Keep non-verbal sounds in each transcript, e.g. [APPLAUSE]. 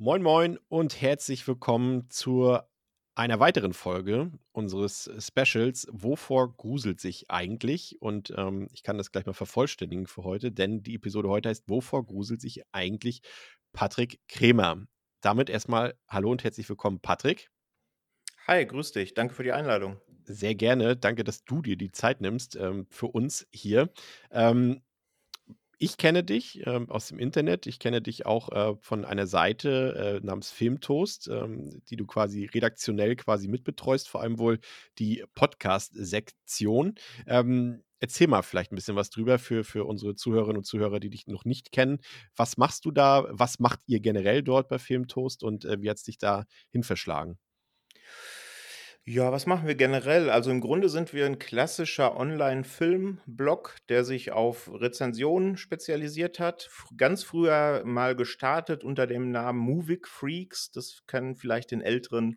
Moin Moin und herzlich willkommen zu einer weiteren Folge unseres Specials. Wovor gruselt sich eigentlich? Und ähm, ich kann das gleich mal vervollständigen für heute, denn die Episode heute heißt Wovor gruselt sich eigentlich Patrick Kremer? Damit erstmal Hallo und herzlich willkommen, Patrick. Hi, grüß dich. Danke für die Einladung. Sehr gerne. Danke, dass du dir die Zeit nimmst ähm, für uns hier. Ähm, ich kenne dich ähm, aus dem Internet. Ich kenne dich auch äh, von einer Seite äh, namens Filmtoast, ähm, die du quasi redaktionell quasi mitbetreust, vor allem wohl die Podcast-Sektion. Ähm, erzähl mal vielleicht ein bisschen was drüber für, für unsere Zuhörerinnen und Zuhörer, die dich noch nicht kennen. Was machst du da? Was macht ihr generell dort bei Filmtoast und äh, wie hat es dich da hin verschlagen? Ja, was machen wir generell? Also im Grunde sind wir ein klassischer Online-Film-Blog, der sich auf Rezensionen spezialisiert hat. F ganz früher mal gestartet unter dem Namen Movic Freaks. Das können vielleicht den Älteren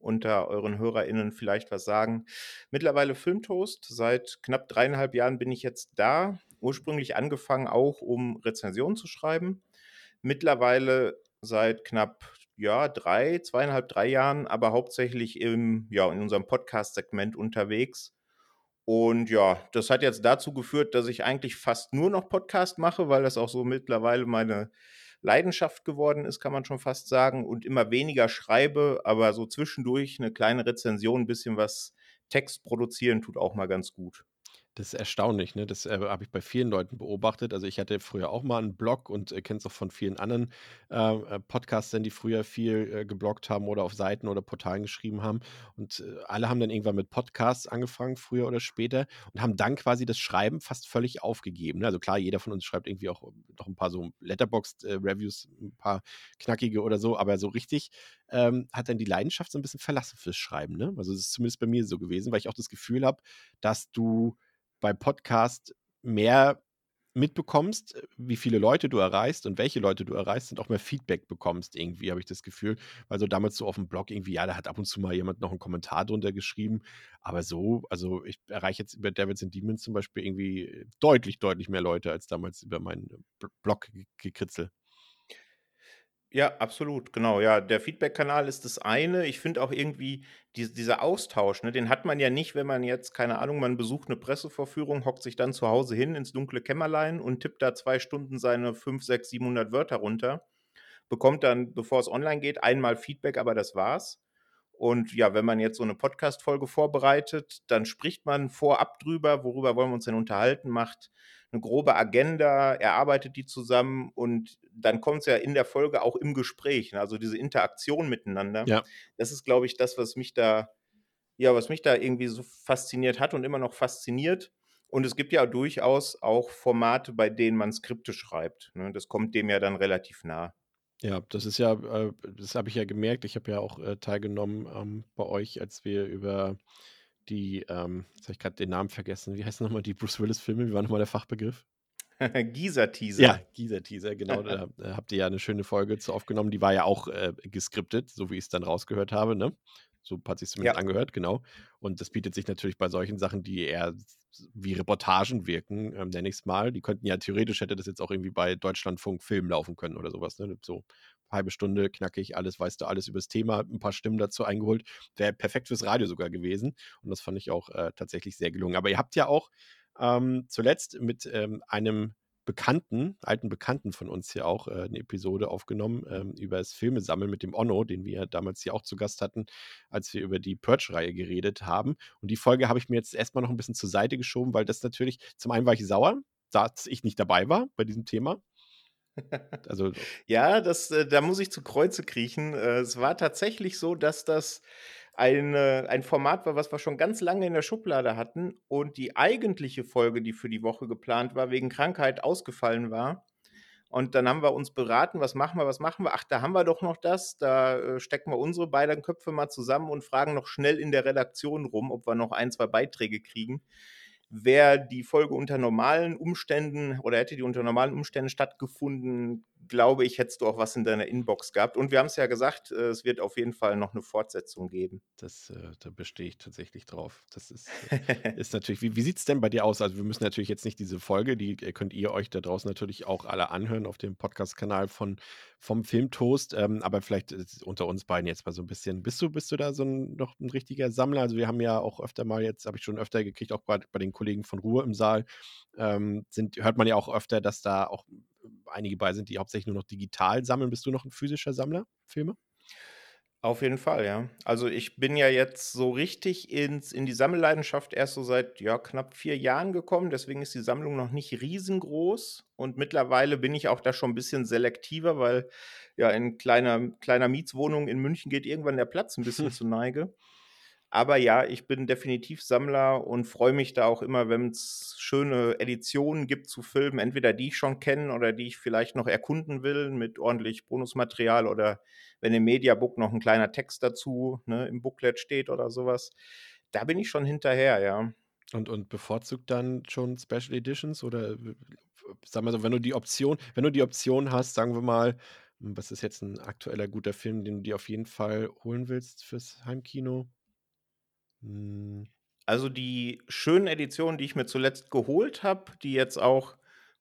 unter euren HörerInnen vielleicht was sagen. Mittlerweile Filmtoast. Seit knapp dreieinhalb Jahren bin ich jetzt da. Ursprünglich angefangen auch, um Rezensionen zu schreiben. Mittlerweile seit knapp ja, drei, zweieinhalb, drei Jahren, aber hauptsächlich im, ja, in unserem Podcast-Segment unterwegs. Und ja, das hat jetzt dazu geführt, dass ich eigentlich fast nur noch Podcast mache, weil das auch so mittlerweile meine Leidenschaft geworden ist, kann man schon fast sagen, und immer weniger schreibe, aber so zwischendurch eine kleine Rezension, ein bisschen was Text produzieren, tut auch mal ganz gut. Das ist erstaunlich, ne? Das, äh, habe ich bei vielen Leuten beobachtet. Also, ich hatte früher auch mal einen Blog und, äh, kenne es auch von vielen anderen, äh, äh, Podcastern, die früher viel, äh, gebloggt haben oder auf Seiten oder Portalen geschrieben haben. Und, äh, alle haben dann irgendwann mit Podcasts angefangen, früher oder später, und haben dann quasi das Schreiben fast völlig aufgegeben, ne? Also, klar, jeder von uns schreibt irgendwie auch noch ein paar so Letterboxd, äh, ein paar knackige oder so, aber so richtig, ähm, hat dann die Leidenschaft so ein bisschen verlassen fürs Schreiben, ne? Also, das ist zumindest bei mir so gewesen, weil ich auch das Gefühl habe, dass du bei Podcast mehr mitbekommst, wie viele Leute du erreichst und welche Leute du erreichst und auch mehr Feedback bekommst, irgendwie, habe ich das Gefühl. Weil so damals so auf dem Blog irgendwie, ja, da hat ab und zu mal jemand noch einen Kommentar drunter geschrieben. Aber so, also ich erreiche jetzt über Devils and Demons zum Beispiel irgendwie deutlich, deutlich mehr Leute als damals über meinen Blog gekritzel. Ja, absolut, genau. Ja, der Feedback-Kanal ist das eine. Ich finde auch irgendwie dies dieser Austausch, ne, den hat man ja nicht, wenn man jetzt, keine Ahnung, man besucht eine Pressevorführung, hockt sich dann zu Hause hin ins dunkle Kämmerlein und tippt da zwei Stunden seine 5, 6, 700 Wörter runter, bekommt dann, bevor es online geht, einmal Feedback, aber das war's. Und ja, wenn man jetzt so eine Podcast-Folge vorbereitet, dann spricht man vorab drüber, worüber wollen wir uns denn unterhalten, macht eine grobe Agenda, erarbeitet die zusammen und dann kommt es ja in der Folge auch im Gespräch. Ne? Also diese Interaktion miteinander. Ja. Das ist, glaube ich, das, was mich da, ja, was mich da irgendwie so fasziniert hat und immer noch fasziniert. Und es gibt ja durchaus auch Formate, bei denen man Skripte schreibt. Ne? Das kommt dem ja dann relativ nah. Ja, das ist ja, äh, das habe ich ja gemerkt. Ich habe ja auch äh, teilgenommen ähm, bei euch, als wir über die, ähm, jetzt habe ich gerade den Namen vergessen. Wie heißen nochmal die Bruce Willis-Filme? Wie war nochmal der Fachbegriff? [LAUGHS] Gieser-Teaser. Ja, Gieser-Teaser, genau. da [LAUGHS] habt ihr ja eine schöne Folge zu aufgenommen. Die war ja auch äh, geskriptet, so wie ich es dann rausgehört habe, ne? So hat sich zumindest Ja. angehört, genau. Und das bietet sich natürlich bei solchen Sachen, die eher wie Reportagen wirken, ähm, nenne ich es mal. Die könnten ja theoretisch hätte das jetzt auch irgendwie bei Deutschlandfunk Film laufen können oder sowas, ne? So halbe Stunde, knackig, alles, weißt du, alles übers Thema, ein paar Stimmen dazu eingeholt. Wäre perfekt fürs Radio sogar gewesen. Und das fand ich auch äh, tatsächlich sehr gelungen. Aber ihr habt ja auch ähm, zuletzt mit ähm, einem Bekannten, alten Bekannten von uns hier auch äh, eine Episode aufgenommen ähm, über das Filmesammeln mit dem Onno, den wir damals hier auch zu Gast hatten, als wir über die Purge-Reihe geredet haben. Und die Folge habe ich mir jetzt erstmal noch ein bisschen zur Seite geschoben, weil das natürlich, zum einen war ich sauer, dass ich nicht dabei war bei diesem Thema. Also, [LAUGHS] Ja, das, äh, da muss ich zu Kreuze kriechen. Äh, es war tatsächlich so, dass das eine, ein Format war, was wir schon ganz lange in der Schublade hatten und die eigentliche Folge, die für die Woche geplant war, wegen Krankheit ausgefallen war. Und dann haben wir uns beraten, was machen wir, was machen wir? Ach, da haben wir doch noch das. Da äh, stecken wir unsere beiden Köpfe mal zusammen und fragen noch schnell in der Redaktion rum, ob wir noch ein, zwei Beiträge kriegen. Wäre die Folge unter normalen Umständen oder hätte die unter normalen Umständen stattgefunden, glaube ich, hättest du auch was in deiner Inbox gehabt. Und wir haben es ja gesagt, äh, es wird auf jeden Fall noch eine Fortsetzung geben. Das, äh, da bestehe ich tatsächlich drauf. Das ist, äh, ist natürlich, wie, wie sieht es denn bei dir aus? Also wir müssen natürlich jetzt nicht diese Folge, die könnt ihr euch da draußen natürlich auch alle anhören auf dem Podcast-Kanal von vom Filmtoast, ähm, aber vielleicht unter uns beiden jetzt mal so ein bisschen. Bist du, bist du da so ein, noch ein richtiger Sammler? Also wir haben ja auch öfter mal jetzt, habe ich schon öfter gekriegt, auch bei, bei den Kollegen von Ruhe im Saal, ähm, sind, hört man ja auch öfter, dass da auch einige bei sind, die hauptsächlich nur noch digital sammeln. Bist du noch ein physischer Sammler, Filme? Auf jeden Fall, ja. Also ich bin ja jetzt so richtig ins, in die Sammelleidenschaft erst so seit ja, knapp vier Jahren gekommen. Deswegen ist die Sammlung noch nicht riesengroß. Und mittlerweile bin ich auch da schon ein bisschen selektiver, weil ja in kleiner, kleiner Mietswohnung in München geht irgendwann der Platz ein bisschen [LAUGHS] zu Neige. Aber ja, ich bin definitiv Sammler und freue mich da auch immer, wenn es schöne Editionen gibt zu Filmen, entweder die ich schon kenne oder die ich vielleicht noch erkunden will mit ordentlich Bonusmaterial oder wenn im Mediabook noch ein kleiner Text dazu ne, im Booklet steht oder sowas. Da bin ich schon hinterher, ja. Und, und bevorzugt dann schon Special Editions oder sag mal so, wenn du die Option, wenn du die Option hast, sagen wir mal, was ist jetzt ein aktueller guter Film, den du dir auf jeden Fall holen willst fürs Heimkino? Hm. Also die schönen Editionen, die ich mir zuletzt geholt habe, die jetzt auch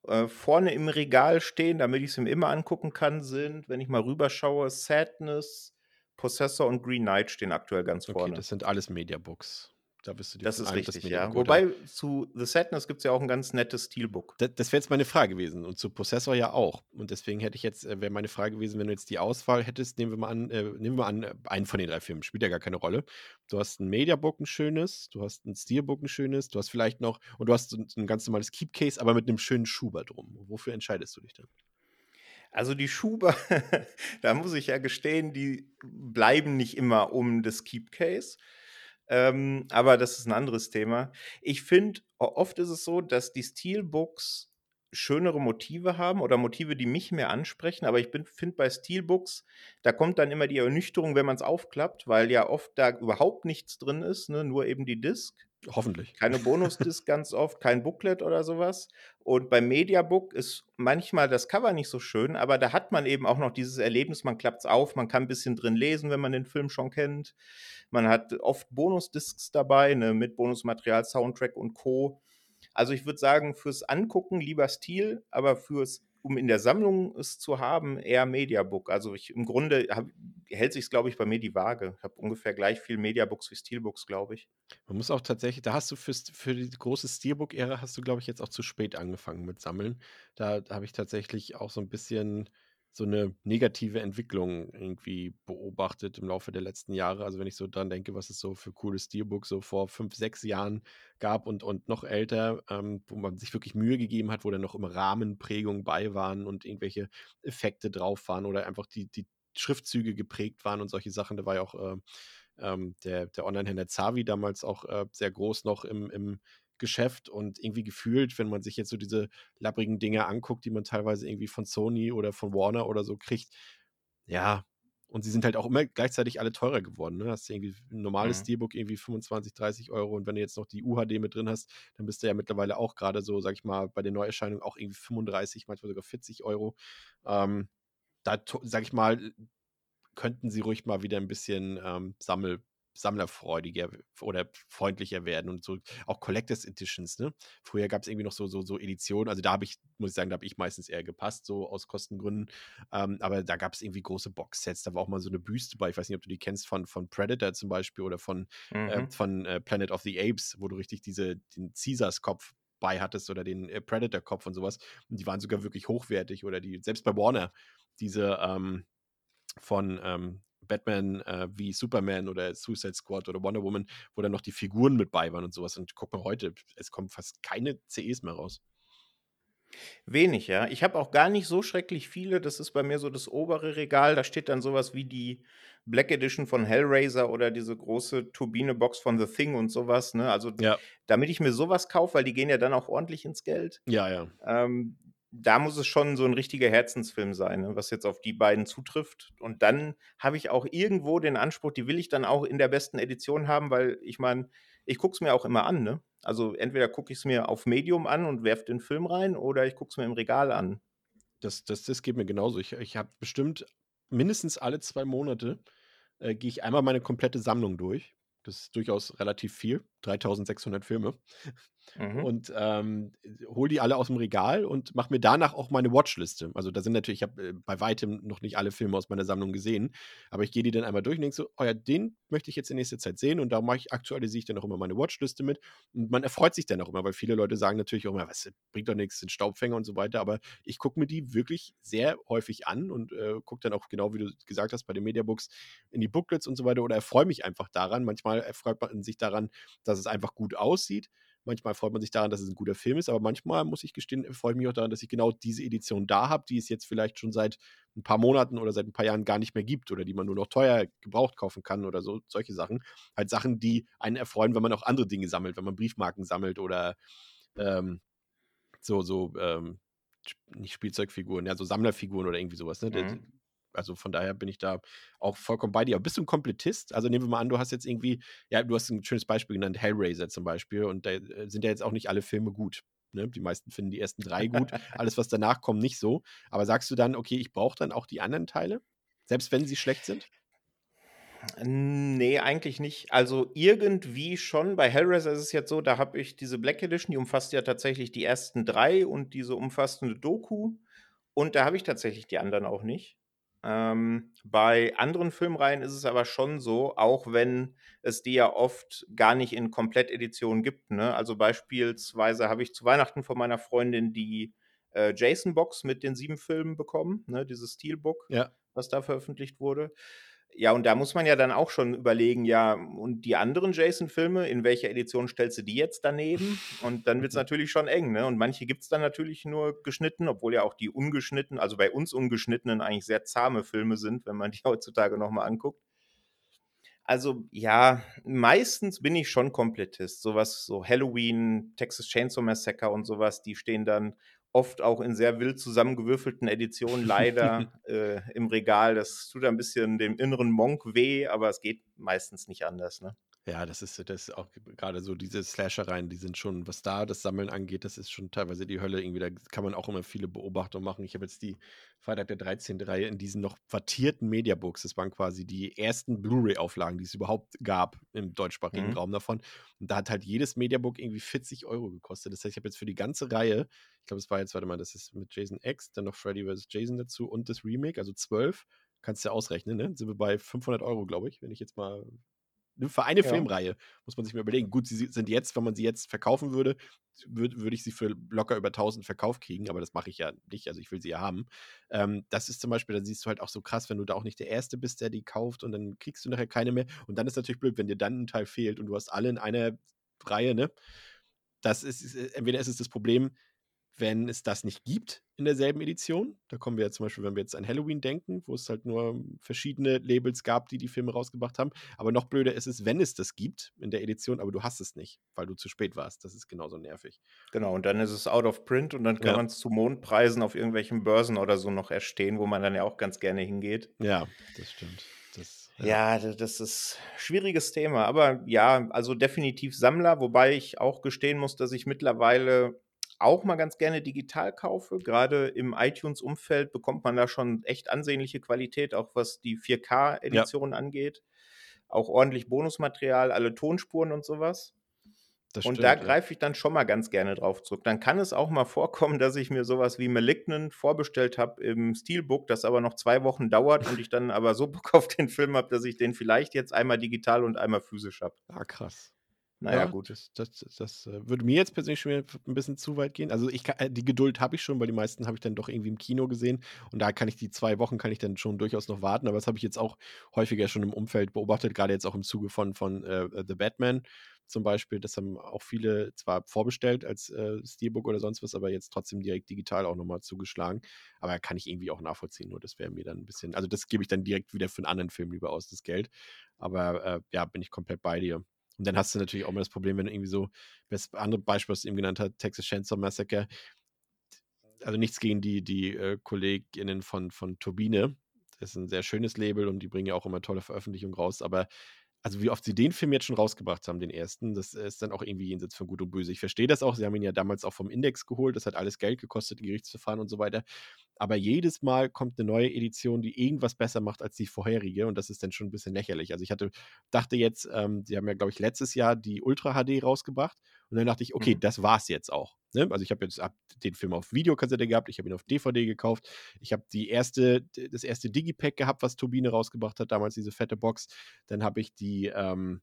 äh, vorne im Regal stehen, damit ich sie mir immer angucken kann, sind, wenn ich mal rüberschaue, Sadness, Possessor und Green Knight stehen aktuell ganz Okay, vorne. das sind alles Mediabooks. Da bist du dir Das ist das richtig, ja. Wobei zu The Sadness gibt es ja auch ein ganz nettes Steelbook. Da- Das wäre jetzt meine Frage gewesen und zu Possessor ja auch. Und deswegen hätte ich jetzt, äh, wäre meine Frage gewesen, wenn du jetzt die Auswahl hättest, nehmen wir mal an, äh, nehmen wir mal an, äh, einen von den drei Filmen, spielt ja gar keine Rolle. Du hast ein Mediabook, ein schönes, du hast ein Steelbook, ein schönes, du hast vielleicht noch, und du hast ein, ein ganz normales Keepcase, aber mit einem schönen Schuber drum. Wofür entscheidest du dich denn? Also die Schuber, [LAUGHS] da muss ich ja gestehen, die bleiben nicht immer um das Keepcase. Ähm, aber das ist ein anderes Thema. Ich finde, oft ist es so, dass die Steelbooks schönere Motive haben oder Motive, die mich mehr ansprechen. Aber ich finde bei Steelbooks, da kommt dann immer die Ernüchterung, wenn man es aufklappt, weil ja oft da überhaupt nichts drin ist, ne? nur eben die Disc. Hoffentlich. Keine Bonusdisk ganz oft, kein Booklet oder sowas. Und beim Mediabook ist manchmal das Cover nicht so schön, aber da hat man eben auch noch dieses Erlebnis, man klappt es auf, man kann ein bisschen drin lesen, wenn man den Film schon kennt. Man hat oft Bonusdiscs dabei, ne, mit Bonusmaterial, Soundtrack und Co. Also ich würde sagen, fürs Angucken lieber Stil, aber fürs, um in der Sammlung es zu haben, eher Mediabook. Also ich, im Grunde hab, hält sich glaube ich, bei mir die Waage. Ich habe ungefähr gleich viel Mediabooks wie Steelbooks, glaube ich. Man muss auch tatsächlich, da hast du fürs, für die große Steelbook-Ära hast du, glaube ich, jetzt auch zu spät angefangen mit Sammeln. Da, da habe ich tatsächlich auch so ein bisschen so eine negative Entwicklung irgendwie beobachtet im Laufe der letzten Jahre. Also wenn ich so dran denke, was es so für coole Steelbooks so vor fünf, sechs Jahren gab und, und noch älter, ähm, wo man sich wirklich Mühe gegeben hat, wo dann noch immer Rahmenprägungen bei waren und irgendwelche Effekte drauf waren oder einfach die, die Schriftzüge geprägt waren und solche Sachen. Da war ja auch äh, ähm, der, der Online-Händler Zavi damals auch äh, sehr groß noch im, im Geschäft und irgendwie gefühlt, wenn man sich jetzt so diese labbrigen Dinge anguckt, die man teilweise irgendwie von Sony oder von Warner oder so kriegt, ja, und sie sind halt auch immer gleichzeitig alle teurer geworden. Ne? Hast du irgendwie ein normales Mhm. Steelbook irgendwie 25, 30 Euro und wenn du jetzt noch die UHD mit drin hast, dann bist du ja mittlerweile auch gerade so, sag ich mal, bei den Neuerscheinungen auch irgendwie 35, manchmal sogar 40 Euro. Ähm, da, sag ich mal, könnten sie ruhig mal wieder ein bisschen ähm, Sammel, sammlerfreudiger oder freundlicher werden und so auch Collectors Editions, ne? Früher gab es irgendwie noch so, so, so Editionen, also da habe ich, muss ich sagen, da habe ich meistens eher gepasst, so aus Kostengründen. Ähm, aber da gab es irgendwie große Boxsets, da war auch mal so eine Büste bei, ich weiß nicht, ob du die kennst, von, von Predator zum Beispiel oder von, äh, Mhm. von äh, Planet of the Apes, wo du richtig diese, den Caesars-Kopf bei hattest oder den äh, Predator-Kopf und sowas. Und die waren sogar wirklich hochwertig oder die, selbst bei Warner, diese ähm, von ähm, Batman äh, wie Superman oder Suicide Squad oder Wonder Woman, wo dann noch die Figuren mit bei waren und sowas. Und guck mal heute, es kommen fast keine CEs mehr raus. Wenig, ja. Ich habe auch gar nicht so schrecklich viele. Das ist bei mir so das obere Regal. Da steht dann sowas wie die Black Edition von Hellraiser oder diese große Turbine-Box von The Thing und sowas. Ne? Also, Ja. damit ich mir sowas kaufe, weil die gehen ja dann auch ordentlich ins Geld. Ja, ja. Ähm, da muss es schon so ein richtiger Herzensfilm sein, ne, was jetzt auf die beiden zutrifft. Und dann habe ich auch irgendwo den Anspruch, die will ich dann auch in der besten Edition haben, weil ich meine, ich gucke es mir auch immer an. Ne? Also entweder gucke ich es mir auf Medium an und werfe den Film rein oder ich gucke es mir im Regal an. Das, das, das geht mir genauso. Ich, ich habe bestimmt mindestens alle zwei Monate äh, gehe ich einmal meine komplette Sammlung durch. Das ist durchaus relativ viel. 3600 Filme. Mhm. Und ähm, hol die alle aus dem Regal und mach mir danach auch meine Watchliste. Also da sind natürlich, ich habe äh, bei weitem noch nicht alle Filme aus meiner Sammlung gesehen, aber ich gehe die dann einmal durch und denke so, oh ja, den möchte ich jetzt in nächster Zeit sehen und da mache ich, aktualisiere ich dann auch immer meine Watchliste mit. Und man erfreut sich dann auch immer, weil viele Leute sagen natürlich auch immer, was bringt doch nichts, sind Staubfänger und so weiter, aber ich gucke mir die wirklich sehr häufig an und äh, gucke dann auch genau, wie du gesagt hast, bei den Mediabooks in die Booklets und so weiter oder erfreue mich einfach daran. Manchmal erfreut man sich daran, dass es einfach gut aussieht. Manchmal freut man sich daran, dass es ein guter Film ist, aber manchmal muss ich gestehen, freue ich mich auch daran, dass ich genau diese Edition da habe, die es jetzt vielleicht schon seit ein paar Monaten oder seit ein paar Jahren gar nicht mehr gibt oder die man nur noch teuer gebraucht kaufen kann oder so, solche Sachen. Halt Sachen, die einen erfreuen, wenn man auch andere Dinge sammelt, wenn man Briefmarken sammelt oder ähm, so, so, ähm, nicht Spielzeugfiguren, ja, so Sammlerfiguren oder irgendwie sowas, ne? Mhm. Also von daher bin ich da auch vollkommen bei dir. Aber bist du ein Komplettist? Also nehmen wir mal an, du hast jetzt irgendwie, ja, du hast ein schönes Beispiel genannt, Hellraiser zum Beispiel, und da äh, sind ja jetzt auch nicht alle Filme gut. Ne? Die meisten finden die ersten drei gut, alles, was danach kommt, nicht so. Aber sagst du dann, okay, ich brauche dann auch die anderen Teile? Selbst wenn sie schlecht sind? Nee, eigentlich nicht. Also irgendwie schon. Bei Hellraiser ist es jetzt so, da habe ich diese Black Edition, die umfasst ja tatsächlich die ersten drei und diese umfassende Doku. Und da habe ich tatsächlich die anderen auch nicht. Ähm, bei anderen Filmreihen ist es aber schon so, auch wenn es die ja oft gar nicht in Komplettedition gibt. Ne? Also beispielsweise habe ich zu Weihnachten von meiner Freundin die äh, Jason-Box mit den sieben Filmen bekommen, ne? dieses Steelbook, Ja. was da veröffentlicht wurde. Ja, und da muss man ja dann auch schon überlegen, ja, und die anderen Jason-Filme, in welcher Edition stellst du die jetzt daneben? Und dann wird es [LAUGHS] natürlich schon eng, ne? Und manche gibt es dann natürlich nur geschnitten, obwohl ja auch die ungeschnittenen, also bei uns ungeschnittenen eigentlich sehr zahme Filme sind, wenn man die [LAUGHS] heutzutage nochmal anguckt. Also ja, meistens bin ich schon Komplettist. Sowas, so Halloween, Texas Chainsaw Massacre und sowas, die stehen dann oft auch in sehr wild zusammengewürfelten Editionen leider [LAUGHS] äh, im Regal. Das tut ein bisschen dem inneren Monk weh, aber es geht meistens nicht anders. Ne? Ja, das ist, das ist auch gerade so diese Slashereien, die sind schon, was da das Sammeln angeht, das ist schon teilweise die Hölle irgendwie. Da kann man auch immer viele Beobachtungen machen. Ich habe jetzt die Freitag der 13. Reihe in diesen noch wattierten Mediabooks. Das waren quasi die ersten Blu-ray-Auflagen, die es überhaupt gab im deutschsprachigen Mhm. Raum davon. Und da hat halt jedes Mediabook irgendwie 40 Euro gekostet. Das heißt, ich habe jetzt für die ganze Reihe, ich glaube, es war jetzt, warte mal, das ist mit Jason X, dann noch Freddy vs. Jason dazu und das Remake, also 12. Kannst du ja ausrechnen, ne? Sind wir bei 500 Euro, glaube ich, wenn ich jetzt mal Für eine Ja. Filmreihe muss man sich mal überlegen. Gut, sie sind jetzt, wenn man sie jetzt verkaufen würde, würde würd ich sie für locker über 1000 verkauft kriegen, aber das mache ich ja nicht. Also ich will sie ja haben. Ähm, das ist zum Beispiel, da siehst du halt auch so krass, wenn du da auch nicht der Erste bist, der die kauft und dann kriegst du nachher keine mehr. Und dann ist natürlich blöd, wenn dir dann ein Teil fehlt und du hast alle in einer Reihe, ne? Das ist, ist äh, entweder ist es das Problem, wenn es das nicht gibt in derselben Edition. Da kommen wir jetzt zum Beispiel, wenn wir jetzt an Halloween denken, wo es halt nur verschiedene Labels gab, die die Filme rausgebracht haben. Aber noch blöder ist es, wenn es das gibt in der Edition, aber du hast es nicht, weil du zu spät warst. Das ist genauso nervig. Genau, und dann ist es out of print und dann kann Ja. man es zu Mondpreisen auf irgendwelchen Börsen oder so noch erstehen, wo man dann ja auch ganz gerne hingeht. Ja, das stimmt. Das, Ja, d- das ist ein schwieriges Thema. Aber ja, also definitiv Sammler, wobei ich auch gestehen muss, dass ich mittlerweile auch mal ganz gerne digital kaufe. Gerade im iTunes-Umfeld bekommt man da schon echt ansehnliche Qualität, auch was die 4K-Edition angeht. Auch ordentlich Bonusmaterial, alle Tonspuren und sowas. das Und stimmt, da ja. greife ich dann schon mal ganz gerne drauf zurück. Dann kann es auch mal vorkommen, dass ich mir sowas wie Malignant vorbestellt habe im Steelbook, das aber noch zwei Wochen dauert und ich dann aber so [LAUGHS] Bock auf den Film habe, dass ich den vielleicht jetzt einmal digital und einmal physisch habe. Ah, krass. Naja, Ja, gut. das das das, äh, würde mir jetzt persönlich schon wieder 'n bisschen zu weit gehen. Also, ich äh, die Geduld habe ich schon, weil die meisten habe ich dann doch irgendwie im Kino gesehen und da kann ich die 2 Wochen kann ich dann schon durchaus noch warten, aber das habe ich jetzt auch häufiger schon im Umfeld beobachtet, grade jetzt auch im Zuge von von, äh, äh, The Batman zum Beispiel. Das haben auch viele zwar vorbestellt als, äh, Steelbook oder sonst was, aber jetzt trotzdem direkt digital auch noch mal zugeschlagen. Aber kann ich irgendwie auch nachvollziehen, nur das wäre mir dann 'n bisschen also, das gebe ich dann direkt wieder für 'n anderen Film lieber aus, das Geld. Aber, äh, ja, bin ich komplett bei dir. Und dann hast du natürlich auch immer das Problem, wenn du irgendwie so das andere Beispiel, was du eben genannt hast, Texas Chainsaw Massacre. Also, nichts gegen die die, äh, KollegInnen von von Turbine. Das ist 'n sehr schönes Label und die bringen ja auch immer tolle Veröffentlichungen raus, aber also, wie oft sie den Film jetzt schon rausgebracht haben, den ersten, das ist dann auch irgendwie jenseits von Gut und Böse. Ich verstehe das auch, sie haben ihn ja damals auch vom Index geholt, das hat alles Geld gekostet, Gerichtsverfahren und so weiter. Aber jedes Mal kommt 'ne neue Edition, die irgendwas besser macht als die vorherige und das ist dann schon 'n bisschen lächerlich. Also, ich hatte dachte jetzt, ähm, sie haben ja, glaube ich, letztes Jahr die Ultra HD rausgebracht und dann dachte ich: „Okay, Mhm. das war's jetzt auch“, ne? Also, ich habe jetzt habe den Film auf Videokassette gehabt, ich habe ihn auf DVD gekauft. Ich habe die erste das erste Digipack gehabt, was Turbine rausgebracht hat, damals diese fette Box. Dann habe ich die, ähm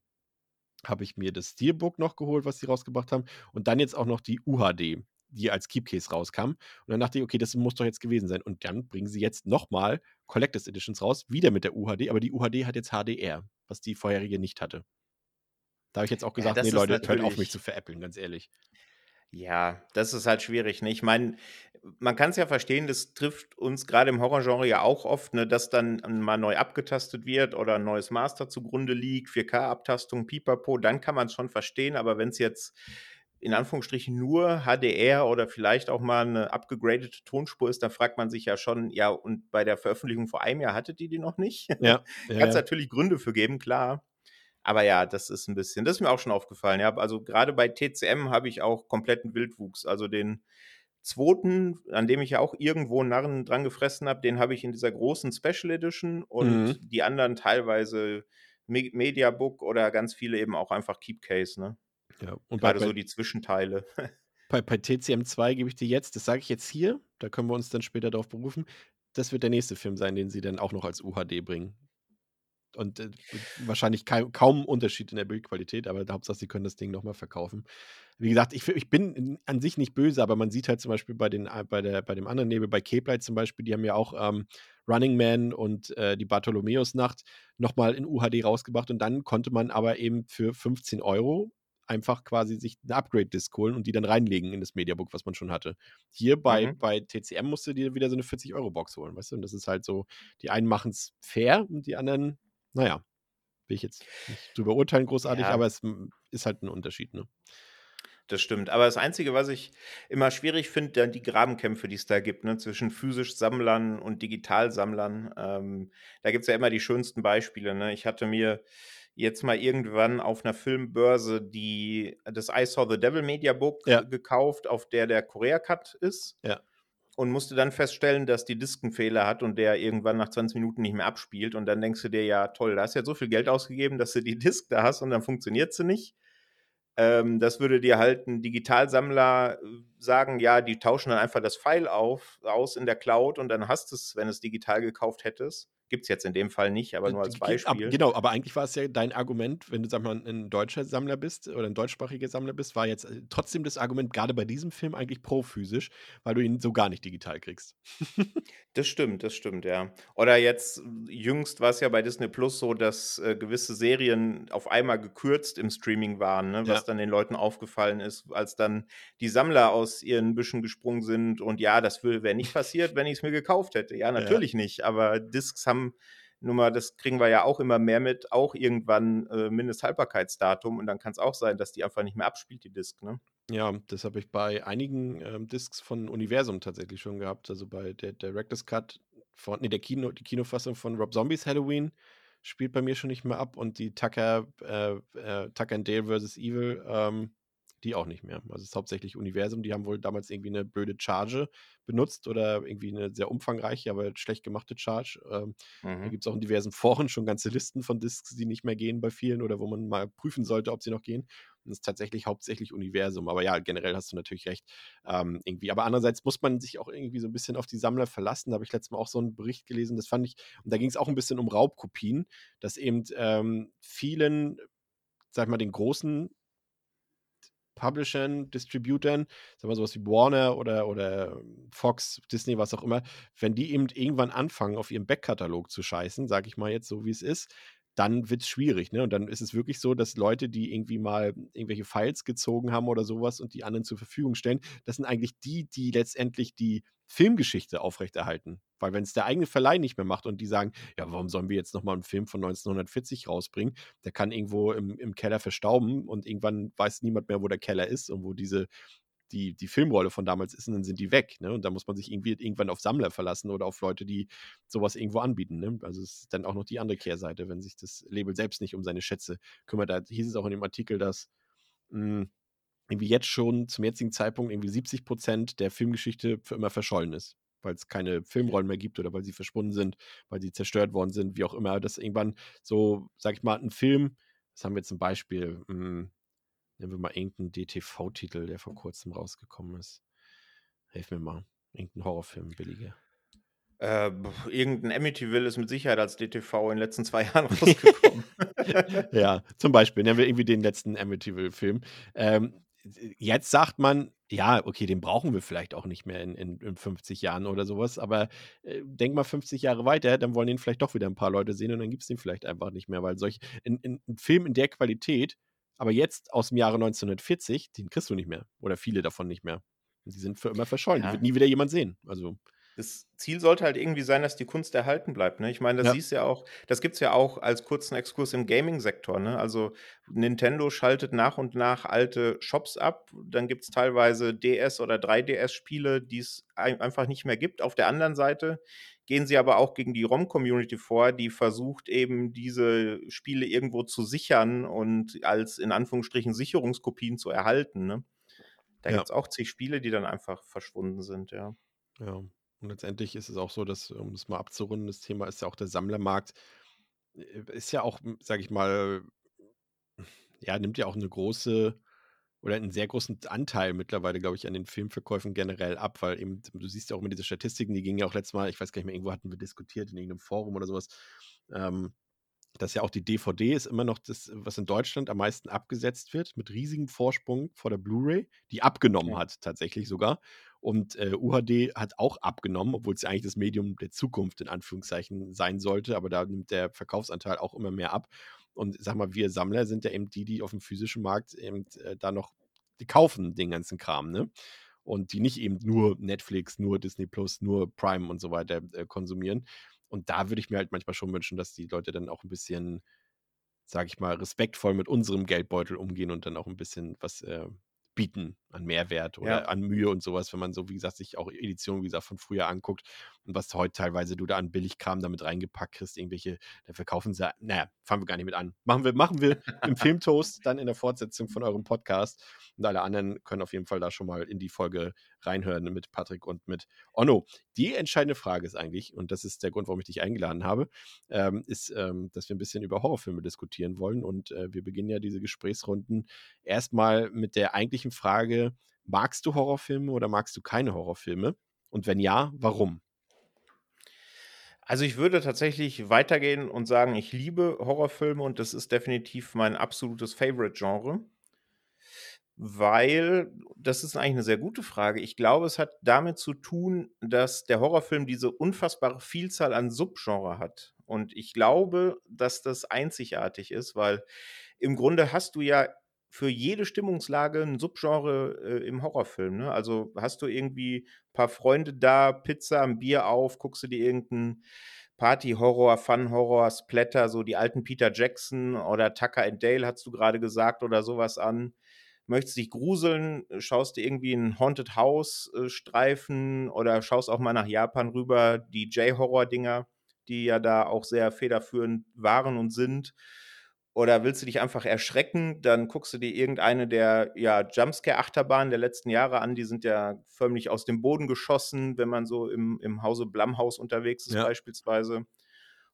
habe ich mir das Steelbook noch geholt, was sie rausgebracht haben und dann jetzt auch noch die UHD, die als Keepcase rauskam. Und dann dachte ich: „Okay, das muss doch jetzt gewesen sein.“ Und dann bringen sie jetzt noch mal Collectors Editions raus, wieder mit der UHD, aber die UHD hat jetzt HDR, was die vorherige nicht hatte. Da habe ich jetzt auch Ja, gesagt: das „Ne, ist Leute, hört auf, mich zu veräppeln“, ganz ehrlich. Ja, das ist halt schwierig, ne? Ich meine, man kann's ja verstehen, das trifft uns grade im Horrorgenre ja auch oft, ne, dass dann mal neu abgetastet wird oder 'n neues Master zugrunde liegt, 4K-Abtastung, Pipapo, dann kann man's schon verstehen. Aber wenn's jetzt in Anführungsstrichen nur HDR oder vielleicht auch mal 'ne abgegradete Tonspur ist, da fragt man sich ja schon: „Ja, und bei der Veröffentlichung vor einem Jahr hattet ihr die noch nicht?“ Ja, [LAUGHS] ja, Kann's ja. natürlich Gründe für geben, klar. Aber ja, das ist 'n bisschen das ist mir auch schon aufgefallen, ja. Also, grade bei TCM habe ich auch kompletten Wildwuchs. Also, den 2., an dem ich ja auch irgendwo Narren dran gefressen habe, den habe ich in dieser großen Special Edition und Mhm. die anderen teilweise Me Mediabook oder ganz viele eben auch einfach Keepcase, ne? Ja, und bei Grade bei so die Zwischenteile. [LAUGHS] bei bei TCM2 gebe ich dir jetzt das sage ich jetzt hier, da können wir uns dann später drauf berufen, das wird der nächste Film sein, den sie dann auch noch als UHD bringen. Und, äh, wahrscheinlich kei kaum Unterschied in der Bildqualität, aber Hauptsache, sie können das Ding noch mal verkaufen. Wie gesagt, ich ich bin an sich nicht böse, aber man sieht halt zum Beispiel bei den a bei der bei dem anderen Label, bei Cape Light zum Beispiel, die haben ja auch, ähm, Running Man und, äh, die Bartholomäusnacht noch mal in UHD rausgebracht und dann konnte man aber eben für 15 € einfach quasi sich 'ne Upgrade-Disc holen und die dann reinlegen in das Mediabook, was man schon hatte. Hier bei Mhm. bei TCM musst du dir wieder so 'ne 40 € Box holen, weißt du? Und das ist halt so die einen machen's fair und die anderen, na ja, will ich jetzt nicht drüber urteilen großartig, Ja. aber es, hm, ist halt 'n Unterschied, ne? Das stimmt. Aber das Einzige, was ich immer schwierig finde, da die Grabenkämpfe, die es da gibt, ne, zwischen physisch Sammlern und Digitalsammlern. Ähm, da gibt's ja immer die schönsten Beispiele, ne? Ich hatte mir jetzt mal irgendwann auf 'ner Filmbörse die das I Saw the Devil Mediabook Ja. gekauft, auf der der Korea Cut ist Ja. Und musste dann feststellen, dass die Disk 'n Fehler hat und der irgendwann nach 20 Minuten nicht mehr abspielt. Und dann denkst du dir: „Ja, toll, da hast du jetzt so viel Geld ausgegeben, dass du die [LAUGHS] Disk da hast und dann funktioniert sie nicht.“ Ähm, das würde dir halt 'n Digitalsammler, äh, sagen: „Ja, die tauschen dann einfach das File auf aus in der Cloud und dann hast du's, wenn du's digital gekauft hättest.“ Gibt's jetzt in dem Fall nicht, aber D nur als ge ab Beispiel. genau, aber eigentlich war es ja dein Argument, wenn du, sage mal, 'n deutscher Sammler bist oder 'n deutschsprachiger Sammler bist, war jetzt, äh, trotzdem das Argument grade bei diesem Film eigentlich pro physisch, weil du ihn so gar nicht digital kriegst. [LAUGHS] Das stimmt, das stimmt, ja. Oder jetzt jüngst war's ja bei Disney+ so, dass, äh, gewisse Serien auf einmal gekürzt im Streaming waren, ne, was Ja. dann den Leuten aufgefallen ist, als dann die Sammler aus ihren Büschen gesprungen sind und ja, das wäre nicht passiert, wenn ich's mir gekauft hätte. Ja, Ja. natürlich nicht, aber Discs haben mal das kriegen wir ja auch immer mehr mit, auch irgendwann, äh, Mindesthaltbarkeitsdatum und dann kann's auch sein, dass die einfach nicht mehr abspielt, die Disk, ne? Ja, das habe ich bei einigen, ähm, Discs von Universum tatsächlich schon gehabt. Also, bei der Director's Cut von ne, der Kino die Kinofassung von Rob Zombies Halloween spielt bei mir schon nicht mehr ab und die Tucker äh, äh, Tucker and Dale vs. Evil, ähm, die auch nicht mehr. Also, es ist hauptsächlich Universum. Die haben wohl damals irgendwie 'ne blöde Charge benutzt oder irgendwie 'ne sehr umfangreiche, aber schlecht gemachte Charge. Ähm, da Mhm. gibt's auch in diversen Foren schon ganze Listen von Discs, die nicht mehr gehen bei vielen oder wo man mal prüfen sollte, ob sie noch gehen. Und ist tatsächlich hauptsächlich Universum. Aber ja, generell hast du natürlich recht, ähm, irgendwie. Aber andererseits muss man sich auch irgendwie so 'n bisschen auf die Sammler verlassen. Da habe ich letztes Mal auch so 'n Bericht gelesen, das fand ich und da ging's auch 'n bisschen um Raubkopien, dass eben, ähm, vielen, sage ich mal, den großen Publishern, Distributern, sagen wir sowas wie Warner oder, oder Fox, Disney, was auch immer, wenn die eben irgendwann anfangen, auf ihren Backkatalog zu scheißen, sage ich mal jetzt so, wie es ist, dann wird es schwierig, ne? Und dann ist es wirklich so, dass Leute, die irgendwie mal irgendwelche Files gezogen haben oder sowas und die anderen zur Verfügung stellen, das sind eigentlich die, die letztendlich die Filmgeschichte aufrechterhalten. Weil wenn es der eigene Verleih nicht mehr macht und die sagen, ja, warum sollen wir jetzt nochmal einen Film von 1940 rausbringen? Der kann irgendwo im, im Keller verstauben und irgendwann weiß niemand mehr, wo der Keller ist und wo diese die, die Filmrolle von damals ist, und dann sind die weg. Ne? Und da muss man sich irgendwie irgendwann auf Sammler verlassen oder auf Leute, die sowas irgendwo anbieten. Ne? Also es ist dann auch noch die andere Kehrseite, wenn sich das Label selbst nicht um seine Schätze kümmert. Da hieß es auch in dem Artikel, dass mh, hm, irgendwie jetzt schon zum jetzigen Zeitpunkt irgendwie 70 Prozent der Filmgeschichte für immer verschollen ist. Weil es keine Filmrollen mehr gibt oder weil sie verschwunden sind, weil sie zerstört worden sind, wie auch immer. Dass irgendwann so, sag ich mal, ein Film, das haben wir zum Beispiel, mh, hm, Nehmen wir mal irgendeinen DTV-Titel, der vor kurzem rausgekommen ist. Hilf mir mal. Irgendein Horrorfilm, billige. Äh, irgendein Amityville ist mit Sicherheit als DTV in den letzten zwei [LAUGHS] Jahren rausgekommen. [LAUGHS] ja, zum Beispiel. Nennen wir irgendwie den letzten Amityville-Film. Ähm, jetzt sagt man, ja, okay, den brauchen wir vielleicht auch nicht mehr in, in, in 50 Jahren oder sowas, aber äh, denk mal 50 Jahre weiter, dann wollen den vielleicht doch wieder ein paar Leute sehen und dann gibt es den vielleicht einfach nicht mehr, weil solch ein, ein Film in der Qualität aber jetzt aus dem Jahre 1940, den kriegst du nicht mehr. Oder viele davon nicht mehr. Die sind für immer verschollen. Ja. Die wird nie wieder jemand sehen. Also. Das Ziel sollte halt irgendwie sein, dass die Kunst erhalten bleibt. Ne? Ich meine, das ja. siehst ja auch, das gibt es ja auch als kurzen Exkurs im Gaming-Sektor. Ne? Also Nintendo schaltet nach und nach alte Shops ab. Dann gibt es teilweise DS- oder 3DS-Spiele, die es einfach nicht mehr gibt. Auf der anderen Seite gehen sie aber auch gegen die ROM-Community vor, die versucht eben diese Spiele irgendwo zu sichern und als in Anführungsstrichen Sicherungskopien zu erhalten. Ne? Da ja. gibt es auch zig Spiele, die dann einfach verschwunden sind, ja. Ja, und letztendlich ist es auch so, dass, um es mal abzurunden, das Thema ist ja auch der Sammlermarkt, äh, ist ja auch, sag ich mal, ja, nimmt ja auch eine große oder einen sehr großen Anteil mittlerweile, glaube ich, an den Filmverkäufen generell ab, weil eben, du siehst ja auch immer diese Statistiken, die gingen ja auch letztes Mal, ich weiß gar nicht mehr, irgendwo hatten wir diskutiert in irgendeinem Forum oder sowas, ähm, dass ja auch die DVD ist immer noch das, was in Deutschland am meisten abgesetzt wird, mit riesigem Vorsprung vor der Blu-ray, die abgenommen ja. hat tatsächlich sogar. Und äh, UHD hat auch abgenommen, obwohl es ja eigentlich das Medium der Zukunft in Anführungszeichen sein sollte, aber da nimmt der Verkaufsanteil auch immer mehr ab. Und sag mal, wir Sammler sind ja eben die, die auf dem physischen Markt eben äh, da noch, die kaufen den ganzen Kram, ne? Und die nicht eben nur Netflix, nur Disney Plus, nur Prime und so weiter äh, konsumieren. Und da würde ich mir halt manchmal schon wünschen, dass die Leute dann auch ein bisschen, sag ich mal, respektvoll mit unserem Geldbeutel umgehen und dann auch ein bisschen was äh, bieten an Mehrwert oder ja. an Mühe und sowas, wenn man so, wie gesagt, sich auch Editionen, wie gesagt, von früher anguckt und was heute teilweise du da an Billigkram damit reingepackt kriegst, irgendwelche, da verkaufen sie, naja, fangen wir gar nicht mit an. Machen wir, machen wir im [LAUGHS] Filmtoast dann in der Fortsetzung von eurem Podcast und alle anderen können auf jeden Fall da schon mal in die Folge reinhören mit Patrick und mit Onno. Die entscheidende Frage ist eigentlich, und das ist der Grund, warum ich dich eingeladen habe, ähm, ist, ähm, dass wir ein bisschen über Horrorfilme diskutieren wollen und äh, wir beginnen ja diese Gesprächsrunden erstmal mit der eigentlichen Frage, magst du Horrorfilme oder magst du keine Horrorfilme? Und wenn ja, warum? Also ich würde tatsächlich weitergehen und sagen, ich liebe Horrorfilme und das ist definitiv mein absolutes Favorite-Genre. Weil, das ist eigentlich eine sehr gute Frage. Ich glaube, es hat damit zu tun, dass der Horrorfilm diese unfassbare Vielzahl an Subgenre hat. Und ich glaube, dass das einzigartig ist, weil im Grunde hast du ja für jede Stimmungslage ein Subgenre äh, im Horrorfilm. Ne? Also hast du irgendwie ein paar Freunde da, Pizza, ein Bier auf, guckst du dir irgendeinen Party-Horror, Fun-Horror, Splatter, so die alten Peter Jackson oder Tucker and Dale, hast du gerade gesagt, oder sowas an. Möchtest dich gruseln, schaust dir irgendwie einen Haunted House-Streifen äh, oder schaust auch mal nach Japan rüber, die J-Horror-Dinger, die ja da auch sehr federführend waren und sind. Oder willst du dich einfach erschrecken, dann guckst du dir irgendeine der ja, Jumpscare-Achterbahnen der letzten Jahre an. Die sind ja förmlich aus dem Boden geschossen, wenn man so im, im Hause Blumhaus unterwegs ist, ja. beispielsweise.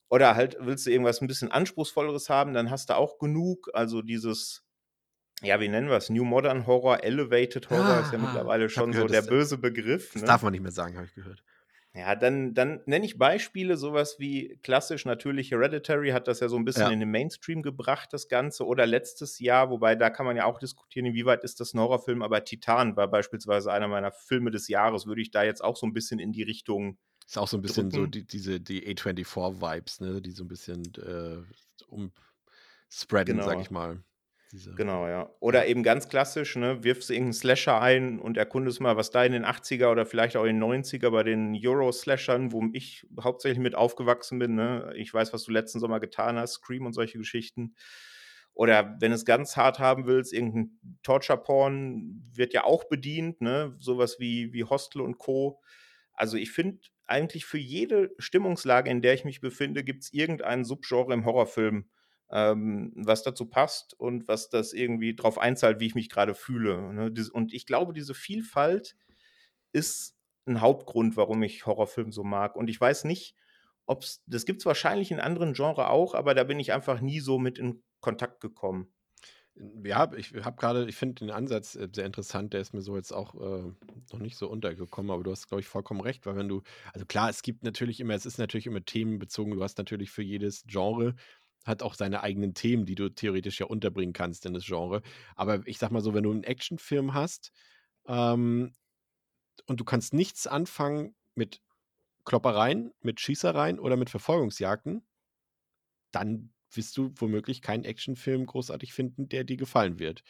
Oder halt willst du irgendwas ein bisschen Anspruchsvolleres haben, dann hast du auch genug. Also dieses, ja, wie nennen wir es? New Modern Horror, Elevated Horror ah, ist ja mittlerweile schon gehört, so der böse Begriff. Das ne? darf man nicht mehr sagen, habe ich gehört. Ja, dann, dann nenne ich Beispiele, sowas wie klassisch natürlich Hereditary hat das ja so ein bisschen Ja. in den Mainstream gebracht, das Ganze. Oder letztes Jahr, wobei da kann man ja auch diskutieren, inwieweit ist das ein Horrorfilm, aber Titan war beispielsweise einer meiner Filme des Jahres, würde ich da jetzt auch so ein bisschen in die Richtung. Ist auch so ein bisschen so Drücken. die, diese die A24-Vibes, ne? Die so ein bisschen äh, umspreaden, sag Genau. ich mal. Diese, Genau, ja. Oder eben ganz klassisch, ne, wirfst irgendeinen Slasher ein und erkundest mal, was da in den 80er oder vielleicht auch in den 90er bei den Euro-Slashern, wo ich hauptsächlich mit aufgewachsen bin, ne? Ich weiß, was du letzten Sommer getan hast, Scream und solche Geschichten. Oder wenn es ganz hart haben willst, irgendein Torture-Porn wird ja auch bedient, ne? Sowas wie, wie Hostel und Co. Also ich finde eigentlich für jede Stimmungslage, in der ich mich befinde, gibt es irgendeinen Subgenre im Horrorfilm, ähm, was dazu passt und was das irgendwie drauf einzahlt, wie ich mich gerade fühle. Ne? Und ich glaube, diese Vielfalt ist ein Hauptgrund, warum ich Horrorfilm so mag. Und ich weiß nicht, ob es, das gibt es wahrscheinlich in anderen Genres auch, aber da bin ich einfach nie so mit in Kontakt gekommen. Ja, ich habe gerade, ich finde den Ansatz äh, sehr interessant, der ist mir so jetzt auch äh, noch nicht so untergekommen, aber du hast, glaube ich, vollkommen recht, weil wenn du, also klar, es gibt natürlich immer, es ist natürlich immer themenbezogen, du hast natürlich für jedes Genre, hat auch seine eigenen Themen, die du theoretisch ja unterbringen kannst in das Genre. Aber ich sag mal so, wenn du einen Actionfilm hast ähm, und du kannst nichts anfangen mit Kloppereien, mit Schießereien oder mit Verfolgungsjagden, dann wirst du womöglich keinen Actionfilm großartig finden, der dir gefallen wird.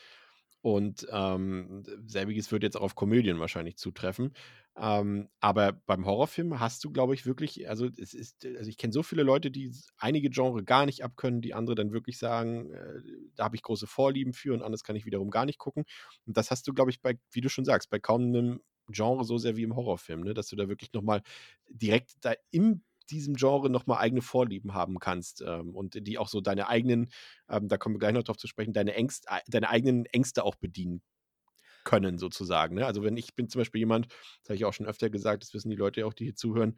Und ähm, selbiges würde jetzt auch auf Komödien wahrscheinlich zutreffen. Ähm, aber beim Horrorfilm hast du, glaube ich, wirklich, also es ist, also ich kenne so viele Leute, die einige Genre gar nicht abkönnen, die andere dann wirklich sagen, äh, da habe ich große Vorlieben für und anderes kann ich wiederum gar nicht gucken. Und das hast du, glaube ich, bei, wie du schon sagst, bei kaum einem Genre so sehr wie im Horrorfilm, ne? dass du da wirklich nochmal direkt da in diesem Genre nochmal eigene Vorlieben haben kannst ähm, und die auch so deine eigenen, ähm, da kommen wir gleich noch drauf zu sprechen, deine, Ängst, äh, deine eigenen Ängste auch bedienen können, sozusagen. Ne? Also wenn ich bin zum Beispiel jemand, das habe ich auch schon öfter gesagt, das wissen die Leute auch, die hier zuhören,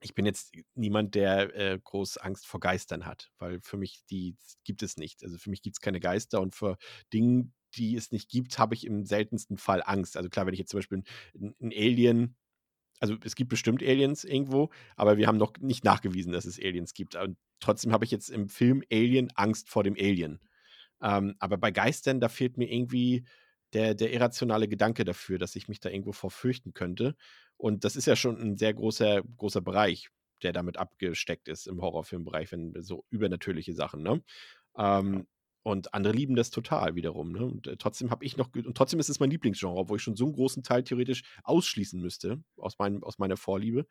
ich bin jetzt niemand, der äh, groß Angst vor Geistern hat, weil für mich die gibt es nicht. Also für mich gibt es keine Geister und vor Dingen, die es nicht gibt, habe ich im seltensten Fall Angst. Also klar, wenn ich jetzt zum Beispiel ein, ein Alien, also es gibt bestimmt Aliens irgendwo, aber wir haben noch nicht nachgewiesen, dass es Aliens gibt. Und trotzdem habe ich jetzt im Film Alien Angst vor dem Alien. Ähm, aber bei Geistern, da fehlt mir irgendwie der, der irrationale Gedanke dafür, dass ich mich da irgendwo vor fürchten könnte. Und das ist ja schon ein sehr großer, großer Bereich, der damit abgesteckt ist im Horrorfilmbereich, wenn so übernatürliche Sachen, ne? Ähm, und andere lieben das total wiederum. Ne? Und äh, trotzdem habe ich noch, und trotzdem ist es mein Lieblingsgenre, obwohl ich schon so einen großen Teil theoretisch ausschließen müsste aus, meinem, aus meiner Vorliebe.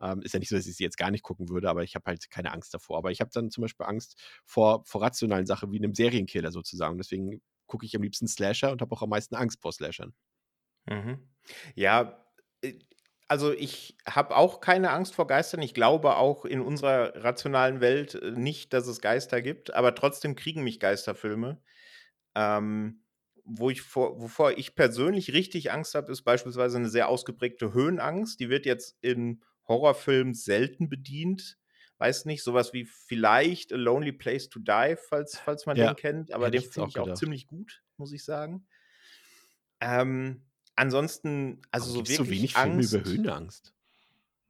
Ähm, ist ja nicht so, dass ich sie jetzt gar nicht gucken würde, aber ich habe halt keine Angst davor. Aber ich habe dann zum Beispiel Angst vor, vor rationalen Sachen wie einem Serienkiller sozusagen. Deswegen gucke ich am liebsten Slasher und habe auch am meisten Angst vor Slashern. Mhm. Ja, äh, also ich habe auch keine Angst vor Geistern. Ich glaube auch in unserer rationalen Welt äh, nicht, dass es Geister gibt, aber trotzdem kriegen mich Geisterfilme. Ähm, wo ich vor, wovor ich persönlich richtig Angst habe, ist beispielsweise eine sehr ausgeprägte Höhenangst. Die wird jetzt in Horrorfilmen selten bedient. Weiß nicht, sowas wie vielleicht A Lonely Place to Die, falls, falls man Ja, den kennt, aber den finde auch ich auch gedacht. ziemlich gut, muss ich sagen. Ähm, ansonsten, also Warum so gibt es so wirklich wenig Filme Angst. über Höhenangst?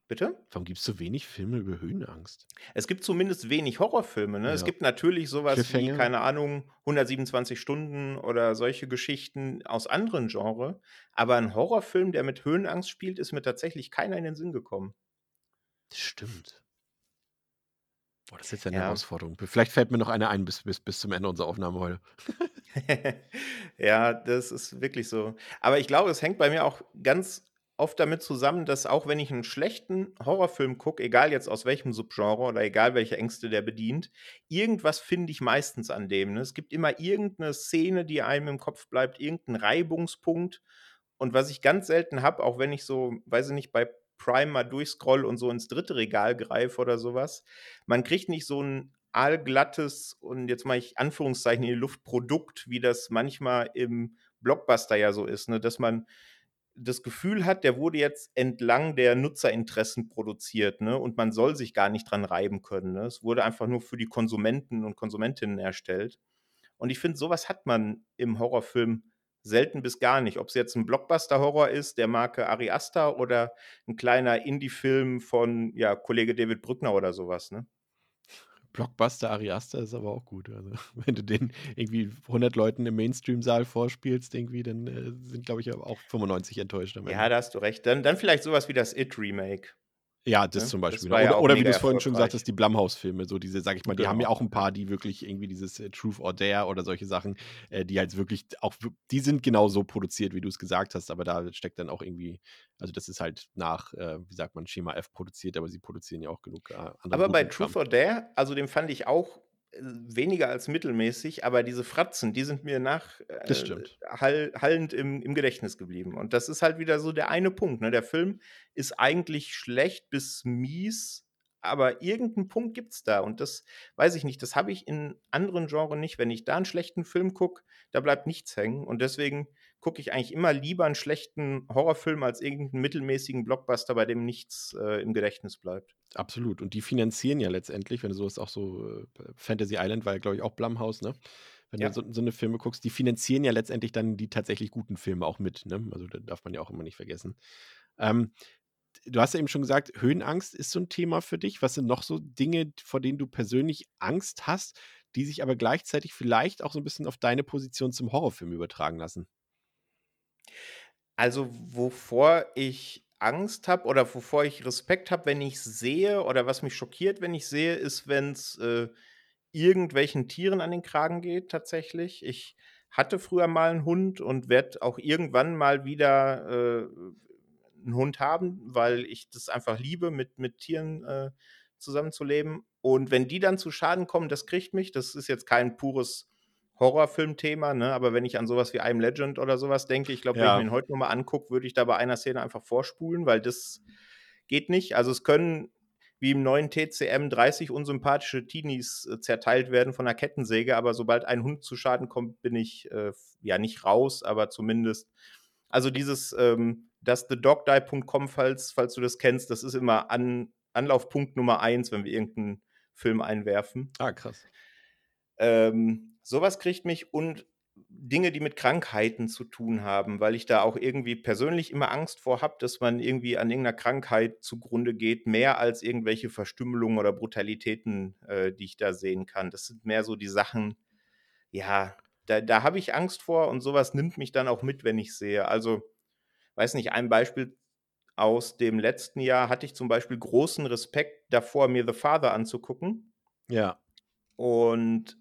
Bitte? Warum gibt es so wenig Filme über Höhenangst? Es gibt zumindest wenig Horrorfilme. Ne? Es Ja. gibt natürlich sowas wie, keine Ahnung, 127 Stunden oder solche Geschichten aus anderen Genres. Aber ein Horrorfilm, der mit Höhenangst spielt, ist mir tatsächlich keiner in den Sinn gekommen. Das stimmt. Boah, das ist jetzt eine Ja. Herausforderung. Vielleicht fällt mir noch eine ein bis, bis, bis zum Ende unserer Aufnahme heute. [LAUGHS] ja, das ist wirklich so. Aber ich glaube, es hängt bei mir auch ganz oft damit zusammen, dass auch wenn ich einen schlechten Horrorfilm gucke, egal jetzt aus welchem Subgenre oder egal welche Ängste der bedient, irgendwas finde ich meistens an dem. Ne? Es gibt immer irgendeine Szene, die einem im Kopf bleibt, irgendein Reibungspunkt. Und was ich ganz selten habe, auch wenn ich so, weiß ich nicht, bei Prime mal durchscroll und so ins dritte Regal greife oder sowas, man kriegt nicht so ein allglattes und jetzt mache ich Anführungszeichen in die Luft Produkt, wie das manchmal im Blockbuster ja so ist, ne? dass man das Gefühl hat, der wurde jetzt entlang der Nutzerinteressen produziert, ne? Und man soll sich gar nicht dran reiben können. Ne? Es wurde einfach nur für die Konsumenten und Konsumentinnen erstellt. Und ich finde, sowas hat man im Horrorfilm selten bis gar nicht. Ob es jetzt ein Blockbuster-Horror ist, der Marke Ari Aster oder ein kleiner Indie-Film von ja, Kollege David Brückner oder sowas. Ne? Blockbuster Ariasta ist aber auch gut. Also, [LAUGHS] wenn du den irgendwie 100 Leuten im Mainstream-Saal vorspielst, irgendwie, dann äh, sind, glaube ich, auch 95 enttäuscht. Ja, da hast du recht. Dann, dann vielleicht sowas wie das It-Remake. Ja, das Ne? zum Das Beispiel. war ja oder auch oder wie du es vorhin schon hast, die Blumhouse-Filme, so diese, sag ich mal, die haben ja Genau. auch ein paar, die wirklich irgendwie dieses äh, Truth or Dare oder solche Sachen, äh, die halt wirklich auch, die sind genau so produziert, wie du es gesagt hast, aber da steckt dann auch irgendwie, also das ist halt nach, äh, wie sagt man, Schema F produziert, aber sie produzieren ja auch genug äh, Aber bei Kram. Truth or Dare, also den fand ich auch weniger als mittelmäßig, aber diese Fratzen, die sind mir nach Das äh, stimmt. hall, hallend im, im Gedächtnis geblieben. Und das ist halt wieder so der eine Punkt. Ne? Der Film ist eigentlich schlecht bis mies, aber irgendeinen Punkt gibt es da. Und das weiß ich nicht, das habe ich in anderen Genres nicht. Wenn ich da einen schlechten Film gucke, da bleibt nichts hängen. Und deswegen gucke ich eigentlich immer lieber einen schlechten Horrorfilm als irgendeinen mittelmäßigen Blockbuster, bei dem nichts äh, im Gedächtnis bleibt. Absolut. Und die finanzieren ja letztendlich, wenn du so ist, auch so äh, Fantasy Island war ja, glaube ich, auch Blumhouse, ne? Wenn Ja. du so, so eine Filme guckst, die finanzieren ja letztendlich dann die tatsächlich guten Filme auch mit, ne? Also da darf man ja auch immer nicht vergessen. Ähm, du hast ja eben schon gesagt, Höhenangst ist so ein Thema für dich. Was sind noch so Dinge, vor denen du persönlich Angst hast, die sich aber gleichzeitig vielleicht auch so ein bisschen auf deine Position zum Horrorfilm übertragen lassen? Also, wovor ich Angst habe oder wovor ich Respekt habe, wenn ich sehe oder was mich schockiert, wenn ich sehe, ist, wenn's, äh, irgendwelchen Tieren an den Kragen geht tatsächlich. Ich hatte früher mal einen Hund und werde auch irgendwann mal wieder, äh, 'n Hund haben, weil ich das einfach liebe, mit mit Tieren, äh, zusammenzuleben. Und wenn die dann zu Schaden kommen, das kriegt mich. Das ist jetzt kein pures Horrorfilmthema, ne? Aber wenn ich an sowas wie I Am Legend oder sowas denke, ich glaube, wenn ich Ja. mir den heute noch mal angucke, würde ich da bei einer Szene einfach vorspulen, weil das geht nicht. Also, es können wie im neuen TCM 30 unsympathische Teenies, äh, zerteilt werden von 'ner Kettensäge, aber sobald ein Hund zu Schaden kommt, bin ich, äh, ja, nicht raus, aber zumindest also, dieses, ähm, doesthedogdie.com, falls falls du das kennst, das ist immer An Anlaufpunkt Nummer 1, wenn wir irgend 'n Film einwerfen. Ah, krass. Ähm, so was kriegt mich und Dinge, die mit Krankheiten zu tun haben, weil ich da auch irgendwie persönlich immer Angst vor habe, dass man irgendwie an irgendeiner Krankheit zugrunde geht, mehr als irgendwelche Verstümmelungen oder Brutalitäten, äh, die ich da sehen kann. Das sind mehr so die Sachen, ja, da da habe ich Angst vor und sowas nimmt mich dann auch mit, wenn ich sehe. Also, weiß nicht, ein Beispiel aus dem letzten Jahr hatte ich zum Beispiel großen Respekt davor, mir The Father anzugucken. Ja. Und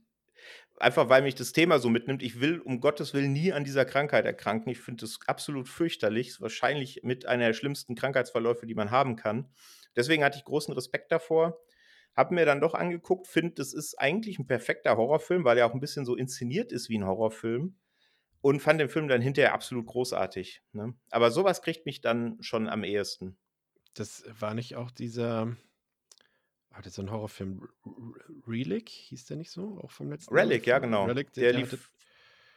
einfach, weil mich das Thema so mitnimmt. Ich will um Gottes Willen nie an dieser Krankheit erkranken. Ich finde das absolut fürchterlich. Wahrscheinlich mit einer der schlimmsten Krankheitsverläufe, die man haben kann. Deswegen hatte ich großen Respekt davor. Habe mir dann doch angeguckt, finde, das ist eigentlich ein perfekter Horrorfilm, weil er auch ein bisschen so inszeniert ist wie ein Horrorfilm. Und fand den Film dann hinterher absolut großartig, ne? Aber sowas kriegt mich dann schon am ehesten. Das war nicht auch dieser war das so 'n Horrorfilm? Relic, hieß der nicht so? Auch vom letzten Jahr? Relic, ja, Von genau. Relic, der Der der hatte lief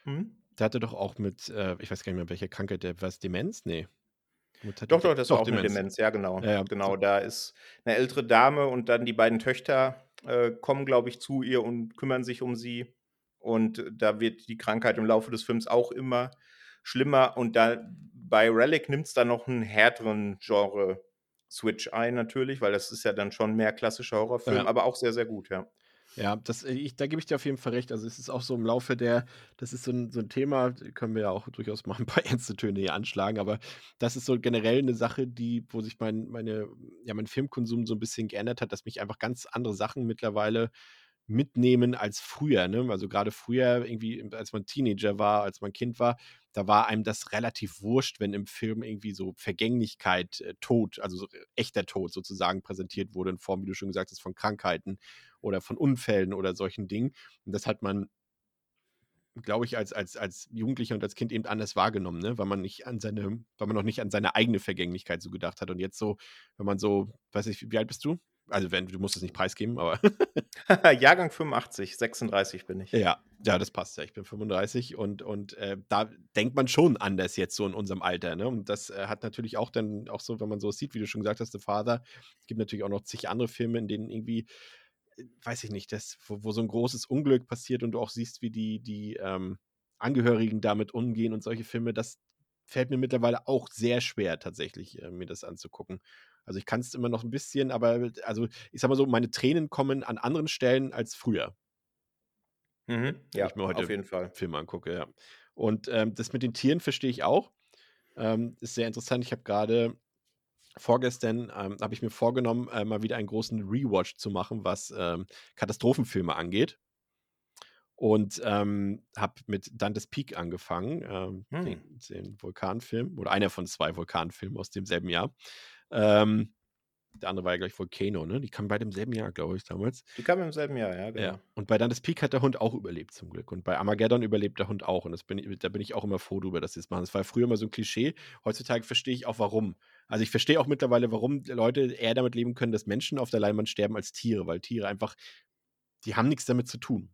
mhm. der hatte doch auch mit, äh ich weiß gar nicht mehr, welche Krankheit der war's Demenz? Ne. Womit hatte Doch, doch, das war auch 'ne Demenz, ja, genau. Ja, ja. Genau, da ist 'ne ältere Dame und dann die beiden Töchter, äh, kommen, glaube ich, zu ihr und kümmern sich um sie. Und da wird die Krankheit im Laufe des Films auch immer schlimmer. Und da bei Relic nimmt's dann noch 'n härteren Genre-Switch ein natürlich, weil das ist ja dann schon mehr klassischer Horrorfilm, Ja. aber auch sehr, sehr gut, ja. Ja, das äh, ich da gebe ich dir auf jeden Fall recht. Also, es ist auch so im Laufe der das ist so 'n so 'n Thema, können wir ja auch durchaus mal 'n paar [LAUGHS] ernste Töne hier anschlagen, aber das ist so generell 'ne Sache, die wo sich mein meine ja, mein Filmkonsum so 'n bisschen geändert hat, dass mich einfach ganz andere Sachen mittlerweile mitnehmen als früher, ne? Also, grade früher irgendwie, als man Teenager war, als man Kind war, da war einem das relativ wurscht, wenn im Film irgendwie so Vergänglichkeit, äh, Tod, also so echter Tod sozusagen präsentiert wurde in Form, wie du schon gesagt hast, von Krankheiten oder von Unfällen oder solchen Dingen. Und das hat man glaube ich, als als als Jugendlicher und als Kind eben anders wahrgenommen, ne? Weil man nicht an seine weil man noch nicht an seine eigene Vergänglichkeit so gedacht hat. Und jetzt so, wenn man so weiß nicht, wie alt bist du? Also, wenn du musst es nicht preisgeben, aber [LAUGHS] Jahrgang 85, 36 bin ich. Ja, ja, das passt ja. Ich bin 35 und und, äh, da denkt man schon anders jetzt so in unserem Alter, ne? Und das, äh, hat natürlich auch dann auch so, wenn man so sieht, wie du schon gesagt hast, The Father. Es gibt natürlich auch noch zig andere Filme, in denen irgendwie, äh, weiß ich nicht, das wo wo so 'n großes Unglück passiert und du auch siehst, wie die die, ähm, Angehörigen damit umgehen und solche Filme, das fällt mir mittlerweile auch sehr schwer, tatsächlich, äh, mir das anzugucken. Also ich kann es immer noch ein bisschen, aber also ich sag mal so, meine Tränen kommen an anderen Stellen als früher. Mhm. Ja, ich mir heute auf jeden Fall. Filme angucke, ja. Und ähm, das mit den Tieren verstehe ich auch. Ähm, ist sehr interessant. Ich habe gerade vorgestern ähm, habe ich mir vorgenommen, äh, mal wieder einen großen Rewatch zu machen, was ähm, Katastrophenfilme angeht. Und ähm, habe mit Dantes Peak angefangen, ähm, Hm. den, den Vulkanfilm, oder einer von zwei Vulkanfilmen aus demselben Jahr. Ähm, der andere war ja gleich Volcano, ne? Die kamen beide im selben Jahr, glaube ich, damals. Die kamen im selben Jahr, ja, genau. Ja. Und bei Dantes Peak hat der Hund auch überlebt, zum Glück. Und bei Armageddon überlebt der Hund auch. Und das bin da bin ich auch immer froh drüber, dass sie es machen. Das war früher immer so ein Klischee. Heutzutage verstehe ich auch, warum. Also ich verstehe auch mittlerweile, warum Leute eher damit leben können, dass Menschen auf der Leinwand sterben als Tiere, weil Tiere einfach, die haben nichts damit zu tun.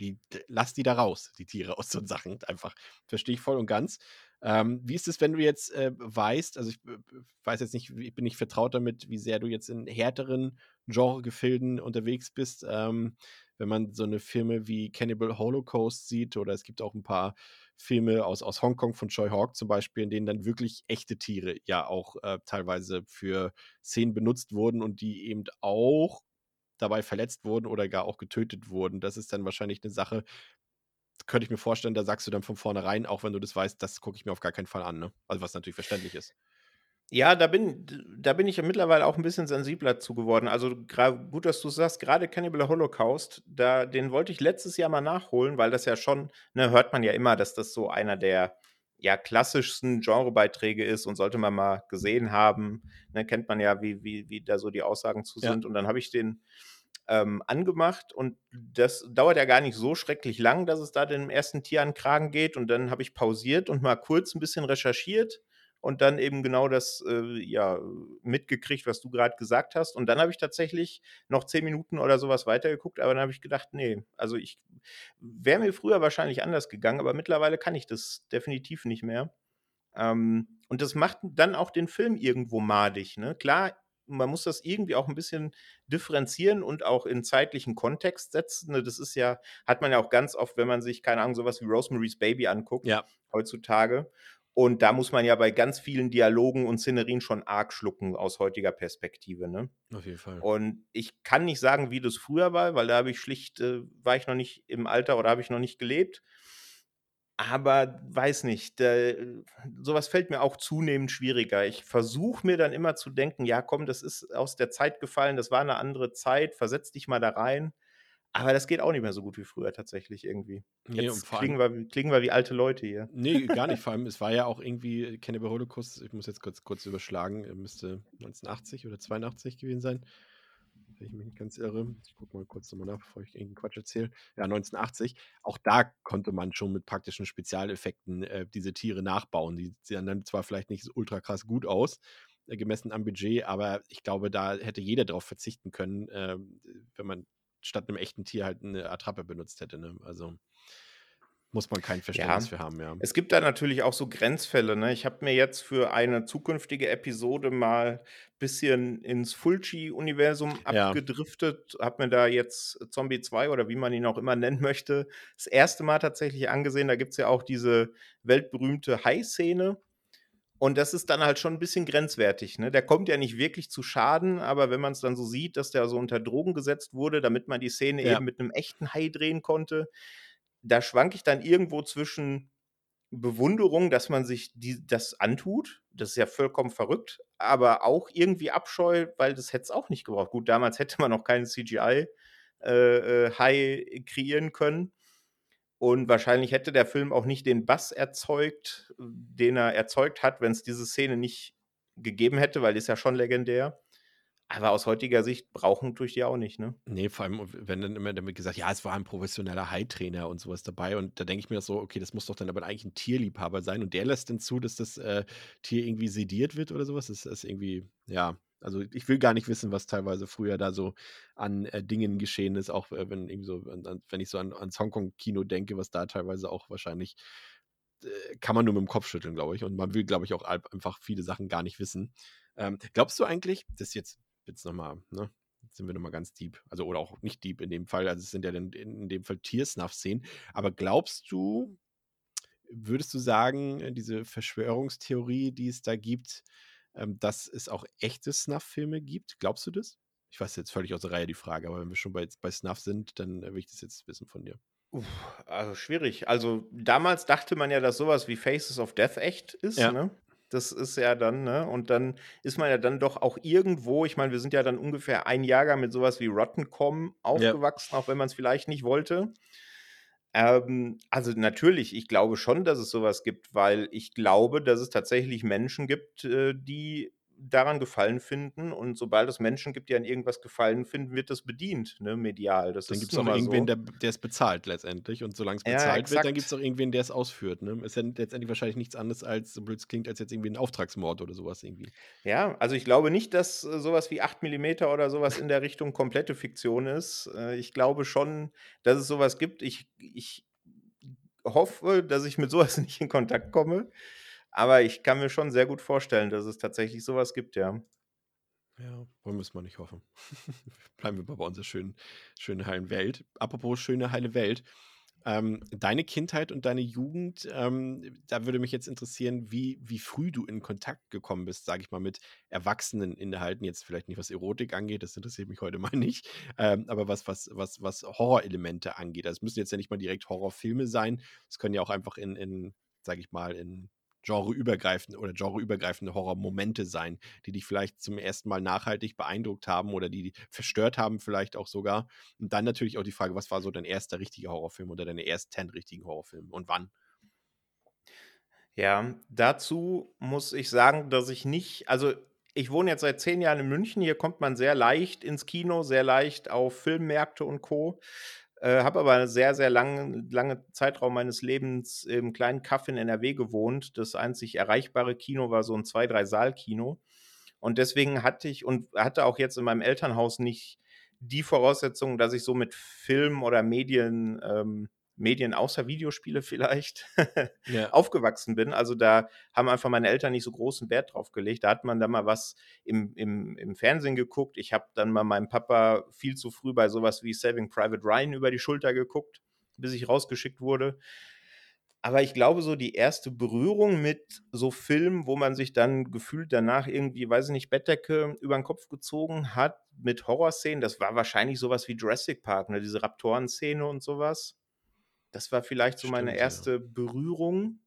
Die, lass die da raus, die Tiere aus so Sachen. Einfach. Verstehe ich voll und ganz. Ähm, wie ist es, wenn du jetzt äh, weißt, also ich äh, weiß jetzt nicht, ich bin nicht vertraut damit, wie sehr du jetzt in härteren Genregefilden unterwegs bist. Ähm, wenn man so eine Filme wie Cannibal Holocaust sieht, oder es gibt auch ein paar Filme aus, aus Hongkong von Choi Hawk zum Beispiel, in denen dann wirklich echte Tiere ja auch äh, teilweise für Szenen benutzt wurden und die eben auch dabei verletzt wurden oder gar auch getötet wurden. Das ist dann wahrscheinlich eine Sache, könnte ich mir vorstellen, da sagst du dann von vornherein, auch wenn du das weißt, das gucke ich mir auf gar keinen Fall an. Ne? Also was natürlich verständlich ist. Ja, da bin, da bin ich ja mittlerweile auch ein bisschen sensibler zu geworden. Also gut, dass du sagst, gerade Cannibal Holocaust, da, den wollte ich letztes Jahr mal nachholen, weil das ja schon, ne, hört man ja immer, dass das so einer der ja, klassischsten Genrebeiträge ist und sollte man mal gesehen haben. Ne, kennt man ja, wie, wie, wie da so die Aussagen zu Ja. sind. Und dann habe ich den ähm, angemacht und das dauert ja gar nicht so schrecklich lang, dass es da dem ersten Tier an den Kragen geht. Und dann habe ich pausiert und mal kurz ein bisschen recherchiert und dann eben genau das äh, ja, mitgekriegt, was du gerade gesagt hast. Und dann habe ich tatsächlich noch zehn Minuten oder sowas weitergeguckt, aber dann habe ich gedacht, nee, also ich wäre mir früher wahrscheinlich anders gegangen, aber mittlerweile kann ich das definitiv nicht mehr. Ähm, und das macht dann auch den Film irgendwo madig. Ne? Klar, man muss das irgendwie auch ein bisschen differenzieren und auch in zeitlichen Kontext setzen. Ne? Das ist ja, hat man ja auch ganz oft, wenn man sich, keine Ahnung, sowas wie Rosemary's Baby anguckt, Ja. heutzutage. Und da muss man ja bei ganz vielen Dialogen und Szenerien schon arg schlucken aus heutiger Perspektive. Ne? Auf jeden Fall. Und ich kann nicht sagen, wie das früher war, weil da habe ich schlicht, äh, war ich noch nicht im Alter oder habe ich noch nicht gelebt. Aber weiß nicht, da, sowas fällt mir auch zunehmend schwieriger. Ich versuche mir dann immer zu denken, ja komm, das ist aus der Zeit gefallen, das war eine andere Zeit, versetz dich mal da rein. Aber das geht auch nicht mehr so gut wie früher tatsächlich irgendwie. Nee, Jetzt klingen wir, klingen wir wie alte Leute hier. nee, gar nicht. [LAUGHS] Vor allem, es war ja auch irgendwie Cannibal Holocaust, ich muss jetzt kurz, kurz überschlagen, äh, müsste 1980 oder 82 gewesen sein. Wenn ich mich nicht ganz irre. Ich gucke mal kurz nochmal nach, bevor ich irgendeinen Quatsch erzähle. Ja, 1980. Auch da konnte man schon mit praktischen Spezialeffekten äh, diese Tiere nachbauen. Die sehen dann zwar vielleicht nicht so ultra krass gut aus, äh, gemessen am Budget, aber ich glaube, da hätte jeder darauf verzichten können, äh, wenn man statt einem echten Tier halt eine Attrappe benutzt hätte. Ne? Also muss man kein Verständnis Ja. für haben, ja. Es gibt da natürlich auch so Grenzfälle. Ne? Ich habe mir jetzt für eine zukünftige Episode mal ein bisschen ins Fulci-Universum Ja. abgedriftet, habe mir da jetzt Zombie 2 oder wie man ihn auch immer nennen möchte, das erste Mal tatsächlich angesehen. Da gibt es ja auch diese weltberühmte Hai-Szene. Und das ist dann halt schon ein bisschen grenzwertig. Ne? Der kommt ja nicht wirklich zu Schaden, aber wenn man es dann so sieht, dass der so unter Drogen gesetzt wurde, damit man die Szene Ja. eben mit einem echten Hai drehen konnte, da schwanke ich dann irgendwo zwischen Bewunderung, dass man sich die, das antut. Das ist ja vollkommen verrückt, aber auch irgendwie Abscheu, weil das hätte es auch nicht gebraucht. Gut, damals hätte man noch keinen CGI äh, äh, kreieren können. Und wahrscheinlich hätte der Film auch nicht den Bass erzeugt, den er erzeugt hat, wenn es diese Szene nicht gegeben hätte, weil die ist ja schon legendär. Aber aus heutiger Sicht brauchen tue ich die auch nicht, ne? Nee, vor allem, wenn dann immer damit gesagt, ja, es war ein professioneller High-Trainer und sowas dabei. Und da denke ich mir so, okay, das muss doch dann aber eigentlich ein Tierliebhaber sein. Und der lässt dann zu, dass das äh, Tier irgendwie sediert wird oder sowas. Das ist irgendwie, ja, also ich will gar nicht wissen, was teilweise früher da so an äh, Dingen geschehen ist, auch äh, wenn irgendwie so, an, wenn ich so an, ans Hongkong-Kino denke, was da teilweise auch wahrscheinlich äh, kann man nur mit dem Kopf schütteln, glaube ich. Und man will, glaube ich, auch einfach viele Sachen gar nicht wissen. Ähm, glaubst du eigentlich, das jetzt jetzt nochmal, ne? Sind wir nochmal ganz deep. Also, oder auch nicht deep in dem Fall. Also, es sind ja in, in dem Fall Tiersnuff-Szenen. Aber glaubst du, würdest du sagen, diese Verschwörungstheorie, die es da gibt, ähm, dass es auch echte Snuff-Filme gibt? Glaubst du das? Ich weiß jetzt völlig aus der Reihe die Frage, aber wenn wir schon bei, bei Snuff sind, dann äh, will ich das jetzt wissen von dir. Uff, also schwierig. Also damals dachte man ja, dass sowas wie Faces of Death echt ist, Ja. ne? Das ist ja dann, ne? Und dann ist man ja dann doch auch irgendwo, ich meine, wir sind ja dann ungefähr ein Jahrgang mit sowas wie Rotten.com aufgewachsen, auch wenn man es vielleicht nicht wollte. Ähm, also natürlich, ich glaube schon, dass es sowas gibt, weil ich glaube, dass es tatsächlich Menschen gibt, äh, die daran Gefallen finden. Und sobald es Menschen gibt, die an irgendwas Gefallen finden, wird das bedient, ne, medial. Das Dann gibt es mal irgendwen, so. der, es bezahlt letztendlich. Und solange es Ja, bezahlt wird, dann gibt es auch irgendwen, der es ausführt. Ne? Ist ja letztendlich wahrscheinlich nichts anderes als, so blöd es klingt, als jetzt irgendwie ein Auftragsmord oder sowas irgendwie. Ja, also ich glaube nicht, dass äh, sowas wie 8 mm oder sowas in der Richtung komplette Fiktion ist. Äh, ich glaube schon, dass es sowas gibt. Ich, ich hoffe, dass ich mit sowas [LAUGHS] nicht in Kontakt komme. Aber ich kann mir schon sehr gut vorstellen, dass es tatsächlich sowas gibt, ja. Ja, wollen wir es mal nicht hoffen. [LAUGHS] Bleiben wir mal bei unserer schönen, schönen heilen Welt. Apropos schöne heile Welt. Ähm, deine Kindheit und deine Jugend, ähm, da würde mich jetzt interessieren, wie, wie früh du in Kontakt gekommen bist, sage ich mal, mit erwachsenen Inhalten. Jetzt vielleicht nicht, was Erotik angeht, das interessiert mich heute [LAUGHS] mal nicht, ähm, aber was, was, was, was Horrorelemente angeht. Also es müssen jetzt ja nicht mal direkt Horrorfilme sein. Es können ja auch einfach in, in sage ich mal, in genreübergreifende oder genreübergreifende Horrormomente sein, die dich vielleicht zum ersten Mal nachhaltig beeindruckt haben oder die, verstört haben, vielleicht auch sogar. Und dann natürlich auch die Frage, was war so dein erster richtiger Horrorfilm oder deine ersten richtigen Horrorfilme und wann? Ja, dazu muss ich sagen, dass ich nicht, also ich wohne jetzt seit zehn Jahren in München. Hier kommt man sehr leicht ins Kino, sehr leicht auf Filmmärkte und Co. Äh, habe aber einen sehr, sehr langen lange Zeitraum meines Lebens im kleinen Kaff in NRW gewohnt. Das einzig erreichbare Kino war so ein Zwei-, Drei-Saal-Kino. Und deswegen hatte ich und hatte auch jetzt in meinem Elternhaus nicht die Voraussetzungen, dass ich so mit Film oder Medien, ähm, Medien außer Videospiele vielleicht Ja. [LAUGHS] aufgewachsen bin. Also da haben einfach meine Eltern nicht so großen Wert drauf gelegt. Da hat man dann mal was im, im, im Fernsehen geguckt. Ich habe dann mal meinem Papa viel zu früh bei sowas wie Saving Private Ryan über die Schulter geguckt, bis ich rausgeschickt wurde. Aber ich glaube, so die erste Berührung mit so Filmen, wo man sich dann gefühlt danach irgendwie, weiß ich nicht, Bettdecke über den Kopf gezogen hat, mit Horrorszenen, das war wahrscheinlich sowas wie Jurassic Park, ne? diese Raptoren-Szene und sowas. Das war vielleicht so meine Stimmt, ja. erste Berührung.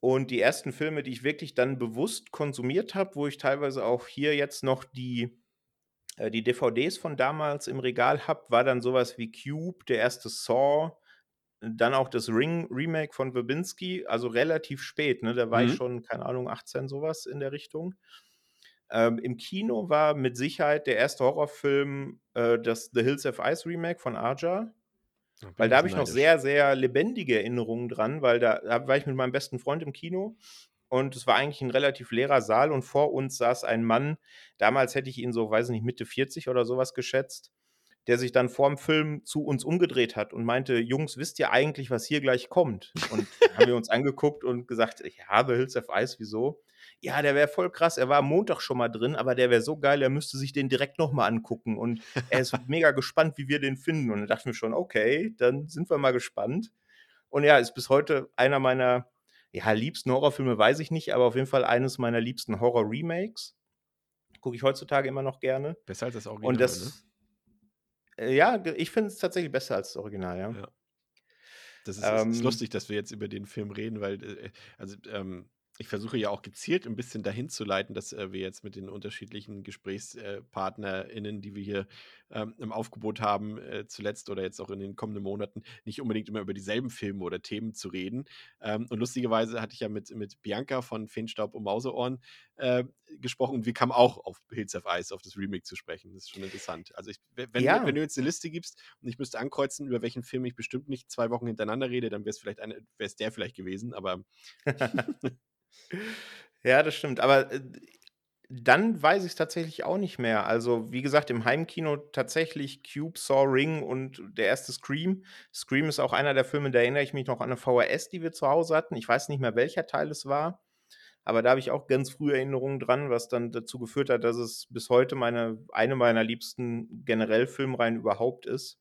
Und die ersten Filme, die ich wirklich dann bewusst konsumiert habe, wo ich teilweise auch hier jetzt noch die, äh, die DVDs von damals im Regal habe, war dann sowas wie Cube, der erste Saw, dann auch das Ring Remake von Verbinski, also relativ spät, ne? Da war ich Mhm. schon, keine Ahnung, 18, sowas in der Richtung. Ähm, Im Kino war mit Sicherheit der erste Horrorfilm äh, das The Hills Have Ice Remake von Arja. Weil da habe ich noch sehr, sehr lebendige Erinnerungen dran, weil da, da war ich mit meinem besten Freund im Kino und es war eigentlich ein relativ leerer Saal und vor uns saß ein Mann, damals hätte ich ihn so, weiß ich nicht, Mitte 40 oder sowas geschätzt, der sich dann vorm Film zu uns umgedreht hat und meinte, Jungs, wisst ihr eigentlich, was hier gleich kommt? Und haben wir uns angeguckt und gesagt, ich habe Hills of Ice, wieso? Ja, der wäre voll krass, er war am Montag schon mal drin, aber der wäre so geil, er müsste sich den direkt nochmal angucken und er ist [LAUGHS] mega gespannt, wie wir den finden. Und dann dachten wir schon, okay, dann sind wir mal gespannt. Und ja, ist bis heute einer meiner ja, liebsten Horrorfilme, weiß ich nicht, aber auf jeden Fall eines meiner liebsten Horror-Remakes. Gucke ich heutzutage immer noch gerne. Besser als das Original, Und ne? das, äh, ja, ich finde es tatsächlich besser als das Original, ja. Ja. Das ist, es ist Ähm, lustig, dass wir jetzt über den Film reden, weil, äh, also, ähm, ich versuche ja auch gezielt ein bisschen dahin zu leiten, dass äh, wir jetzt mit den unterschiedlichen GesprächspartnerInnen, die wir hier ähm, im Aufgebot haben, äh, zuletzt oder jetzt auch in den kommenden Monaten, nicht unbedingt immer über dieselben Filme oder Themen zu reden. Ähm, und lustigerweise hatte ich ja mit, mit Bianca von Feenstaub und Mauseohren äh, gesprochen und wir kamen auch auf Hills of Ice, auf das Remake zu sprechen. Das ist schon interessant. Also, ich, wenn, du- Ja. wenn du jetzt eine Liste gibst und ich müsste ankreuzen, über welchen Film ich bestimmt nicht zwei Wochen hintereinander rede, dann wäre es vielleicht eine, wäre es der vielleicht gewesen, aber [LAUGHS] [LAUGHS] Ja, das stimmt. Aber äh, dann weiß ich es tatsächlich auch nicht mehr. Also, wie gesagt, im Heimkino tatsächlich Cube, Saw, Ring und der erste Scream. Scream ist auch einer der Filme, da erinnere ich mich noch an eine VHS, die wir zu Hause hatten. Ich weiß nicht mehr, welcher Teil es war. Aber da habe ich auch ganz frühe Erinnerungen dran, was dann dazu geführt hat, dass es bis heute meine, eine meiner liebsten generell Filmreihen überhaupt ist.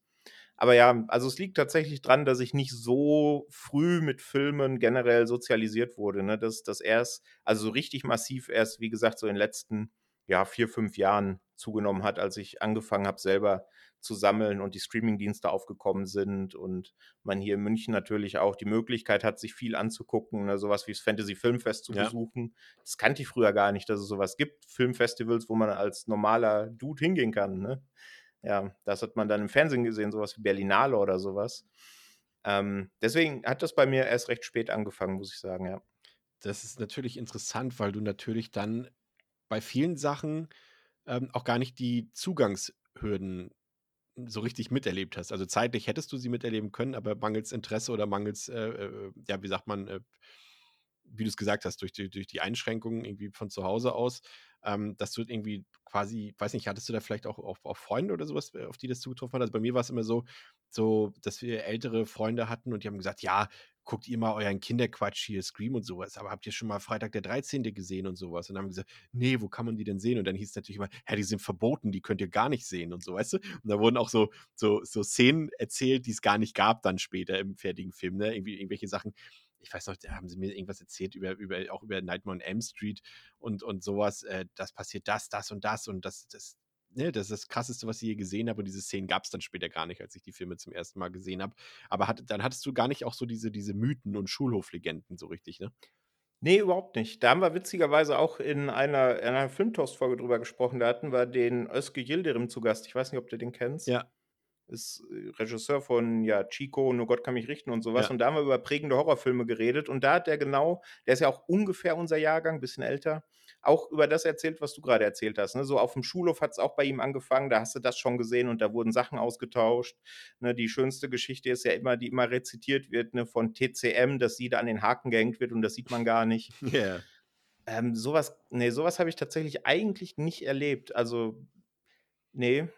Aber ja, also es liegt tatsächlich dran, dass ich nicht so früh mit Filmen generell sozialisiert wurde, ne? Dass das erst also so richtig massiv erst, wie gesagt, so in den letzten, ja, 4, 5 Jahren zugenommen hat, als ich angefangen habe, selber zu sammeln und die Streamingdienste aufgekommen sind und man hier in München natürlich auch die Möglichkeit hat, sich viel anzugucken, ne? so wie das Fantasy Filmfest zu Ja. besuchen. Das kannte ich früher gar nicht, dass es sowas gibt, Filmfestivals, wo man als normaler Dude hingehen kann, ne? Ja, das hat man dann im Fernsehen gesehen, sowas wie Berlinale oder sowas. Ähm, deswegen hat das bei mir erst recht spät angefangen, muss ich sagen, ja. Das ist natürlich interessant, weil du natürlich dann bei vielen Sachen, ähm, auch gar nicht die Zugangshürden so richtig miterlebt hast. Also, zeitlich hättest du sie miterleben können, aber mangels Interesse oder mangels, äh, äh, ja, wie sagt man, äh, wie du's gesagt hast, durch die durch die Einschränkungen irgendwie von zu Hause aus, ähm, dass du irgendwie quasi weiß nicht, hattest du da vielleicht auch auch auch Freunde oder so was, äh, auf die das zugetroffen hat? Also, bei mir war's immer so so, dass wir ältere Freunde hatten und die haben gesagt: „Ja, guckt ihr mal euren Kinderquatsch hier, Scream und so was, aber habt ihr schon mal Freitag der 13. gesehen?“ und so was? Und dann haben wir gesagt: „Ne, wo kann man die denn sehen?“ Und dann hieß's natürlich immer: „Ja, die sind verboten, die könnt ihr gar nicht sehen“ und so, weißt du? Und da wurden auch so so so Szenen erzählt, die's gar nicht gab dann später im fertigen Film, ne? Irgendwie irgendwelche Sachen ich weiß noch, da haben sie mir irgendwas erzählt über über auch über Nightmare on Elm Street und und so was, äh, das passiert das, das und das und das das ne, das ist das Krasseste, was ich je gesehen habe und diese Szenen gab's dann später gar nicht, als ich die Filme zum ersten Mal gesehen habe. Aber hat dann hattest du gar nicht auch so diese diese Mythen und Schulhoflegenden so richtig, ne? Ne, überhaupt nicht. Da haben wir witzigerweise auch in einer in einer Filmtoast-Folge drüber gesprochen. Da hatten wir den Özge Yildirim zu Gast. Ich weiß nicht, ob du den kennst? Ja. Ist, äh, Regisseur von, ja, Chico, Nur Gott kann mich richten und so was. Ja. Und da haben wir über prägende Horrorfilme geredet und da hat der genau der ist ja auch ungefähr unser Jahrgang, bisschen älter, auch über das erzählt, was du grade erzählt hast, ne? So auf'm Schulhof hat's auch bei ihm angefangen, da hast du das schon gesehen und da wurden Sachen ausgetauscht, ne? Die schönste Geschichte ist ja immer die immer rezitiert wird, ne, von TCM, dass sie da an den Haken gehängt wird und das sieht man gar nicht. [LAUGHS] Ja. Ähm, so was ne, so was habe ich tatsächlich eigentlich nicht erlebt. Also, ne,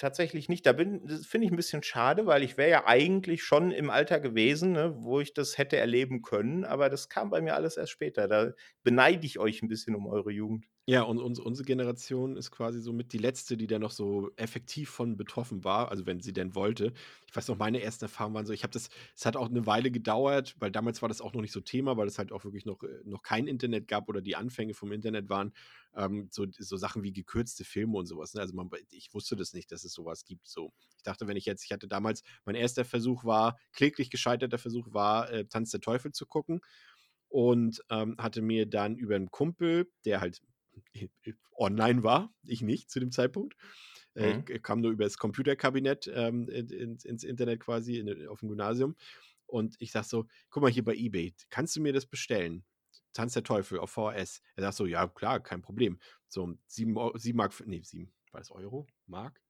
tatsächlich nicht. Da bin das finde ich 'n bisschen schade, weil ich wäre ja eigentlich schon im Alter gewesen, ne, wo ich das hätte erleben können, aber das kam bei mir alles erst später. Da beneide ich euch 'n bisschen um eure Jugend. Ja, und uns unsere Generation ist quasi somit die letzte, die da noch so effektiv von betroffen war, also wenn sie denn wollte. Ich weiß noch, meine ersten Erfahrungen waren so ich habe das es hat auch 'ne Weile gedauert, weil damals war das auch noch nicht so Thema, weil es halt auch wirklich noch äh, noch kein Internet gab oder die Anfänge vom Internet waren, ähm, so so Sachen wie gekürzte Filme und so was, ne? Also, man ich wusste das nicht, dass es so was gibt, so. Ich dachte, wenn ich jetzt ich hatte damals mein erster Versuch war kläglich gescheiterter Versuch war, äh, Tanz der Teufel zu gucken und, ähm, hatte mir dann über 'n Kumpel, der halt online war, ich nicht zu dem Zeitpunkt. Äh, Mhm. ich kam nur übers Computerkabinett, ähm, in ins ins Internet quasi in auf'm Gymnasium. Und ich sage so: „Guck mal hier bei eBay, kannst du mir das bestellen? Tanz der Teufel auf VHS.“ Er sagt so: „Ja, klar, kein Problem.“ So, 7 Eu 7 Mark f ne, 7 war das Euro? Mark?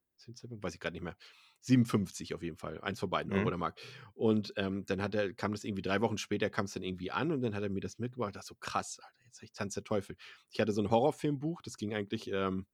Weiß ich grad nicht mehr. 57 auf jeden Fall, eins von beiden, Euro Mhm. oder Mark. Und, ähm, dann hat er kam das irgendwie 3 Wochen später kam's dann irgendwie an und dann hat er mir das mitgebracht. Ich dachte so: „Krass, Alter, jetzt habe ich Tanz der Teufel.“ Ich hatte so 'n Horrorfilmbuch, das ging eigentlich, ähm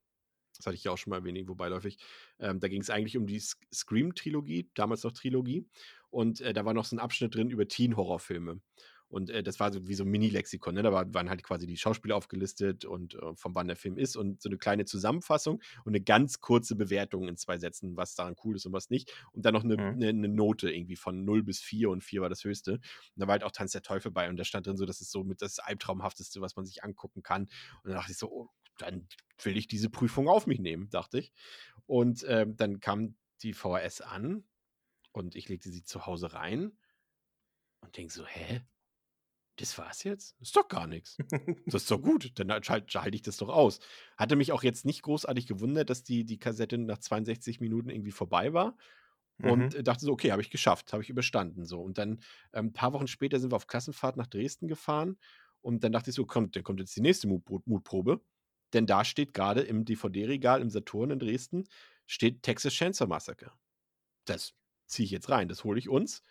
das hatte ich ja auch schon mal erwähnt, irgendwo beiläufig. Ähm, da ging's eigentlich um die Sc Scream-Trilogie, damals noch Trilogie. Und, äh, da war noch so 'n Abschnitt drin über Teen-Horrorfilme. Und, äh, das war so wie so 'n Mini-Lexikon, ne? Da war waren halt quasi die Schauspieler aufgelistet und, äh, von wann der Film ist und so 'ne kleine Zusammenfassung und 'ne ganz kurze Bewertung in 2 Sätzen, was daran cool ist und was nicht. Und dann noch 'ne Mhm. 'ne 'ne Note irgendwie von 0 bis 4 und 4 war das Höchste. Und da war halt auch Tanz der Teufel bei und da stand drin so, das ist so mit das Albtraumhafteste, was man sich angucken kann. Und dann dachte ich so: „Oh, dann will ich diese Prüfung auf mich nehmen“, dachte ich. Und, ähm, dann kam die VHS an und ich legte sie zu Hause rein und denke so: „Hä? Das war's jetzt? Ist doch gar nix. Das ist doch gut, dann halt schalt schalte ich das doch aus.“ Hatte mich auch jetzt nicht großartig gewundert, dass die die Kassette nach 62 Minuten irgendwie vorbei war und, Mhm. dachte so: „Okay, habe ich geschafft, habe ich überstanden“, so. Und dann, ähm, paar Wochen später sind wir auf Klassenfahrt nach Dresden gefahren und dann dachte ich so: „Komm, dann kommt jetzt die nächste Mutpro Mutprobe.“ Denn da steht grade im DVD-Regal im Saturn in Dresden steht Texas Chainsaw Massacre. Das ziehe ich jetzt rein, das hole ich uns.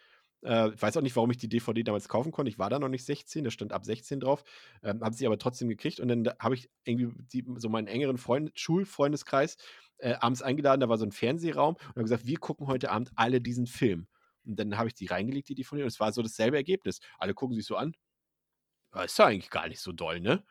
Äh, ich weiß auch nicht, warum ich die DVD damals kaufen konnte. Ich war da noch nicht 16, da stand ab 16 drauf, ähm, habe sie aber trotzdem gekriegt und dann da habe ich irgendwie die so meinen engeren Freund Schulfreundeskreis, äh, abends eingeladen, da war so 'n Fernsehraum und habe gesagt: „Wir gucken heute Abend alle diesen Film.“ Und dann habe ich die reingelegt, die DVD, und es war so dasselbe Ergebnis. Alle gucken sich so an: „Ja, ist ja eigentlich gar nicht so doll, ne?“